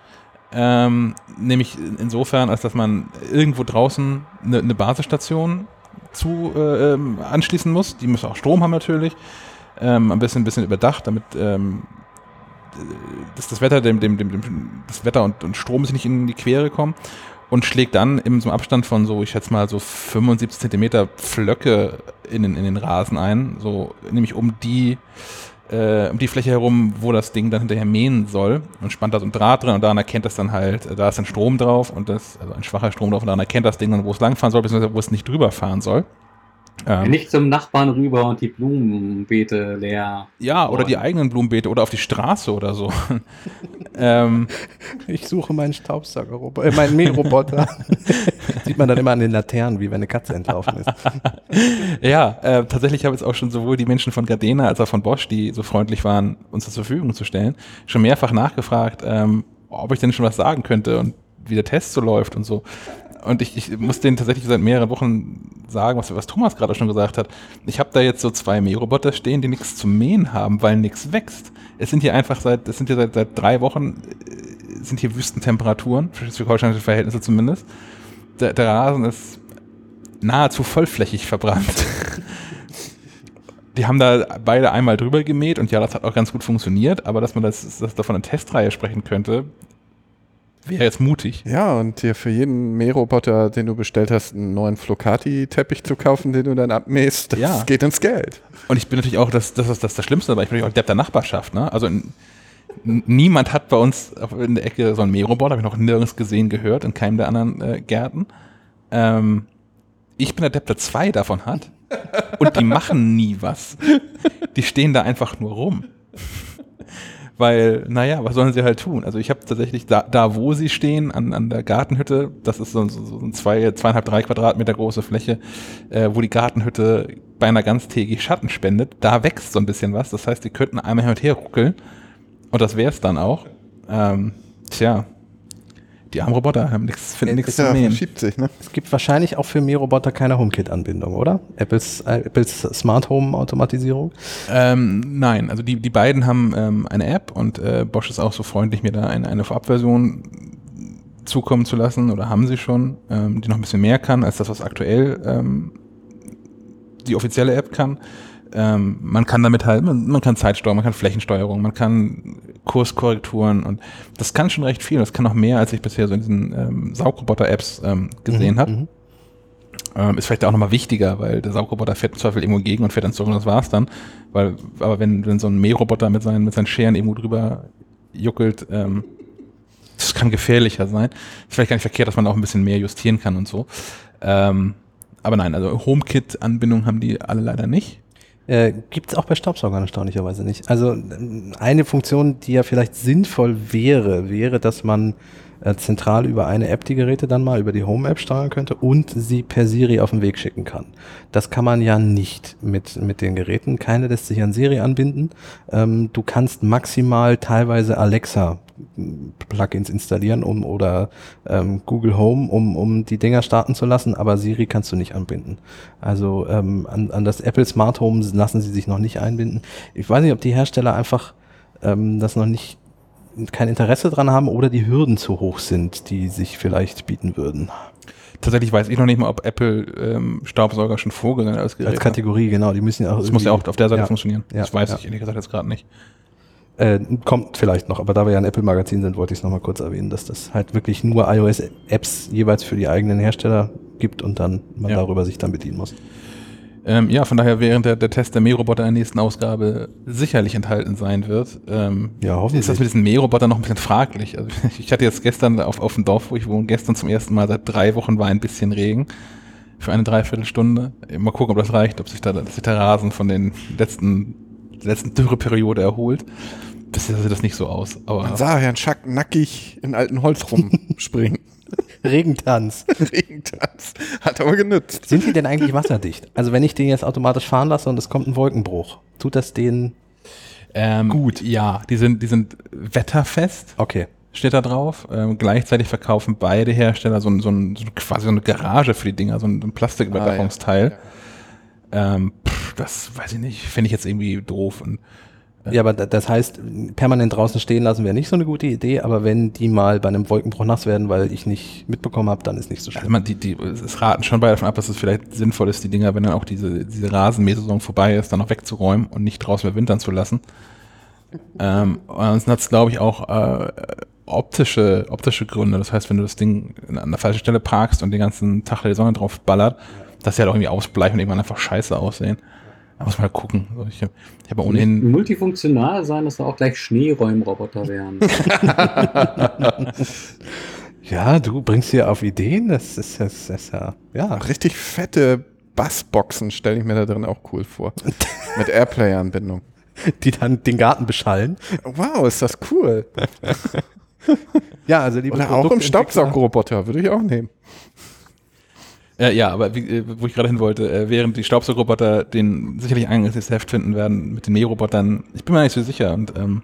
Ähm, nämlich insofern, als dass man irgendwo draußen eine, eine Basisstation zu äh, ähm, anschließen muss. Die muss auch Strom haben natürlich. Ähm, ein bisschen, ein bisschen überdacht, damit ähm, dass das Wetter, dem, dem, dem, das Wetter und, und Strom sich nicht in die Quere kommen und schlägt dann in so einem Abstand von so, ich schätze mal, so 75 Zentimeter Pflöcke in den, in den Rasen ein, so nämlich um die äh, um die Fläche herum, wo das Ding dann hinterher mähen soll und spannt da so ein Draht drin und daran erkennt das dann halt, äh, da ist ein Strom drauf und das, also ein schwacher Strom drauf und daran erkennt das Ding dann, wo es langfahren soll, beziehungsweise wo es nicht drüber fahren soll. Ähm, Nicht zum Nachbarn rüber und die Blumenbeete leer. ja, oder die eigenen Blumenbeete oder auf die Straße oder so. <laughs> ähm, Ich suche meinen Staubsaugerroboter, äh, meinen Mähroboter. <laughs> Sieht man dann immer an den Laternen, wie wenn eine Katze entlaufen ist. <laughs> Ja, äh, tatsächlich habe jetzt auch schon sowohl die Menschen von Gardena als auch von Bosch, die so freundlich waren, uns zur Verfügung zu stellen, schon mehrfach nachgefragt, ähm, ob ich denn schon was sagen könnte und wie der Test so läuft und so. Und ich, ich muss denen tatsächlich seit mehreren Wochen sagen, was, was Thomas gerade schon gesagt hat. Ich habe da jetzt so zwei Mähroboter stehen, die nichts zu mähen haben, weil nichts wächst. Es sind hier einfach seit, es sind hier seit, seit drei Wochen, äh, sind hier Wüstentemperaturen, für schleswig-holsteinische Verhältnisse zumindest. Der, der Rasen ist nahezu vollflächig verbrannt. <laughs> Die haben da beide einmal drüber gemäht und ja, das hat auch ganz gut funktioniert, aber dass man das, dass davon eine Testreihe sprechen könnte, wäre jetzt mutig. Ja, und dir für jeden Mähroboter, den du bestellt hast, einen neuen Flocati-Teppich zu kaufen, den du dann abmähst, das Ja. geht ins Geld. Und ich bin natürlich auch, das, das ist das, das Schlimmste, aber ich bin natürlich auch Depp der Nachbarschaft. Ne? Also niemand hat bei uns in der Ecke so einen Mähroboter, habe ich noch nirgends gesehen, gehört, in keinem der anderen äh, Gärten. Ähm, ich bin der Depp, der zwei davon hat. Und die machen nie was. Die stehen da einfach nur rum. Weil, naja, was sollen sie halt tun? Also ich habe tatsächlich da, da, wo sie stehen, an, an der Gartenhütte, das ist so, so, so ein zwei, zweieinhalb, drei Quadratmeter große Fläche, äh, wo die Gartenhütte beinahe ganztägig Schatten spendet, da wächst so ein bisschen was. Das heißt, die könnten einmal hin und her ruckeln und das wäre es dann auch. Ähm, tja, die armen Roboter haben nichts, finden nichts zu Ja, mähen. verschiebt sich, ne? Es gibt wahrscheinlich auch für Mähroboter keine HomeKit-Anbindung, oder? Apples, äh, Apples Smart Home Automatisierung. Ähm, nein, also die, die beiden haben ähm, eine App und äh, Bosch ist auch so freundlich, mir da eine, eine Vorabversion zukommen zu lassen oder haben sie schon, ähm, die noch ein bisschen mehr kann als das, was aktuell ähm, die offizielle App kann. Ähm, man kann damit halt, man, man kann Zeitsteuerung, man kann Flächensteuerung, man kann Kurskorrekturen und das kann schon recht viel. Das kann noch mehr, als ich bisher so in diesen ähm, Saugroboter-Apps ähm, gesehen Mhm, habe. mhm. Ähm, ist vielleicht auch nochmal wichtiger, weil der Saugroboter fährt im Zweifel irgendwo gegen und fährt dann zurück und das war's dann. Weil, aber wenn, wenn so ein Mähroboter mit seinen, mit seinen Scheren irgendwo drüber juckelt, ähm, das kann gefährlicher sein. Ist vielleicht gar nicht verkehrt, dass man auch ein bisschen mehr justieren kann und so. Ähm, aber nein, also HomeKit-Anbindung haben die alle leider nicht. Äh, Gibt es auch bei Staubsaugern erstaunlicherweise nicht. Also eine Funktion, die ja vielleicht sinnvoll wäre, wäre, dass man äh, zentral über eine App die Geräte dann mal über die Home-App steuern könnte und sie per Siri auf den Weg schicken kann. Das kann man ja nicht mit, mit den Geräten. Keine lässt sich an Siri anbinden. Ähm, du kannst maximal teilweise Alexa Plugins installieren, um oder ähm, Google Home, um, um die Dinger starten zu lassen, aber Siri kannst du nicht anbinden. Also ähm, an, an das Apple Smart Home lassen sie sich noch nicht einbinden. Ich weiß nicht, ob die Hersteller einfach ähm, das noch nicht kein Interesse dran haben oder die Hürden zu hoch sind, die sich vielleicht bieten würden. Tatsächlich weiß ich noch nicht mal, ob Apple ähm, Staubsauger schon vorgesehen als Gerät Als Kategorie, genau. Die müssen ja auch. Das muss ja auch auf der Seite ja, funktionieren. Ja, das weiß ja. ich ehrlich gesagt jetzt gerade nicht. Äh, kommt vielleicht noch, aber da wir ja ein Apple-Magazin sind, wollte ich es nochmal kurz erwähnen, dass das halt wirklich nur iOS-Apps jeweils für die eigenen Hersteller gibt und dann man Ja. darüber sich dann bedienen muss. Ähm, ja, von daher während der, der Test der Mähroboter in der nächsten Ausgabe sicherlich enthalten sein wird. Ähm, Ja, hoffentlich. ist das mit diesen Mährobotern noch ein bisschen fraglich. Also <laughs> ich hatte jetzt gestern auf, auf dem Dorf, wo ich wohne, gestern zum ersten Mal seit drei Wochen war ein bisschen Regen für eine Dreiviertelstunde. Mal gucken, ob das reicht, ob sich, da, sich der Rasen von den letzten, der letzten Dürreperiode erholt. Bisher sieht das nicht so aus. Aber Man sah Herrn Schack nackig in alten Holz rumspringen. <laughs> Regentanz. <laughs> Regentanz. Hat aber genützt. Sind die denn eigentlich wasserdicht? Also wenn ich den jetzt automatisch fahren lasse und es kommt ein Wolkenbruch, tut das den ähm, gut, ja, die sind, die sind wetterfest. Okay. steht da drauf. Ähm, gleichzeitig verkaufen beide Hersteller so, ein, so, ein, so quasi so eine Garage für die Dinger, so ein, ein Plastiküberwachungsteil. Ähm, pff, das weiß ich nicht, finde ich jetzt irgendwie doof. Und Ja, aber da- das heißt, permanent draußen stehen lassen wäre nicht so eine gute Idee, aber wenn die mal bei einem Wolkenbruch nass werden, weil ich nicht mitbekommen habe, dann ist nicht so also schlimm. man, die, die, es raten schon beide davon ab, dass es vielleicht sinnvoll ist, die Dinger, wenn dann auch diese, diese Rasenmähsaison vorbei ist, dann noch wegzuräumen und nicht draußen überwintern zu lassen. Ähm, ansonsten hat es, glaube ich, auch äh, optische, optische Gründe. Das heißt, wenn du das Ding an der falschen Stelle parkst und den ganzen Tag die Sonne drauf ballert, dass sie halt auch irgendwie ausbleichen und irgendwann einfach scheiße aussehen. Da muss man halt gucken. Ich, habe ohnehin. Multifunktional sein, dass da auch gleich Schneeräumroboter wären. <laughs> Ja, du bringst hier auf Ideen, das ist, das ist ja, ja. Richtig fette Bassboxen stelle ich mir da drin auch cool vor. <laughs> Mit Airplay-Anbindung. die dann den Garten beschallen. Wow, ist das cool. <laughs> Ja, also liebe Oder auch im Staubsaugerroboter, würde ich auch nehmen. Äh, ja, aber wie, äh, wo ich gerade hin wollte, äh, während die Staubsaugerroboter den sicherlich eingesetztes Heft finden werden mit den Mährobotern, ich bin mir nicht so sicher und ähm,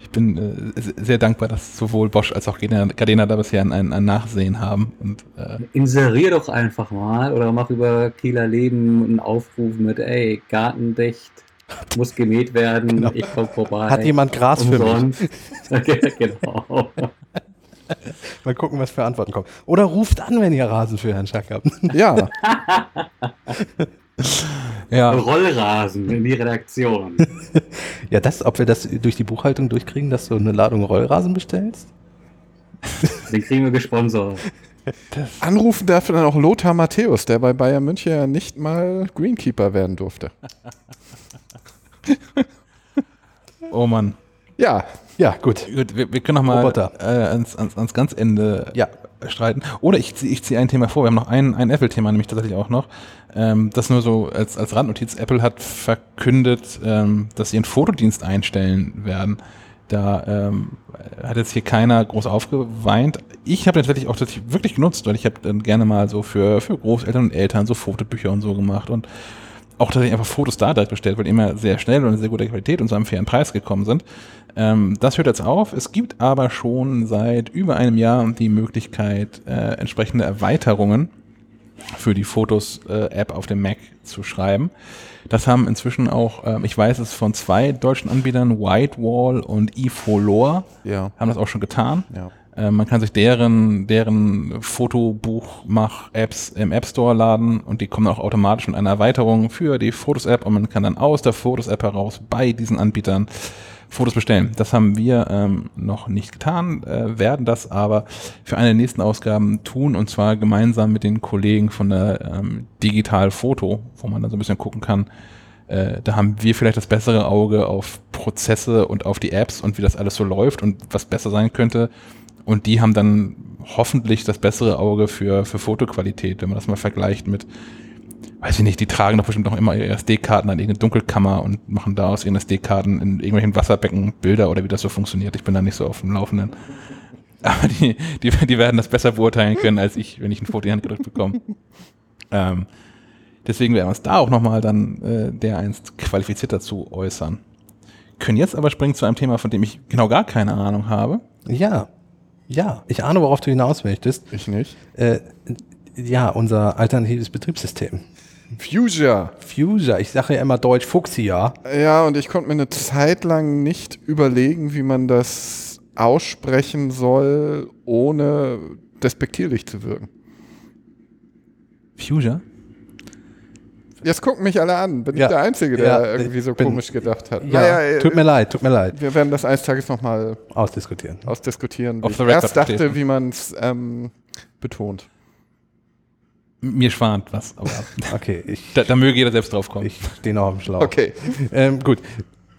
ich bin äh, se- sehr dankbar, dass sowohl Bosch als auch Gardena, da bisher ein, ein, Nachsehen haben. Und äh, Inserier doch einfach mal oder mach über Kieler Leben einen Aufruf mit, ey, gartendicht, muss gemäht werden, Genau. ich komm vorbei. Hat jemand Gras für mich? Umsonst. <laughs> genau. <laughs> Mal gucken, was für Antworten kommen. Oder ruft an, wenn ihr Rasen für Herrn Schack habt. <laughs> Ja, <laughs> ja, Rollrasen in die Redaktion. Ja, das, ob wir das durch die Buchhaltung durchkriegen, dass du eine Ladung Rollrasen bestellst? Den kriegen wir gesponsert. anrufen darf dann auch Lothar Matthäus, der bei Bayern München ja nicht mal Greenkeeper werden durfte. oh Mann. Ja, Ja, gut. Gut, wir, wir können noch mal Roboter. äh, ans, ans, ans ganz Ende Ja. streiten. Oder ich ziehe ich zieh ein Thema vor. Wir haben noch ein, ein Apple-Thema, nämlich tatsächlich auch noch. Ähm, das nur so als, als Randnotiz. Apple hat verkündet, ähm, dass sie einen Fotodienst einstellen werden. Da ähm, hat jetzt hier keiner groß aufgeweint. Ich habe tatsächlich auch tatsächlich wirklich genutzt, weil ich habe dann gerne mal so für, für Großeltern und Eltern so Fotobücher und so gemacht und auch tatsächlich einfach Fotos da direkt bestellt, weil die immer sehr schnell und in sehr guter Qualität und zu einem fairen Preis gekommen sind. Ähm, das hört jetzt auf. Es gibt aber schon seit über einem Jahr die Möglichkeit, äh, entsprechende Erweiterungen für die Fotos-App auf dem Mac zu schreiben. Das haben inzwischen auch, ähm, ich weiß es von zwei deutschen Anbietern, Whitewall und eFolor, ja, haben das auch schon getan. ja. Äh, man kann sich deren, deren Fotobuchmach-Apps im App Store laden und die kommen auch automatisch mit einer Erweiterung für die Fotos-App und man kann dann aus der Fotos-App heraus bei diesen Anbietern Fotos bestellen. Das haben wir ähm, noch nicht getan, äh, werden das aber für eine der nächsten Ausgaben tun und zwar gemeinsam mit den Kollegen von der ähm, Digital Foto, wo man dann so ein bisschen gucken kann, äh, da haben wir vielleicht das bessere Auge auf Prozesse und auf die Apps und wie das alles so läuft und was besser sein könnte. Und die haben dann hoffentlich das bessere Auge für, für Fotoqualität, wenn man das mal vergleicht mit weiß ich nicht, die tragen doch bestimmt noch immer ihre SD-Karten an irgendeine Dunkelkammer und machen da aus ihren SD-Karten in irgendwelchen Wasserbecken Bilder oder wie das so funktioniert. Ich bin da nicht so auf dem Laufenden. <laughs> Aber die, die, die werden das besser beurteilen können als ich, wenn ich ein Foto in die Hand gedrückt bekomme. Ähm, deswegen werden wir uns da auch nochmal dann äh, der einst qualifiziert dazu äußern. Können jetzt aber springen zu einem Thema, von dem ich genau gar keine Ahnung habe. Ja, ja, ich ahne, worauf du hinaus möchtest. Ich nicht. Äh, ja, unser alternatives Betriebssystem. Fuchsia. Fuchsia, ich sage ja immer Deutsch Fuchsia. Ja, und ich konnte mir eine Zeit lang nicht überlegen, wie man das aussprechen soll, ohne despektierlich zu wirken. Fuchsia? Jetzt gucken mich alle an. Bin Ja. ich der Einzige, der Ja, irgendwie so bin- komisch gedacht hat? Ja, Naja, äh, tut mir leid, tut mir leid. Wir werden das eines Tages nochmal Ausdiskutieren. ausdiskutieren. Wie ich erst dachte, wie man es ähm, betont. Mir schwant was, aber <laughs> Okay, ich, da, da möge jeder selbst drauf kommen. ich stehe noch auf dem Schlauch. Okay. Ähm, gut.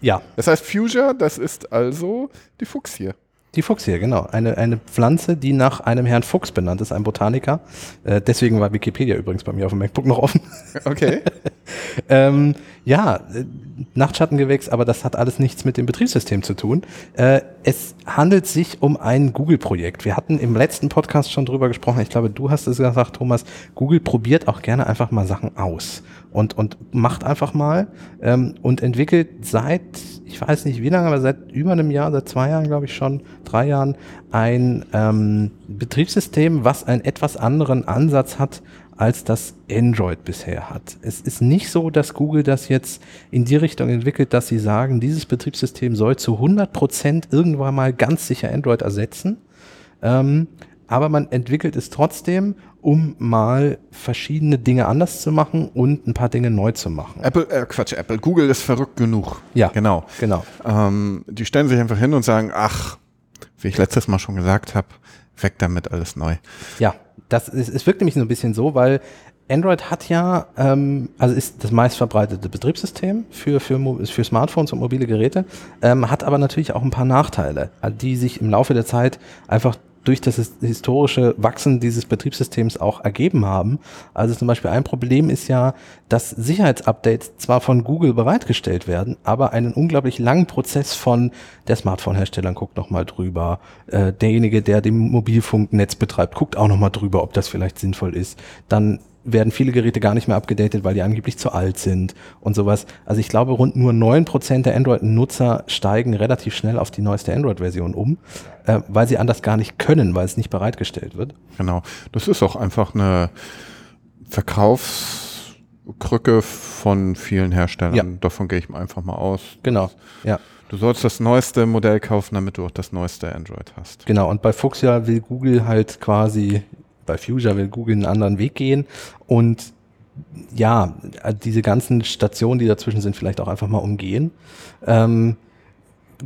Ja, Das heißt, Fuchsia, das ist also die Fuchsie. die Fuchsie, genau. Eine, eine Pflanze, die nach einem Herrn Fuchs benannt ist, ein Botaniker. Äh, deswegen war Wikipedia übrigens bei mir auf dem MacBook noch offen. Okay. <laughs> <laughs> Ähm, ja, äh, Nachtschattengewächs, aber das hat alles nichts mit dem Betriebssystem zu tun. Äh, es handelt sich um ein Google-Projekt. Wir hatten im letzten Podcast schon drüber gesprochen. Ich glaube, du hast es gesagt, Thomas. Google probiert auch gerne einfach mal Sachen aus und, und macht einfach mal ähm, und entwickelt seit, ich weiß nicht wie lange, aber seit über einem Jahr, seit zwei Jahren, glaube ich schon, drei Jahren, ein ähm, Betriebssystem, was einen etwas anderen Ansatz hat als das Android bisher hat. Es ist nicht so, dass Google das jetzt in die Richtung entwickelt, dass sie sagen, dieses Betriebssystem soll zu 100 Prozent irgendwann mal ganz sicher Android ersetzen. Ähm, aber man entwickelt es trotzdem, um mal verschiedene Dinge anders zu machen und ein paar Dinge neu zu machen. Apple, äh, Quatsch, Apple. Google ist verrückt genug. Ja. Genau. Genau. Ähm, die stellen sich einfach hin und sagen, ach, wie ich letztes Mal schon gesagt habe, weg damit alles neu. Ja, das ist, es wirkt nämlich so ein bisschen so, weil Android hat ja, ähm, also ist das meistverbreitete Betriebssystem für, für, für Smartphones und mobile Geräte, ähm, hat aber natürlich auch ein paar Nachteile, die sich im Laufe der Zeit einfach durch das his- historische Wachsen dieses Betriebssystems auch ergeben haben. Also zum Beispiel ein Problem ist ja, dass Sicherheitsupdates zwar von Google bereitgestellt werden, aber einen unglaublich langen Prozess von der Smartphone-Hersteller guckt nochmal drüber, äh, derjenige, der dem Mobilfunknetz betreibt, guckt auch nochmal drüber, ob das vielleicht sinnvoll ist. Dann werden viele Geräte gar nicht mehr abgedatet, weil die angeblich zu alt sind und sowas. Also ich glaube, rund nur 9% der Android-Nutzer steigen relativ schnell auf die neueste Android-Version um, äh, weil sie anders gar nicht können, weil es nicht bereitgestellt wird. Genau. Das ist auch einfach eine Verkaufskrücke von vielen Herstellern. Ja. Davon gehe ich einfach mal aus. Genau, ja. Du sollst das neueste Modell kaufen, damit du auch das neueste Android hast. Genau, und bei Fuchsia will Google halt quasi, bei Fuchsia will Google einen anderen Weg gehen und ja, diese ganzen Stationen, die dazwischen sind, vielleicht auch einfach mal umgehen. Ähm,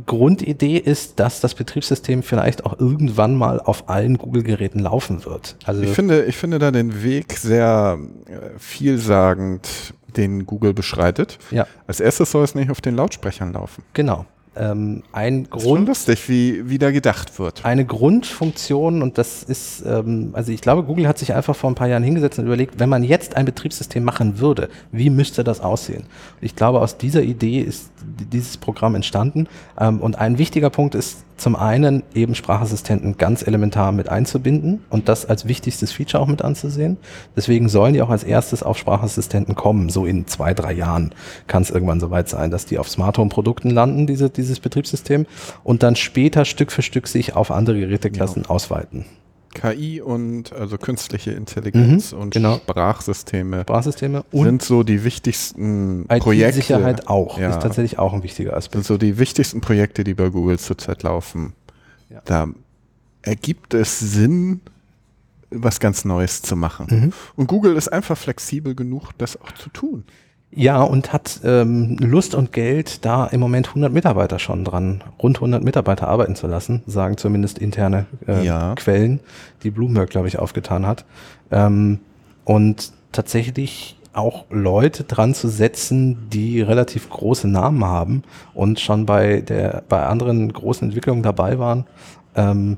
Grundidee ist, dass das Betriebssystem vielleicht auch irgendwann mal auf allen Google-Geräten laufen wird. Also Ich finde, ich finde da den Weg sehr äh, vielsagend, den Google beschreitet. ja, Als erstes soll es nicht auf den Lautsprechern laufen. genau. Ähm, ein Das ist Grund, lustig, wie, wie da gedacht wird. eine Grundfunktion und das ist, ähm, also ich glaube, Google hat sich einfach vor ein paar Jahren hingesetzt und überlegt, wenn man jetzt ein Betriebssystem machen würde, wie müsste das aussehen? Ich glaube, aus dieser Idee ist dieses Programm entstanden ähm, und ein wichtiger Punkt ist zum einen eben Sprachassistenten ganz elementar mit einzubinden und das als wichtigstes Feature auch mit anzusehen. Deswegen sollen die auch als erstes auf Sprachassistenten kommen. So in zwei, drei Jahren kann es irgendwann soweit sein, dass die auf Smart Home Produkten landen, diese, dieses Betriebssystem, und dann später Stück für Stück sich auf andere Geräteklassen ausweiten. KI und also künstliche Intelligenz Mhm, und genau. Sprachsysteme Sprachsysteme und sind so die wichtigsten Projekte. IT-Sicherheit auch. Ja. Ist tatsächlich auch ein wichtiger sind Aspekt. so die wichtigsten Projekte, die bei Google zurzeit laufen. Ja. Da ergibt es Sinn, was ganz Neues zu machen. Mhm. Und Google ist einfach flexibel genug, das auch zu tun. Ja, und hat ähm, Lust und Geld, da im Moment 100 Mitarbeiter schon dran, rund 100 Mitarbeiter arbeiten zu lassen, sagen zumindest interne äh, Ja. Quellen, die Bloomberg, glaube ich, aufgetan hat. Ähm, und tatsächlich auch Leute dran zu setzen, die relativ große Namen haben und schon bei der bei anderen großen Entwicklungen dabei waren. Ähm,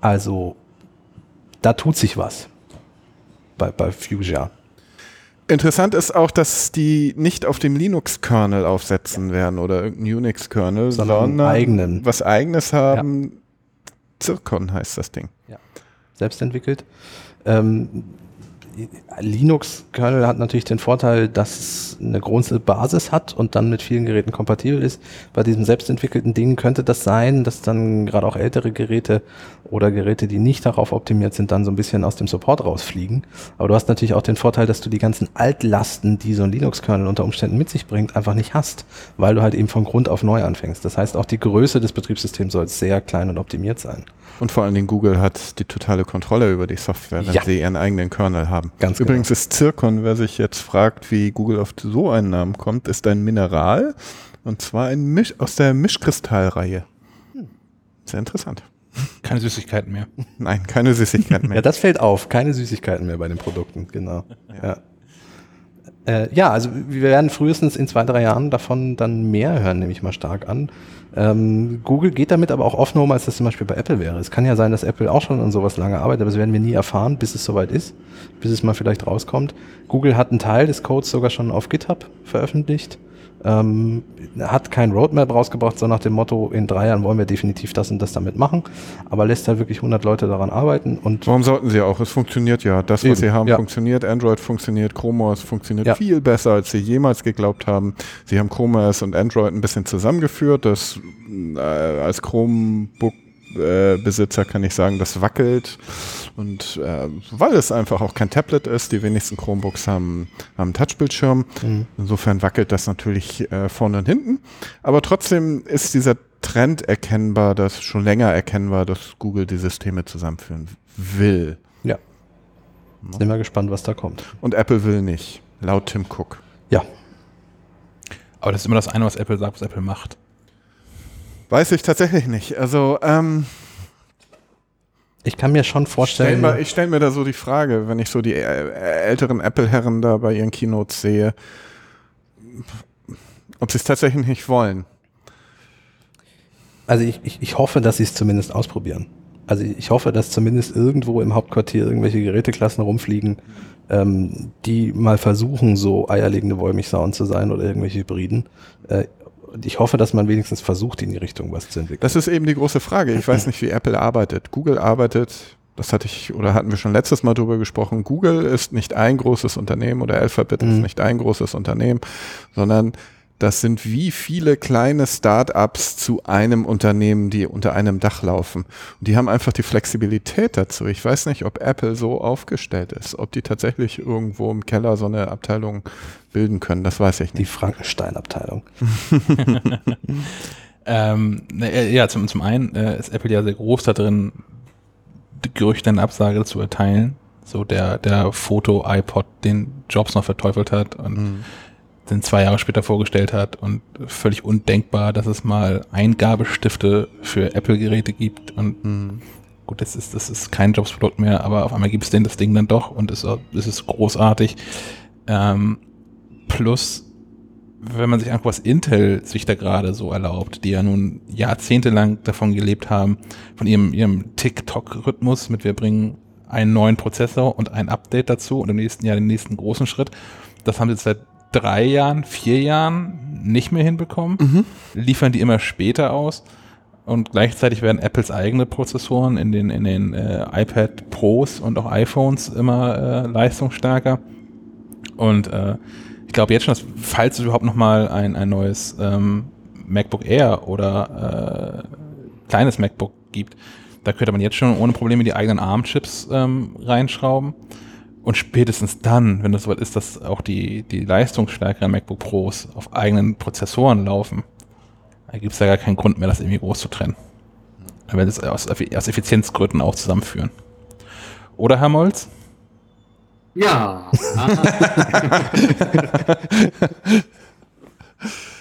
also da tut sich was bei, bei Fuchsia. Interessant ist auch, dass die nicht auf dem Linux-Kernel aufsetzen werden oder irgendein Unix-Kernel, Sondern sondern, eigenen. was eigenes haben. Zircon heißt das Ding. selbst entwickelt. Ähm, Linux-Kernel hat natürlich den Vorteil, dass es eine große Basis hat und dann mit vielen Geräten kompatibel ist. Bei diesem selbstentwickelten Ding könnte das sein, dass dann gerade auch ältere Geräte oder Geräte, die nicht darauf optimiert sind, dann so ein bisschen aus dem Support rausfliegen. Aber du hast natürlich auch den Vorteil, dass du die ganzen Altlasten, die so ein Linux-Kernel unter Umständen mit sich bringt, einfach nicht hast, weil du halt eben von Grund auf neu anfängst. Das heißt, auch die Größe des Betriebssystems soll sehr klein und optimiert sein. Und vor allen Dingen Google hat die totale Kontrolle über die Software, wenn Ja. sie ihren eigenen Kernel haben. Ganz genau. Übrigens ist Zircon, wer sich jetzt fragt, wie Google auf so einen Namen kommt, ist ein Mineral und zwar ein Misch aus der Mischkristallreihe. Sehr interessant. Keine Süßigkeiten mehr. Nein, keine Süßigkeit <laughs> Ja, mehr. das fällt auf. Keine Süßigkeiten mehr bei den Produkten, genau. Ja. Äh, ja, also wir werden frühestens in zwei, drei Jahren davon dann mehr hören, nehme ich mal stark an. Ähm, Google geht damit aber auch offener um, als das zum Beispiel bei Apple wäre. Es kann ja sein, dass Apple auch schon an sowas lange arbeitet, aber das werden wir nie erfahren, bis es soweit ist, bis es mal vielleicht rauskommt. Google hat einen Teil des Codes sogar schon auf GitHub veröffentlicht. Ähm, hat kein Roadmap rausgebracht, so nach dem Motto, in drei Jahren wollen wir definitiv das und das damit machen, aber lässt halt wirklich 100 Leute daran arbeiten und Warum sollten sie auch? Es funktioniert ja. Das, was Eben, sie haben, ja. funktioniert. Android funktioniert. Chrome OS funktioniert Ja. viel besser, als sie jemals geglaubt haben. Sie haben Chrome OS und Android ein bisschen zusammengeführt. Das äh, als Chromebook-Besitzer kann ich sagen, das wackelt. Und äh, weil es einfach auch kein Tablet ist, die wenigsten Chromebooks haben, haben einen Touchbildschirm. Insofern wackelt das natürlich äh, vorne und hinten. Aber trotzdem ist dieser Trend erkennbar, dass schon länger erkennbar, dass Google die Systeme zusammenführen will. Ja. Sind wir gespannt, was da kommt. Und Apple will nicht, laut Tim Cook. Ja. Aber das ist immer das eine, was Apple sagt, was Apple macht. Weiß ich tatsächlich nicht. Also, ähm, Ich kann mir schon stell vorstellen, mal, ich stelle mir da so die Frage, wenn ich so die äh, älteren Apple-Herren da bei ihren Keynotes sehe, ob sie es tatsächlich nicht wollen. also ich, ich, ich hoffe, dass sie es zumindest ausprobieren. Also ich hoffe, dass zumindest irgendwo im Hauptquartier irgendwelche Geräteklassen rumfliegen, ähm, die mal versuchen, so eierlegende Wollmilchsauen zu sein oder irgendwelche Hybriden. Äh, und ich hoffe, dass man wenigstens versucht, in die Richtung was zu entwickeln. Das ist eben die große Frage. Ich weiß <clears throat> nicht, wie Apple arbeitet. Google arbeitet, das hatte ich oder hatten wir schon letztes Mal drüber gesprochen. Google ist nicht ein großes Unternehmen oder Alphabet ist Mhm. nicht ein großes Unternehmen, sondern das sind wie viele kleine Start-ups zu einem Unternehmen, die unter einem Dach laufen. Und die haben einfach die Flexibilität dazu. Ich weiß nicht, ob Apple so aufgestellt ist, ob die tatsächlich irgendwo im Keller so eine Abteilung bilden können. Das weiß ich Die nicht. Frankenstein-Abteilung. <laughs> Ähm, äh, ja, zum, zum einen äh, ist Apple ja sehr groß da drin, die Gerüchte eine Absage zu erteilen. So der, der Foto-iPod, den Jobs noch verteufelt hat und den zwei Jahre später vorgestellt hat und völlig undenkbar, dass es mal Eingabestifte für Apple-Geräte gibt und gut, das ist, das ist kein Jobs-Produkt mehr, aber auf einmal gibt es den das Ding dann doch und es, es ist großartig. Ähm, plus, wenn man sich anguckt, was Intel sich da gerade so erlaubt, die ja nun jahrzehntelang davon gelebt haben, von ihrem, ihrem TikTok-Rhythmus mit wir bringen einen neuen Prozessor und ein Update dazu und im nächsten Jahr den nächsten großen Schritt. Das haben sie jetzt seit drei Jahren, vier Jahren nicht mehr hinbekommen. Liefern die immer später aus. Und gleichzeitig werden Apples eigene Prozessoren in den, in den äh, iPad Pros und auch iPhones immer äh, leistungsstärker. Und äh, ich glaube jetzt schon, dass, falls es überhaupt noch mal ein, ein neues ähm, MacBook Air oder äh, kleines MacBook gibt, da könnte man jetzt schon ohne Probleme die eigenen ARM-Chips ähm, reinschrauben. Und spätestens dann, wenn das soweit ist, dass auch die, die leistungsstärkeren MacBook Pros auf eigenen Prozessoren laufen, da gibt es ja gar keinen Grund mehr, das irgendwie groß zu trennen. Da werden es aus, aus Effizienzgründen auch zusammenführen. Oder, Herr Molz? Ja. <laughs> <laughs>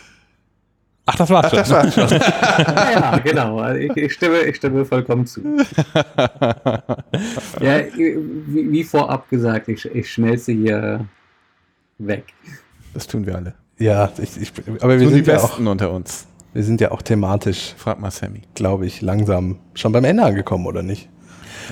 Ach, das war's schon. Das war schon. ja, <laughs> ja, genau. Also Ich, ich, stimme, ich stimme vollkommen zu. Ja, wie, wie vorab gesagt, ich, ich schmelze hier weg. Das tun wir alle. Ja, ich, ich, aber wir Tun die sind, ja auch, Besten unter uns. wir sind ja auch thematisch, Frag mal Sammy. glaube ich, langsam schon beim Ende angekommen, oder nicht?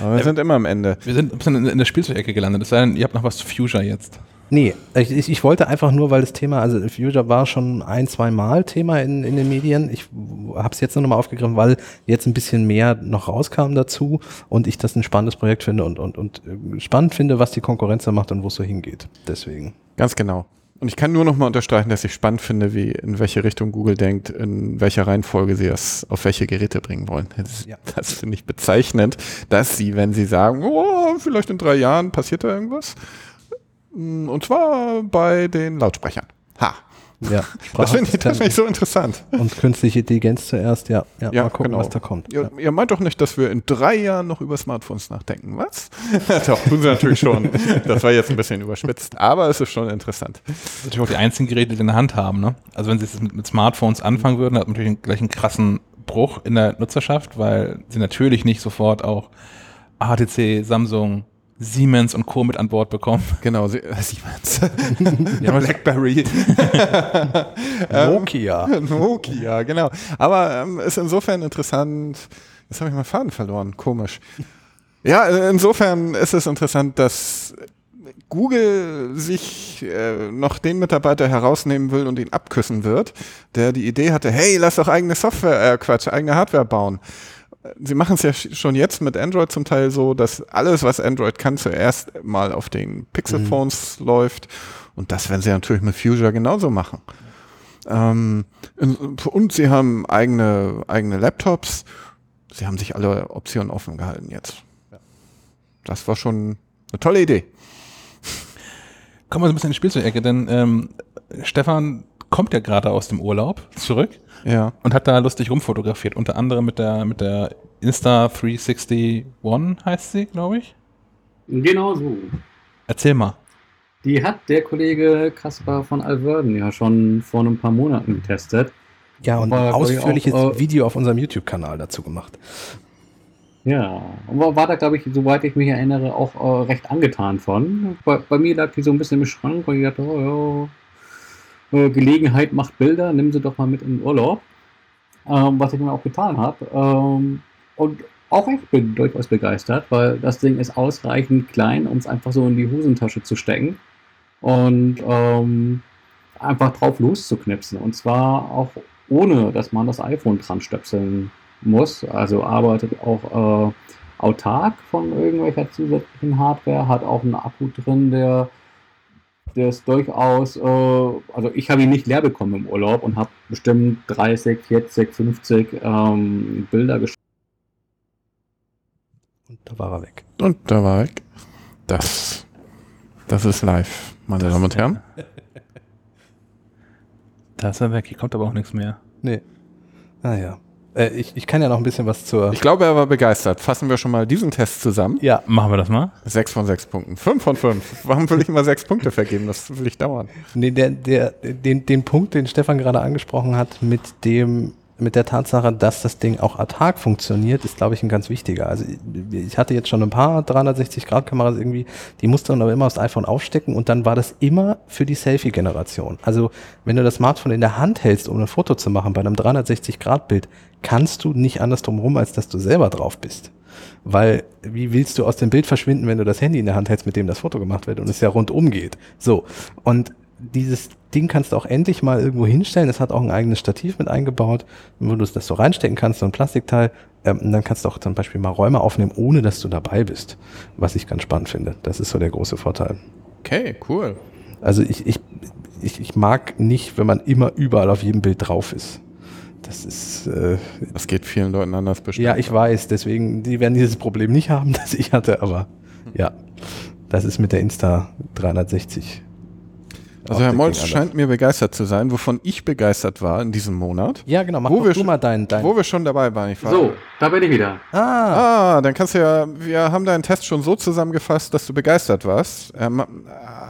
Aber wir sind immer am Ende. Wir sind ein bisschen in, in der Spielzeugecke gelandet. Es sei denn, ihr habt noch was zu Fuchsia jetzt. Nee, ich, ich, wollte einfach nur, weil das Thema, also Future war schon ein, zwei Mal Thema in, in den Medien. Ich habe es jetzt nur nochmal aufgegriffen, weil jetzt ein bisschen mehr noch rauskam dazu und ich das ein spannendes Projekt finde und, und, und äh, spannend finde, was die Konkurrenz da macht und wo es so hingeht. Deswegen. Ganz genau. Und ich kann nur noch mal unterstreichen, dass ich spannend finde, wie in welche Richtung Google denkt, in welcher Reihenfolge sie das auf welche Geräte bringen wollen. Das, Ja. das finde ich bezeichnend, dass sie, wenn sie sagen, oh, vielleicht in drei Jahren passiert da irgendwas, und zwar bei den Lautsprechern. Ha. Ja, <laughs> Das finde ich, das find ich so interessant. Und künstliche Intelligenz zuerst, ja. Ja, Ja, mal gucken, genau. was da kommt. Ihr, ihr meint doch nicht, dass wir in drei Jahren noch über Smartphones nachdenken, was? <laughs> doch, tun sie natürlich schon. Das war jetzt ein bisschen überspitzt, aber es ist schon interessant. Das sind natürlich auch die einzigen Geräte, die in der Hand haben. Ne? Also wenn sie es mit, mit Smartphones anfangen würden, hat man natürlich gleich einen krassen Bruch in der Nutzerschaft, weil sie natürlich nicht sofort auch HTC, Samsung, Siemens und Co. mit an Bord bekommen. <laughs> Genau, sie, äh, Siemens. <laughs> ja, <laughs> Blackberry. Nokia. Nokia, genau. Aber ähm, ist insofern interessant. Jetzt habe ich mal Faden verloren. Komisch. Ja, äh, insofern ist es interessant, dass Google sich äh, noch den Mitarbeiter herausnehmen will und ihn abküssen wird, der die Idee hatte, hey, lass doch eigene Software, äh, Quatsch, eigene Hardware bauen. Sie machen es ja sch- schon jetzt mit Android zum Teil so, dass alles, was Android kann, zuerst mal auf den Pixel-Phones läuft. Und das werden sie natürlich mit Fusion genauso machen. Ähm, und sie haben eigene, eigene Laptops. Sie haben sich alle Optionen offen gehalten jetzt. Das war schon eine tolle Idee. Kommen wir so ein bisschen in die Spielzeugecke, denn ähm, Stefan kommt ja gerade aus dem Urlaub zurück Ja. und hat da lustig rumfotografiert, unter anderem mit der, mit der Insta361 heißt sie, glaube ich. Genau so. Erzähl mal. Die hat der Kollege Kaspar von Alverden ja schon vor ein paar Monaten getestet. Ja, und ein ausführliches auch, äh, Video auf unserem YouTube-Kanal dazu gemacht. Ja, und war, war da, glaube ich, soweit ich mich erinnere, auch äh, recht angetan von. Bei, bei mir lag die so ein bisschen im Schrank und ich dachte, oh, ja, äh, Gelegenheit macht Bilder, nimm sie doch mal mit in den Urlaub. Ähm, was ich dann auch getan habe. Ähm, und auch ich bin durchaus begeistert, weil das Ding ist ausreichend klein, um es einfach so in die Hosentasche zu stecken und ähm, einfach drauf loszuknipsen. Und zwar auch ohne, dass man das iPhone dran stöpseln muss. Also arbeitet auch äh, autark von irgendwelcher zusätzlichen Hardware, hat auch einen Akku drin, der der ist durchaus, äh, also ich habe ihn nicht leer bekommen im Urlaub und habe bestimmt 30, 40, 50 ähm, Bilder geschossen. Und da war er weg. Und da war ich. Das, das ist live, meine Damen und Herren. <laughs> Da ist er weg, hier kommt aber auch nichts mehr. Nee. Naja. Äh, ich, ich kann ja noch ein bisschen was zur. Ich glaube, er war begeistert. Fassen wir schon mal diesen Test zusammen. ja, Machen wir das mal. Sechs von sechs Punkten. Fünf von fünf. Warum will ich immer sechs Punkte vergeben? Das will ich dauern. Nee, der, der, den, den Punkt, den Stefan gerade angesprochen hat, mit dem, mit der Tatsache, dass das Ding auch autark funktioniert, ist, glaube ich, ein ganz wichtiger. Also ich hatte jetzt schon ein paar 360-Grad-Kameras irgendwie, die musste man aber immer aufs iPhone aufstecken und dann war das immer für die Selfie-Generation. Also wenn du das Smartphone in der Hand hältst, um ein Foto zu machen bei einem 360-Grad-Bild, kannst du nicht anders drum rum, als dass du selber drauf bist. Weil, wie willst du aus dem Bild verschwinden, wenn du das Handy in der Hand hältst, mit dem das Foto gemacht wird und es ja rundum geht? So. Und dieses Ding kannst du auch endlich mal irgendwo hinstellen. Es hat auch ein eigenes Stativ mit eingebaut, wo du das so reinstecken kannst, so ein Plastikteil. Ähm, und dann kannst du auch zum Beispiel mal Räume aufnehmen, ohne dass du dabei bist. Was ich ganz spannend finde. Das ist so der große Vorteil. Okay, cool. Also ich, ich, ich, ich mag nicht, wenn man immer überall auf jedem Bild drauf ist. Das ist, äh, Das geht vielen Leuten anders bestimmt. ja, ich weiß, deswegen, die werden dieses Problem nicht haben, <laughs> das ich hatte, aber ja, das ist mit der Insta 360. Also Herr Molz scheint mir begeistert zu sein, wovon ich begeistert war in diesem Monat. Ja, genau, mach Wo doch wir du schon- mal dein, dein Wo wir schon dabei waren. Ich war So, da bin ich wieder. Ah, Ah, dann kannst du ja, wir haben deinen Test schon so zusammengefasst, dass du begeistert warst. Ähm,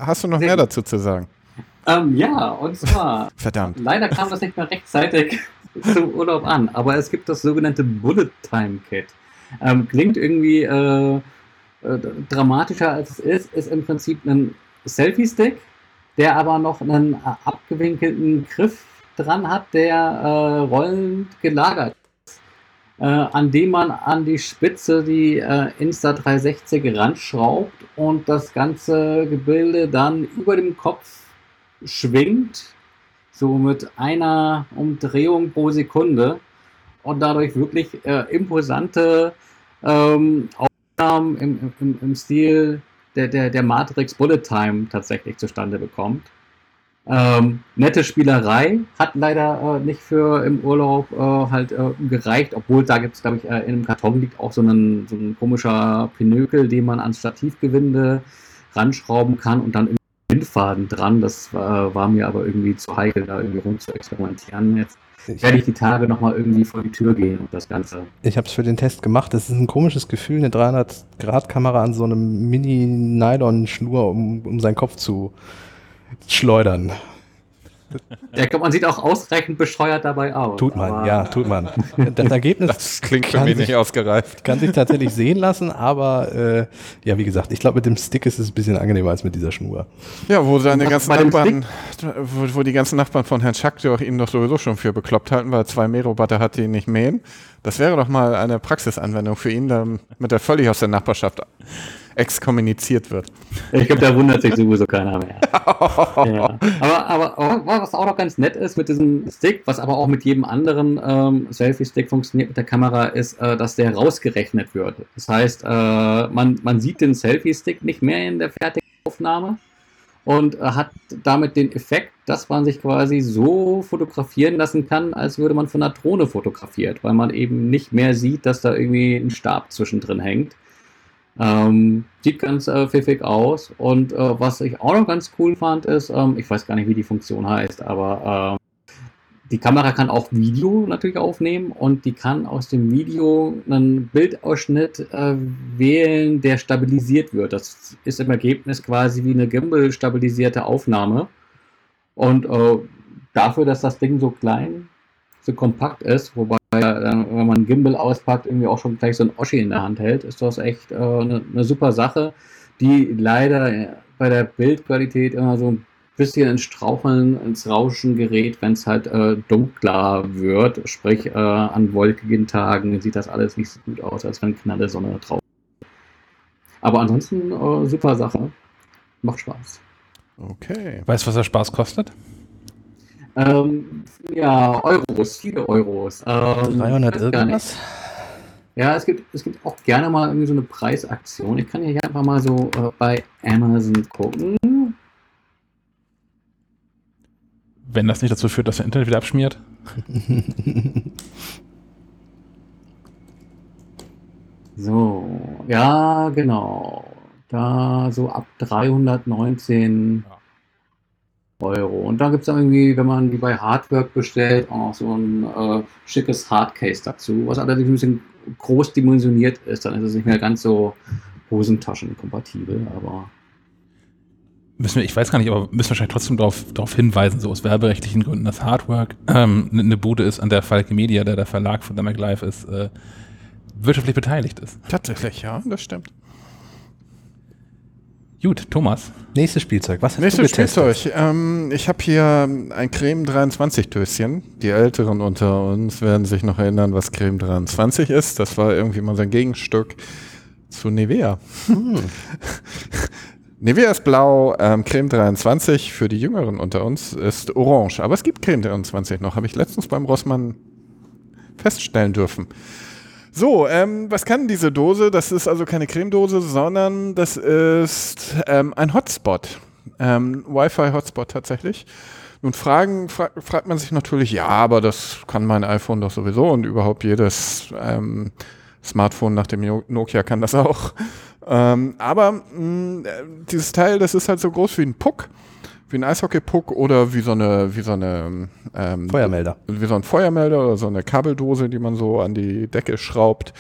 hast du noch Sehr mehr gut. dazu zu sagen? Ähm, ja, und zwar, <laughs> Verdammt. leider kam das nicht mehr rechtzeitig zum Urlaub an, aber es gibt das sogenannte Bullet Time Kit. Ähm, klingt irgendwie äh, äh, dramatischer als es ist, ist im Prinzip ein Selfie-Stick, der aber noch einen äh, abgewinkelten Griff dran hat, der äh, rollend gelagert ist. äh, an dem man an die Spitze die äh, Insta360 ranschraubt und das ganze Gebilde dann über dem Kopf schwingt, so mit einer Umdrehung pro Sekunde und dadurch wirklich äh, imposante ähm, Aufnahmen im, im, im Stil der, der, der Matrix Bullet Time tatsächlich zustande bekommt. Ähm, nette Spielerei, hat leider äh, nicht für im Urlaub äh, halt äh, gereicht, obwohl da gibt es, glaube ich, äh, in einem Karton liegt auch so ein, so ein komischer Pinökel, den man ans Stativgewinde ranschrauben kann und dann Windfaden dran. Das äh, war mir aber irgendwie zu heikel, da irgendwie rum zu experimentieren. Jetzt werde ich die Tage nochmal irgendwie vor die Tür gehen und das Ganze. Ich habe es für den Test gemacht. Das ist ein komisches Gefühl, eine 300-Grad-Kamera an so einem Mini-Nylon-Schnur um, um seinen Kopf zu schleudern. Ja, glaub, man sieht auch ausreichend bescheuert dabei aus. Tut man, ja, tut man. Das Ergebnis das klingt für mich nicht ausgereift. Kann sich tatsächlich sehen lassen, aber äh, ja, wie gesagt, ich glaube, mit dem Stick ist es ein bisschen angenehmer als mit dieser Schnur. Ja, wo seine ganzen Nachbarn, wo, wo, die ganzen Nachbarn von Herrn Schack doch ihn doch sowieso schon für bekloppt halten, weil zwei Mähroboter hat, die nicht mähen. Das wäre doch mal eine Praxisanwendung für ihn, damit er völlig aus der Nachbarschaft exkommuniziert wird. Ich glaube, da wundert sich sowieso keiner mehr. <laughs> ja. aber, aber, was auch noch ganz nett ist mit diesem Stick, was aber auch mit jedem anderen ähm, Selfie-Stick funktioniert mit der Kamera, ist, äh, dass der rausgerechnet wird. Das heißt, äh, man, man sieht den Selfie-Stick nicht mehr in der fertigen Aufnahme und äh, hat damit den Effekt, dass man sich quasi so fotografieren lassen kann, als würde man von einer Drohne fotografiert, weil man eben nicht mehr sieht, dass da irgendwie ein Stab zwischendrin hängt. Ähm, sieht ganz äh, pfiffig aus. Und äh, was ich auch noch ganz cool fand, ist, ähm, ich weiß gar nicht, wie die Funktion heißt, aber äh, die Kamera kann auch Video natürlich aufnehmen und die kann aus dem Video einen Bildausschnitt äh, wählen, der stabilisiert wird. Das ist im Ergebnis quasi wie eine Gimbal-stabilisierte Aufnahme. Und äh, dafür, dass das Ding so klein, so kompakt ist, wobei wenn man Gimbal auspackt, irgendwie auch schon gleich so ein Oschi in der Hand hält, ist das echt äh, eine, eine super Sache, die leider bei der Bildqualität immer so ein bisschen ins Straucheln, ins Rauschen gerät, wenn es halt äh, dunkler wird. Sprich, äh, an wolkigen Tagen sieht das alles nicht so gut aus, als wenn knalle Sonne drauf Aber ansonsten äh, super Sache. Macht Spaß. Okay. Weißt du, was der Spaß kostet? Ähm, ja, Euros, viele Euros. Ähm, 300 irgendwas? Ja, es gibt, es gibt auch gerne mal irgendwie so eine Preisaktion. Ich kann ja hier einfach mal so äh, bei Amazon gucken. Wenn das nicht dazu führt, dass der Internet wieder abschmiert. <laughs> so, ja, genau. Da so ab 319 ja. Euro. Und dann gibt es irgendwie, wenn man die bei Hardwork bestellt, auch noch so ein äh, schickes Hardcase dazu, was allerdings ein bisschen groß dimensioniert ist. Dann ist es nicht mehr ganz so Hosentaschen-kompatibel, aber. Müssen wir, ich weiß gar nicht, aber müssen wahrscheinlich trotzdem darauf, darauf hinweisen, so aus werberechtlichen Gründen, dass Hardwork ähm, eine Bude ist, an der Falke Media, der der Verlag von der MacLife ist, äh, wirtschaftlich beteiligt ist. Tatsächlich, ja, das stimmt. Gut, Thomas. Nächstes Spielzeug. Was hast Nächstes du getestet? Spielzeug. Ähm, ich habe hier ein Creme 23 Döschen. Die Älteren unter uns werden sich noch erinnern, was Creme 23 ist. Das war irgendwie mal sein Gegenstück zu Nivea. Hm. <laughs> Nivea ist blau, ähm, Creme 23 für die Jüngeren unter uns ist orange. Aber es gibt Creme 23 noch, habe ich letztens beim Rossmann feststellen dürfen. So, ähm, was kann diese Dose? Das ist also keine Cremedose, sondern das ist ähm, ein Hotspot. Ähm, Wi-Fi-Hotspot tatsächlich. Nun fragen, fra fragt man sich natürlich, ja, aber das kann mein iPhone doch sowieso und überhaupt jedes ähm, Smartphone nach dem Nokia kann das auch. <laughs> Ähm, aber mh, mm, dieses Teil, das ist halt so groß wie ein Puck wie ein Eishockey-Puck oder wie so eine, wie so eine ähm, Feuermelder. Wie so ein Feuermelder oder so eine Kabeldose, die man so an die Decke schraubt.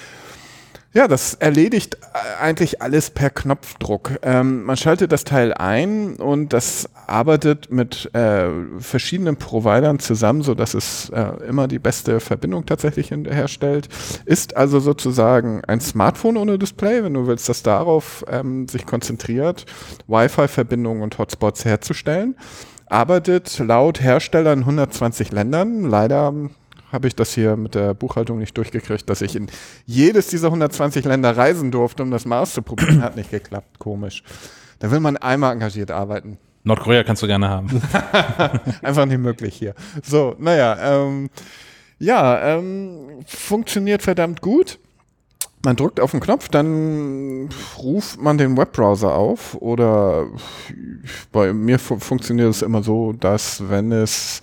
Ja, das erledigt eigentlich alles per Knopfdruck. Ähm, man schaltet das Teil ein und das arbeitet mit äh, verschiedenen Providern zusammen, so dass es äh, immer die beste Verbindung tatsächlich herstellt. Ist also sozusagen ein Smartphone ohne Display, wenn du willst, dass darauf ähm, sich konzentriert, Wi-Fi-Verbindungen und Hotspots herzustellen. Arbeitet laut Hersteller in 120 Ländern. Leider habe ich das hier mit der Buchhaltung nicht durchgekriegt, dass ich in jedes dieser 120 Länder reisen durfte, um das mal auszuprobieren. Hat nicht geklappt, komisch. Da will man einmal engagiert arbeiten. Nordkorea kannst du gerne haben. <laughs> Einfach nicht möglich hier. So, naja, ähm, ja, ähm, funktioniert verdammt gut. Man drückt auf den Knopf, dann ruft man den Webbrowser auf oder bei mir fu funktioniert es immer so, dass wenn es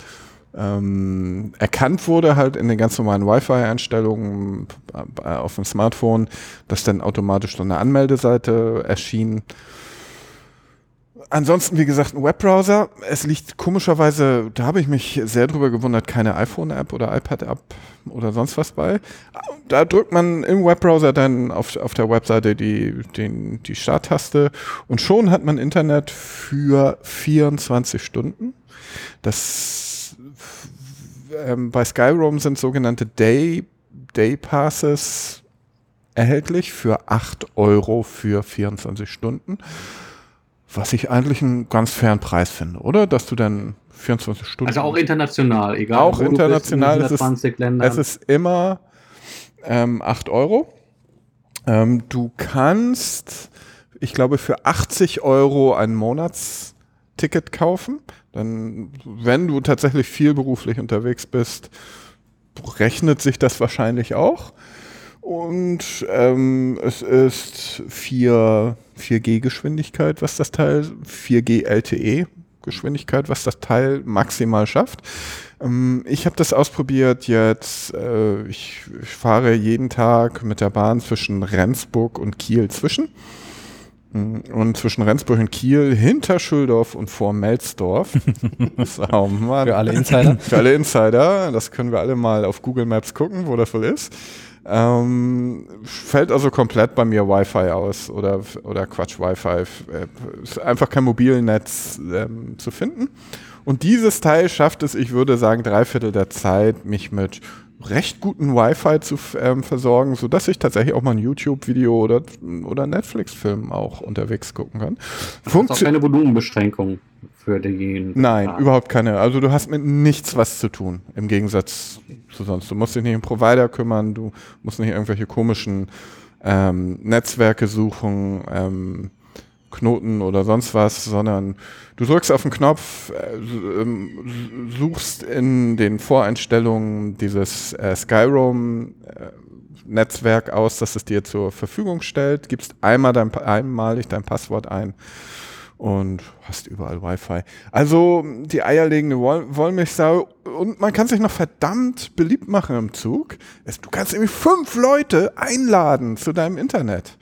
ähm, erkannt wurde, halt in den ganz normalen Wi-Fi-Einstellungen äh, auf dem Smartphone, dass dann automatisch so eine Anmeldeseite erschien Ansonsten, wie gesagt, ein Webbrowser. Es liegt komischerweise, da habe ich mich sehr drüber gewundert, keine iPhone-App oder iPad-App oder sonst was bei. Da drückt man im Webbrowser dann auf, auf der Webseite die, den, die Starttaste und schon hat man Internet für 24 Stunden. Das ähm, bei Skyroam sind sogenannte Day, Day Passes erhältlich für 8 Euro für 24 Stunden. Was ich eigentlich einen ganz fairen Preis finde, oder? Dass du dann 24 Stunden. Also auch international, egal. Auch international. Bist, es, ist, es ist immer ähm, 8 Euro. Ähm, du kannst, ich glaube, für 80 Euro ein Monatsticket kaufen. Dann, wenn du tatsächlich viel beruflich unterwegs bist, rechnet sich das wahrscheinlich auch. Und ähm, es ist 4, 4G-Geschwindigkeit, was das Teil, 4G LTE-Geschwindigkeit, was das Teil maximal schafft. Ähm, ich habe das ausprobiert jetzt. Äh, ich, ich fahre jeden Tag mit der Bahn zwischen Rendsburg und Kiel zwischen. Mm, und zwischen Rendsburg und Kiel, hinter Schüldorf und vor Melzdorf. <laughs> oh Für alle Insider. <laughs> Für alle Insider. Das können wir alle mal auf Google Maps gucken, wo das wohl ist. Ähm, fällt also komplett bei mir Wi-Fi aus oder, oder Quatsch, Wi-Fi. Ist einfach kein Mobilnetz ähm, zu finden. Und dieses Teil schafft es, ich würde sagen, drei Viertel der Zeit, mich mit recht guten Wi-Fi zu ähm, versorgen, sodass ich tatsächlich auch mal ein YouTube-Video oder, oder Netflix-Film auch unterwegs gucken kann. Funktion auch keine Volumenbeschränkung für den. Nein, Plan. überhaupt keine. Also du hast mit nichts was zu tun, im Gegensatz zu sonst. Du musst dich nicht um Provider kümmern, du musst nicht irgendwelche komischen ähm, Netzwerke suchen, ähm, Knoten oder sonst was, sondern du drückst auf den Knopf, äh, ähm, suchst in den Voreinstellungen dieses äh, Skyroam äh, Netzwerk aus, das es dir zur Verfügung stellt, gibst einmal dein, einmalig dein Passwort ein und hast überall Wi-Fi. Also die eierlegende Woll Wollmilchsau und man kann sich noch verdammt beliebt machen im Zug. du kannst irgendwie fünf Leute einladen zu deinem Internet.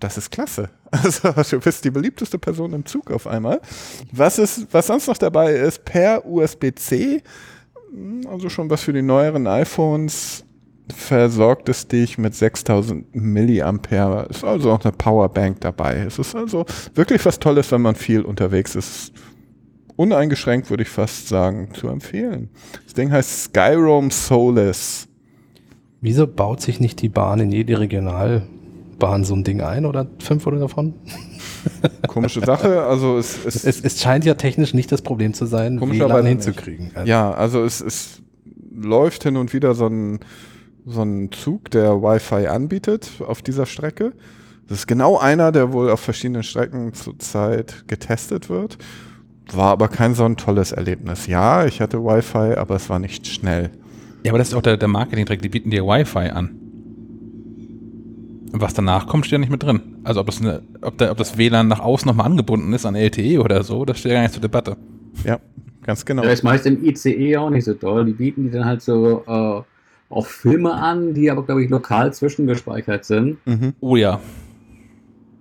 Das ist klasse. <laughs> Also du bist die beliebteste Person im Zug auf einmal. Was ist, was sonst noch dabei ist, per USB-C, also schon was für die neueren iPhones, versorgt es dich mit 6000 Milliampere. Ist also auch eine Powerbank dabei. Es ist also wirklich was Tolles, wenn man viel unterwegs ist. Uneingeschränkt würde ich fast sagen, zu empfehlen. Das Ding heißt Skyroam Solace. Wieso baut sich nicht die Bahn in jede Regionalbahn so ein Ding ein oder fünf oder davon? Komische Sache. Also es, es, es, es scheint ja technisch nicht das Problem zu sein, WLAN hinzukriegen. Also ja, also es, es läuft hin und wieder so ein so einen Zug, der Wi-Fi anbietet auf dieser Strecke. Das ist genau einer, der wohl auf verschiedenen Strecken zurzeit getestet wird. War aber kein so ein tolles Erlebnis. Ja, ich hatte Wi-Fi, aber es war nicht schnell. Ja, aber das ist auch der, der Marketing-Trick, die bieten dir Wi-Fi an. Was danach kommt, steht ja nicht mit drin. Also ob das, eine, ob, der, ob das WLAN nach außen nochmal angebunden ist an LTE oder so, das steht ja gar nicht zur Debatte. Ja, ganz genau. Das ist meist im ICE auch nicht so toll. Die bieten die dann halt so äh, auch Filme an, die aber, glaube ich, lokal zwischengespeichert sind. Mhm. Oh ja.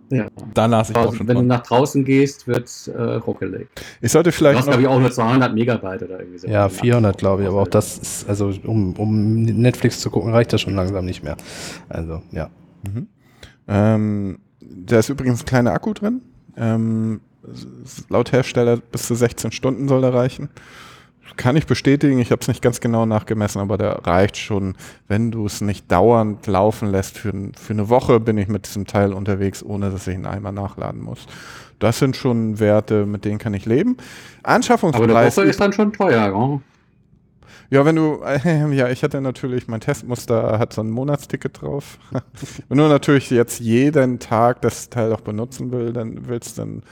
Ja. Da las ich also, auch schon Wenn von. du nach draußen gehst, wird es äh, ruckelig. Ich sollte vielleicht. Du hast, glaube ich, auch nur 200 Megabyte oder irgendwie so. Ja, 400, glaube ich, aber auch das ist, also um, um Netflix zu gucken, reicht das schon langsam nicht mehr. Also, ja. Mhm. Ähm, da ist übrigens ein kleiner Akku drin. Ähm, laut Hersteller bis zu 16 Stunden soll er reichen kann ich bestätigen, ich habe es nicht ganz genau nachgemessen, aber der reicht schon, wenn du es nicht dauernd laufen lässt. Für, für eine Woche bin ich mit diesem Teil unterwegs, ohne dass ich ihn einmal nachladen muss. Das sind schon Werte, mit denen kann ich leben. Anschaffungspreis. Aber eine Woche ist dann schon teuer, ja? Wenn du, äh, <laughs> ja, ich hatte natürlich, mein Testmuster hat so ein Monatsticket drauf. <laughs> wenn du natürlich jetzt jeden Tag das Teil auch benutzen will, dann willst dann,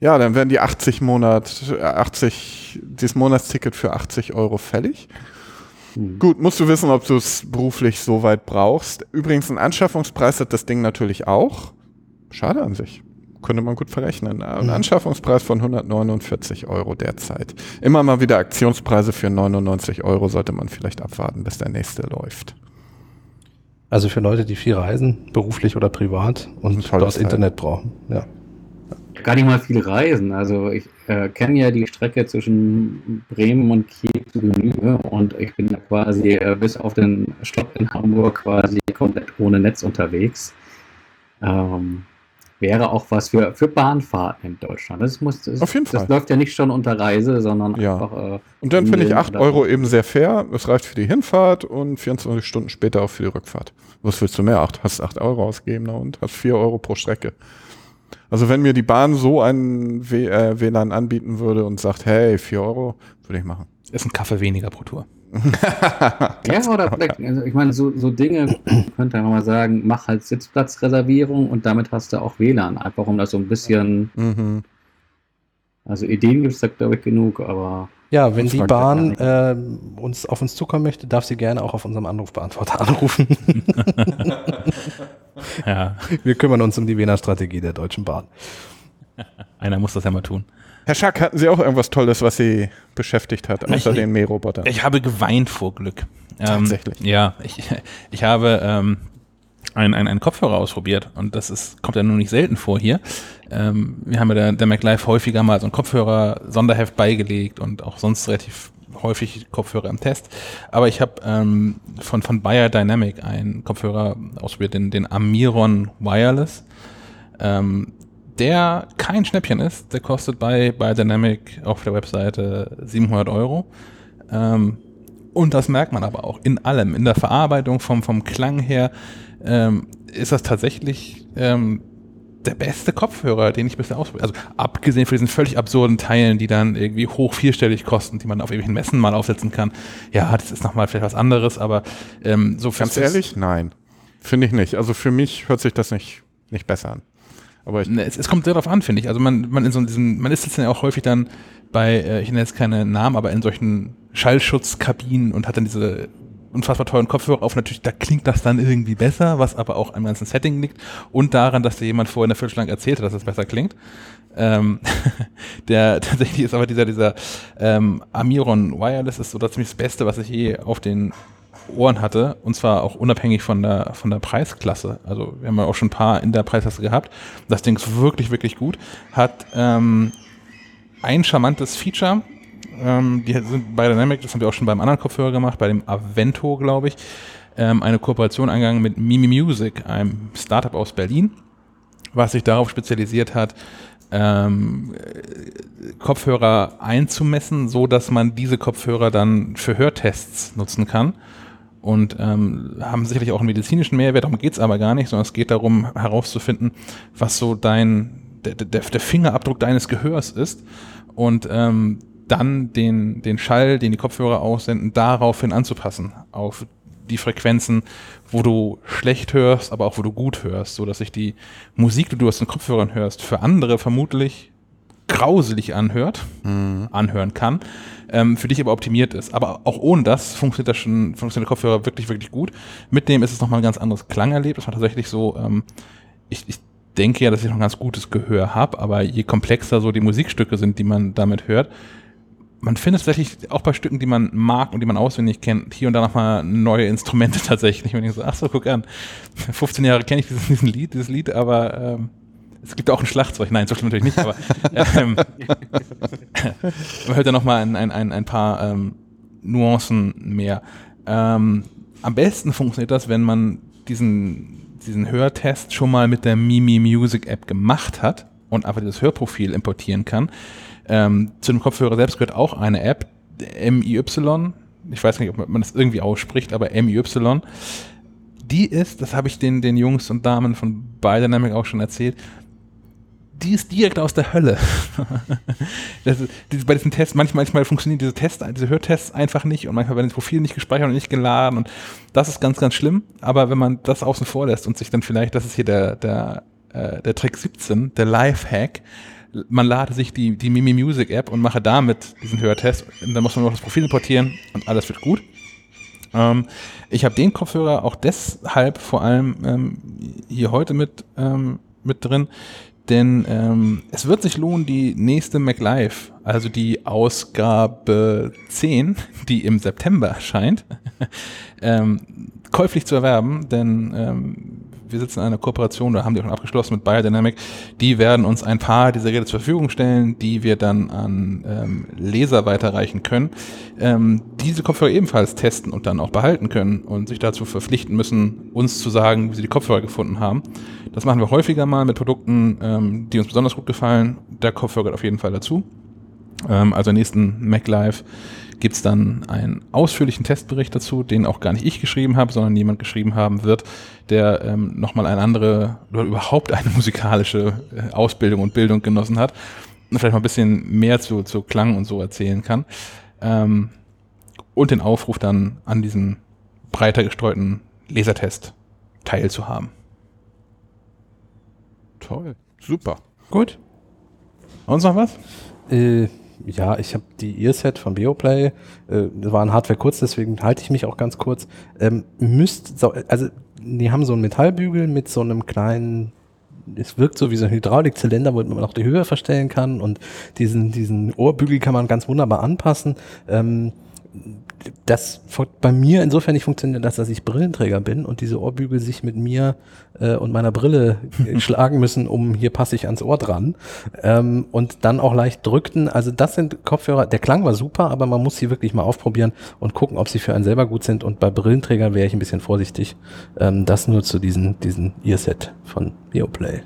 ja, dann werden die 80 Monat, 80, dieses Monatsticket für 80 Euro fällig. Hm. Gut, musst du wissen, ob du es beruflich so weit brauchst. Übrigens, ein Anschaffungspreis hat das Ding natürlich auch. Schade an sich. Könnte man gut verrechnen. Ein mhm. Anschaffungspreis von 149 Euro derzeit. Immer mal wieder Aktionspreise für 99 Euro sollte man vielleicht abwarten, bis der nächste läuft. Also für Leute, die viel reisen, beruflich oder privat und dort Internet brauchen. Ja. Gar nicht mal viel reisen. Also ich äh, kenne ja die Strecke zwischen Bremen und Kiel zu Genüge und ich bin da quasi äh, bis auf den Stopp in Hamburg quasi komplett ohne Netz unterwegs. Ähm, wäre auch was für, für Bahnfahrten in Deutschland. Das, muss, das, Auf jeden das Fall. läuft ja nicht schon unter Reise, sondern ja. einfach. Äh, und dann finde ich 8 Euro eben sehr fair. Es reicht für die Hinfahrt und 24 Stunden später auch für die Rückfahrt. Was willst du mehr? Acht, hast 8 Euro ausgegeben und hast 4 Euro pro Strecke. Also wenn mir die Bahn so ein w äh, WLAN anbieten würde und sagt, hey, 4 Euro, würde ich machen. Ist ein Kaffee weniger pro Tour. <laughs> ja, oder vielleicht, also ich meine, so, so Dinge könnte man mal sagen, mach halt Sitzplatzreservierung und damit hast du auch WLAN, einfach um das so ein bisschen. Mhm. Also Ideen gibt es da, glaube ich, genug, aber. Ja, wenn die Bahn äh, uns auf uns zukommen möchte, darf sie gerne auch auf unserem Anrufbeantworter <laughs> anrufen. <laughs> ja. Wir kümmern uns um die WLAN-Strategie der Deutschen Bahn. Einer muss das ja mal tun. Herr Schack, hatten Sie auch irgendwas Tolles, was Sie beschäftigt hat, außer ich, den Mährobotern? Ich habe geweint vor Glück. Ähm, Tatsächlich. Ja, ich, <laughs> ich habe ähm, einen, einen, Kopfhörer ausprobiert und das ist, kommt ja nur nicht selten vor hier. Ähm, wir haben ja der, der MacLife häufiger mal so ein Kopfhörer-Sonderheft beigelegt und auch sonst relativ häufig Kopfhörer im Test. Aber ich habe ähm, von, von Bayer Dynamic einen Kopfhörer ausprobiert, den, den Amiron Wireless. Ähm, der kein Schnäppchen ist. Der kostet bei, bei Dynamic auf der Webseite 700 Euro. Ähm, und das merkt man aber auch in allem. In der Verarbeitung vom, vom Klang her ähm, ist das tatsächlich ähm, der beste Kopfhörer, den ich bisher ausprobiert habe. Also abgesehen von diesen völlig absurden Teilen, die dann irgendwie hoch vierstellig kosten, die man auf irgendwelchen Messen mal aufsetzen kann. Ja, das ist nochmal vielleicht was anderes, aber ähm, so Ganz ehrlich? Nein. Finde ich nicht. Also für mich hört sich das nicht, nicht besser an. Aber ne, es, es, kommt sehr darauf an, finde ich. Also man, man in so diesen, man ist jetzt ja auch häufig dann bei, äh, ich nenne jetzt keine Namen, aber in solchen Schallschutzkabinen und hat dann diese unfassbar teuren Kopfhörer auf. Natürlich, da klingt das dann irgendwie besser, was aber auch am ganzen Setting liegt und daran, dass dir jemand vorher eine Viertelstunde erzählt hat, dass es besser klingt. Ähm, <laughs> der tatsächlich ist aber dieser dieser ähm, Amiron Wireless ist so das ziemlich das Beste, was ich je auf den Ohren hatte, und zwar auch unabhängig von der, von der Preisklasse. Also wir haben ja auch schon ein paar in der Preisklasse gehabt. Das Ding ist wirklich, wirklich gut. Hat ähm, ein charmantes Feature. Ähm, die sind bei Dynamic, das haben wir auch schon beim anderen Kopfhörer gemacht, bei dem Avento, glaube ich, ähm, eine Kooperation eingegangen mit Mimi Music, einem Startup aus Berlin, was sich darauf spezialisiert hat, ähm, Kopfhörer einzumessen, so dass man diese Kopfhörer dann für Hörtests nutzen kann und ähm, haben sicherlich auch einen medizinischen Mehrwert, darum geht es aber gar nicht, sondern es geht darum herauszufinden, was so dein, der, der, der Fingerabdruck deines Gehörs ist und ähm, dann den, den Schall, den die Kopfhörer aussenden, daraufhin anzupassen, auf die Frequenzen, wo du schlecht hörst, aber auch wo du gut hörst, so dass sich die Musik, die du aus den Kopfhörern hörst, für andere vermutlich grauselig anhört, mhm. anhören kann, ähm, für dich aber optimiert ist. Aber auch ohne das funktioniert das schon, funktioniert der Kopfhörer wirklich, wirklich gut. Mit dem ist es nochmal ein ganz anderes Klangerlebnis. war tatsächlich so, ähm, ich, ich denke ja, dass ich noch ein ganz gutes Gehör habe, aber je komplexer so die Musikstücke sind, die man damit hört, man findet tatsächlich auch bei Stücken, die man mag und die man auswendig kennt, hier und da nochmal neue Instrumente <laughs> tatsächlich. Und ich so, ach so, guck an, 15 Jahre kenne ich dieses, diesen Lied, dieses Lied, aber ähm, es gibt auch ein Schlagzeug. Nein, so stimmt natürlich nicht, aber <laughs> ähm, man hört ja nochmal ein, ein, ein, ein paar ähm, Nuancen mehr. Ähm, am besten funktioniert das, wenn man diesen, diesen Hörtest schon mal mit der Mimi Music App gemacht hat und einfach dieses Hörprofil importieren kann. Ähm, zu dem Kopfhörer selbst gehört auch eine App, MIY. Ich weiß nicht, ob man das irgendwie ausspricht, aber MIY. Die ist, das habe ich den, den Jungs und Damen von Biodynamic auch schon erzählt, die ist direkt aus der Hölle. <laughs> das die, bei diesen Tests, manchmal, manchmal funktionieren diese Tests, diese Hörtests einfach nicht und manchmal werden das Profil nicht gespeichert und nicht geladen und das ist ganz, ganz schlimm. Aber wenn man das außen vor lässt und sich dann vielleicht, das ist hier der, der, äh, der Trick 17, der Lifehack, man lade sich die, die Mimi Music App und mache damit diesen Hörtest und dann muss man noch das Profil importieren und alles wird gut. Ähm, ich habe den Kopfhörer auch deshalb vor allem ähm, hier heute mit, ähm, mit drin, denn ähm, es wird sich lohnen, die nächste MacLive, also die Ausgabe 10, die im September erscheint, <laughs> ähm, käuflich zu erwerben, denn ähm, wir sitzen in einer Kooperation, da haben die auch schon abgeschlossen mit Biodynamic, die werden uns ein paar dieser Geräte zur Verfügung stellen, die wir dann an ähm, Leser weiterreichen können, ähm, diese Kopfhörer ebenfalls testen und dann auch behalten können und sich dazu verpflichten müssen, uns zu sagen, wie sie die Kopfhörer gefunden haben. Das machen wir häufiger mal mit Produkten, ähm, die uns besonders gut gefallen. Der Kopfhörer gehört auf jeden Fall dazu. Ähm, also nächsten Mac Live gibt es dann einen ausführlichen Testbericht dazu, den auch gar nicht ich geschrieben habe, sondern jemand geschrieben haben wird, der ähm, nochmal eine andere oder überhaupt eine <laughs> musikalische äh, Ausbildung und Bildung genossen hat und vielleicht mal ein bisschen mehr zu, zu Klang und so erzählen kann. Ähm, und den Aufruf dann an diesem breiter gestreuten Lasertest teilzuhaben. Toll. Super. Gut. Und noch was? Äh, ja, ich habe die Earset von Beoplay. Äh, das war ein Hardware kurz, deswegen halte ich mich auch ganz kurz. Ähm, müsst, also die haben so einen Metallbügel mit so einem kleinen es wirkt so wie so ein Hydraulikzylinder, wo man auch die Höhe verstellen kann und diesen, diesen Ohrbügel kann man ganz wunderbar anpassen. Ähm, das bei mir insofern nicht funktioniert, dass, dass ich Brillenträger bin und diese Ohrbügel sich mit mir äh, und meiner Brille <laughs> schlagen müssen, um hier passe ich ans Ohr dran ähm, und dann auch leicht drückten. Also das sind Kopfhörer, der Klang war super, aber man muss sie wirklich mal ausprobieren und gucken, ob sie für einen selber gut sind und bei Brillenträgern wäre ich ein bisschen vorsichtig. Ähm, das nur zu diesen, diesen Earset von Beoplay.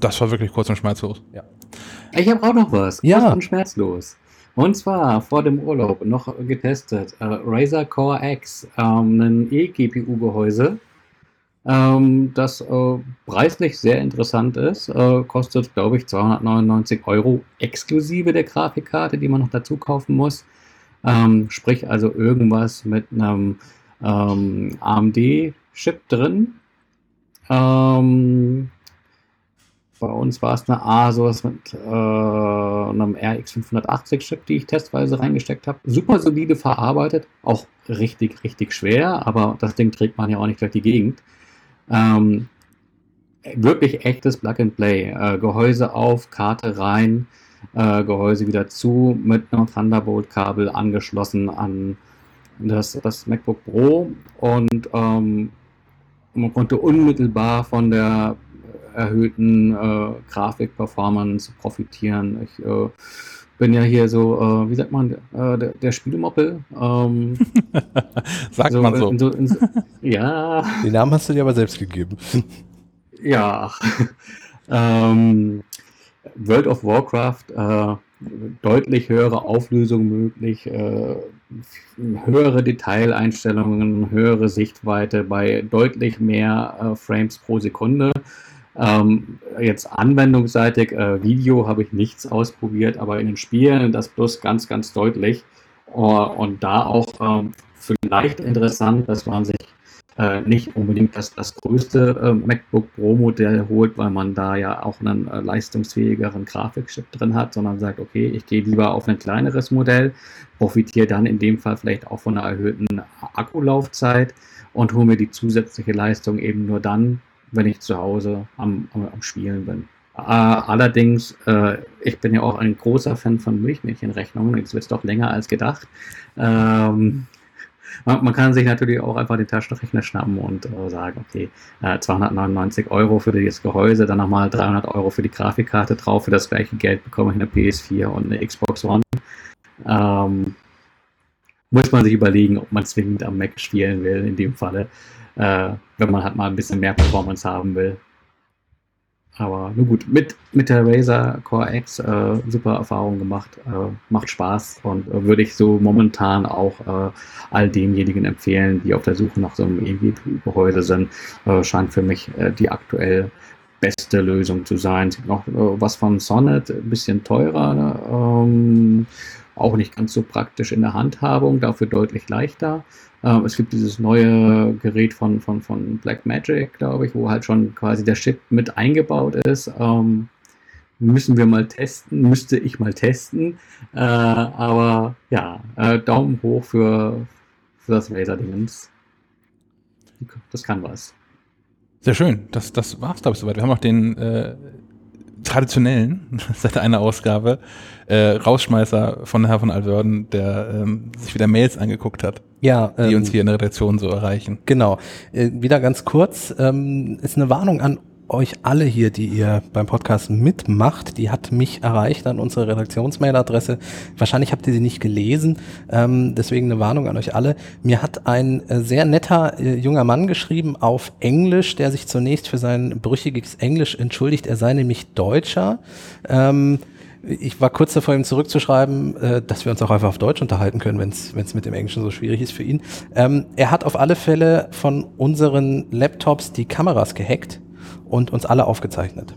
Das war wirklich kurz und schmerzlos. Ja. Ich habe auch noch was. Ja. Kurz und schmerzlos. Und zwar vor dem Urlaub noch getestet. Äh, Razer Core X, ähm, ein eGPU-Gehäuse, ähm, das äh, preislich sehr interessant ist. Äh, kostet, glaube ich, 299 Euro exklusive der Grafikkarte, die man noch dazu kaufen muss. Ähm, sprich also irgendwas mit einem ähm, AMD-Chip drin. Ähm, bei uns war es eine Asus mit äh, einem RX 580 Chip, die ich testweise reingesteckt habe. Super solide verarbeitet, auch richtig, richtig schwer, aber das Ding trägt man ja auch nicht durch die Gegend. Ähm, wirklich echtes Plug and Play. Äh, Gehäuse auf, Karte rein, äh, Gehäuse wieder zu, mit einem Thunderbolt-Kabel angeschlossen an das, das MacBook Pro und ähm, man konnte unmittelbar von der erhöhten äh, Grafik-Performance profitieren. Ich äh, bin ja hier so, äh, wie sagt man, äh, der, der Spielemoppel. Ähm, <laughs> sagt so, man so. In so, in so. Ja. Den Namen hast du dir aber selbst gegeben. <laughs> ja. <laughs> ähm, World of Warcraft, äh, deutlich höhere Auflösung möglich, äh, höhere Detaileinstellungen, höhere Sichtweite bei deutlich mehr äh, Frames pro Sekunde. Ähm, jetzt anwendungsseitig, äh, Video habe ich nichts ausprobiert, aber in den Spielen das bloß ganz, ganz deutlich. Uh, und da auch ähm, vielleicht interessant, dass man sich äh, nicht unbedingt das, das größte äh, MacBook Pro Modell holt, weil man da ja auch einen äh, leistungsfähigeren Grafikchip drin hat, sondern sagt, okay, ich gehe lieber auf ein kleineres Modell, profitiere dann in dem Fall vielleicht auch von einer erhöhten Akkulaufzeit und hole mir die zusätzliche Leistung eben nur dann, wenn ich zu Hause am, am, am Spielen bin. Äh, allerdings, äh, ich bin ja auch ein großer Fan von Milchmädchenrechnungen. Jetzt wird es doch länger als gedacht. Ähm, man, man, kann sich natürlich auch einfach den Taschenrechner schnappen und äh, sagen, okay, 299 äh, Euro für das Gehäuse, dann nochmal 300 Euro für die Grafikkarte drauf. Für das gleiche Geld bekomme ich eine PS4 und eine Xbox One. Ähm, muss man sich überlegen, ob man zwingend am Mac spielen will in dem Falle äh, wenn man halt mal ein bisschen mehr Performance haben will. Aber nur gut, mit, mit der Razer Core X äh, super Erfahrung gemacht, äh, macht Spaß und äh, würde ich so momentan auch äh, all denjenigen empfehlen, die auf der Suche nach so einem EGP-Gehäuse sind. Äh, scheint für mich äh, die aktuell beste Lösung zu sein. Es gibt noch was von Sonnet, ein bisschen teurer, ne? ähm, auch nicht ganz so praktisch in der Handhabung, dafür deutlich leichter. Ähm, es gibt dieses neue Gerät von, von, von Blackmagic, glaube ich, wo halt schon quasi der Chip mit eingebaut ist. Ähm, müssen wir mal testen, müsste ich mal testen. Äh, aber ja, äh, Daumen hoch für, für das Laser-Dingens. Das kann was. Sehr schön. Das, das war's, glaube ich, soweit. Wir haben noch den äh, traditionellen, <laughs> seit einer Ausgabe, äh, Rausschmeißer von Herr von Alverden, der ähm, sich wieder Mails angeguckt hat, Ja, die ähm, uns hier in der Redaktion so erreichen. Genau. Äh, wieder ganz kurz, ähm, ist eine Warnung an euch alle hier, die ihr beim Podcast mitmacht. Die hat mich erreicht an unsere Redaktionsmailadresse. Wahrscheinlich habt ihr sie nicht gelesen, ähm, deswegen eine Warnung an euch alle. Mir hat ein äh, sehr netter äh, junger Mann geschrieben auf Englisch, der sich zunächst für sein brüchiges Englisch entschuldigt. Er sei nämlich Deutscher. Ähm, ich war kurz davor, ihm zurückzuschreiben, äh, dass wir uns auch einfach auf Deutsch unterhalten können, wenn es mit dem Englischen so schwierig ist für ihn. Ähm, er hat auf alle Fälle von unseren Laptops die Kameras gehackt und uns alle aufgezeichnet.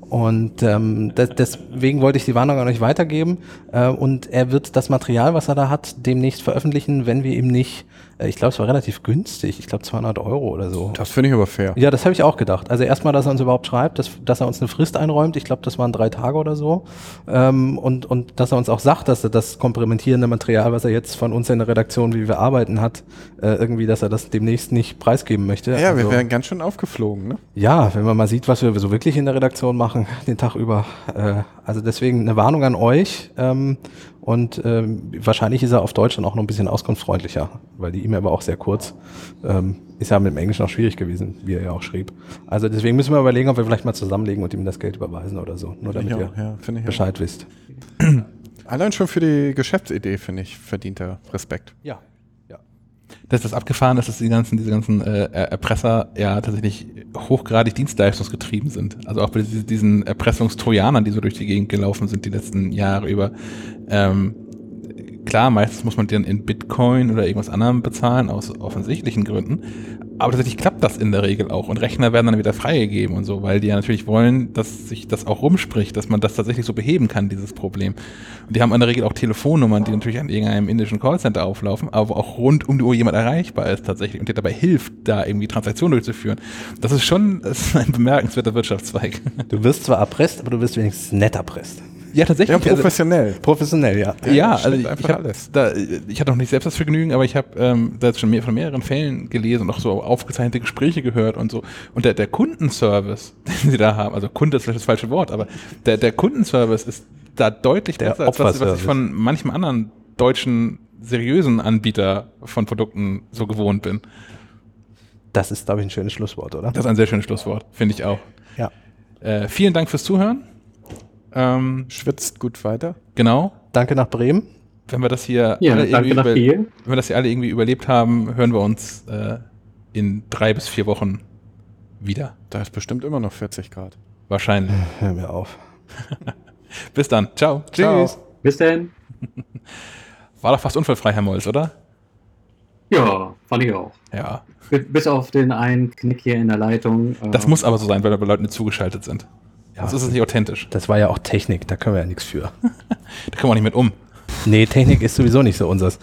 Und ähm, des, deswegen wollte ich die Warnung an euch weitergeben. Äh, und er wird das Material, was er da hat, demnächst veröffentlichen, wenn wir ihm nicht, ich glaube, es war relativ günstig, ich glaube 200 Euro oder so. Das finde ich aber fair. Ja, das habe ich auch gedacht. Also erstmal, dass er uns überhaupt schreibt, dass, dass er uns eine Frist einräumt. Ich glaube, das waren drei Tage oder so. Ähm, und, und dass er uns auch sagt, dass er das kompromittierende Material, was er jetzt von uns in der Redaktion, wie wir arbeiten, hat, äh, irgendwie, dass er das demnächst nicht preisgeben möchte. Ja, wir Also- wären ganz schön aufgeflogen, ne? ja, wenn man mal sieht, was wir so wirklich in der Redaktion machen, <laughs> den Tag über. Äh, also deswegen eine Warnung an euch. Ähm, und ähm, wahrscheinlich ist er auf Deutsch dann auch noch ein bisschen auskunftsfreundlicher, weil die E-Mail war auch sehr kurz. Ähm, ist ja mit dem Englischen auch schwierig gewesen, wie er ja auch schrieb. Also deswegen müssen wir überlegen, ob wir vielleicht mal zusammenlegen und ihm das Geld überweisen oder so. Nur damit Ich ihr auch, ja, ich auch. Bescheid wisst. Allein schon für die Geschäftsidee, finde ich, verdient er Respekt. Ja. Dass das abgefahren ist, dass die ganzen, diese ganzen äh, Erpresser ja tatsächlich hochgradig dienstleistungsgetrieben sind. Also auch bei diesen, diesen Erpressungstrojanern, die so durch die Gegend gelaufen sind die letzten Jahre über. Ähm, klar, meistens muss man die dann in Bitcoin oder irgendwas anderem bezahlen, aus offensichtlichen Gründen. Aber tatsächlich klappt das in der Regel auch. Und Rechner werden dann wieder freigegeben und so, weil die ja natürlich wollen, dass sich das auch rumspricht, dass man das tatsächlich so beheben kann, dieses Problem. Und die haben in der Regel auch Telefonnummern, die natürlich an irgendeinem indischen Callcenter auflaufen, aber auch rund um die Uhr jemand erreichbar ist tatsächlich und dir dabei hilft, da irgendwie Transaktionen durchzuführen. Das ist schon das ist ein bemerkenswerter Wirtschaftszweig. Du wirst zwar erpresst, aber du wirst wenigstens nett erpresst. Ja, tatsächlich. Ja, professionell. Professionell, ja. Ja, Ja, also ich, einfach ich, hab alles. Da, ich hatte noch nicht selbst das Vergnügen, aber ich habe ähm, da jetzt schon mehr, von mehreren Fällen gelesen und auch so aufgezeichnete Gespräche gehört und so. Und der, der Kundenservice, <laughs> den sie da haben, also Kunde ist vielleicht das falsche Wort, aber der, der Kundenservice ist da deutlich Der besser, als was, was ich von manchem anderen deutschen seriösen Anbieter von Produkten so gewohnt bin. Das ist, glaube ich, ein schönes Schlusswort, oder? Das ist ein sehr schönes Schlusswort, finde ich auch. Ja. Äh, vielen Dank fürs Zuhören. Ähm, Schwitzt gut weiter. genau. Danke nach Bremen. Wenn wir das hier Ja, alle danke irgendwie nach über- wenn wir das hier alle irgendwie überlebt haben, hören wir uns äh, in drei bis vier Wochen wieder. Da ist bestimmt immer noch 40 Grad. Wahrscheinlich. <laughs> Hör mir auf. <laughs> Bis dann. Ciao. Tschüss. Bis denn. <laughs> War doch fast unfallfrei, Herr Molz, oder? Ja, fand ich auch. Ja. Bis- Bis auf den einen Knick hier in der Leitung. Das äh, muss aber so sein, weil da Leute nicht zugeschaltet sind. Ja. Sonst ist es nicht authentisch. Das war ja auch Technik, da können wir ja nichts für. <laughs> Da kommen wir auch nicht mit um. Nee, Technik ist sowieso nicht so unseres.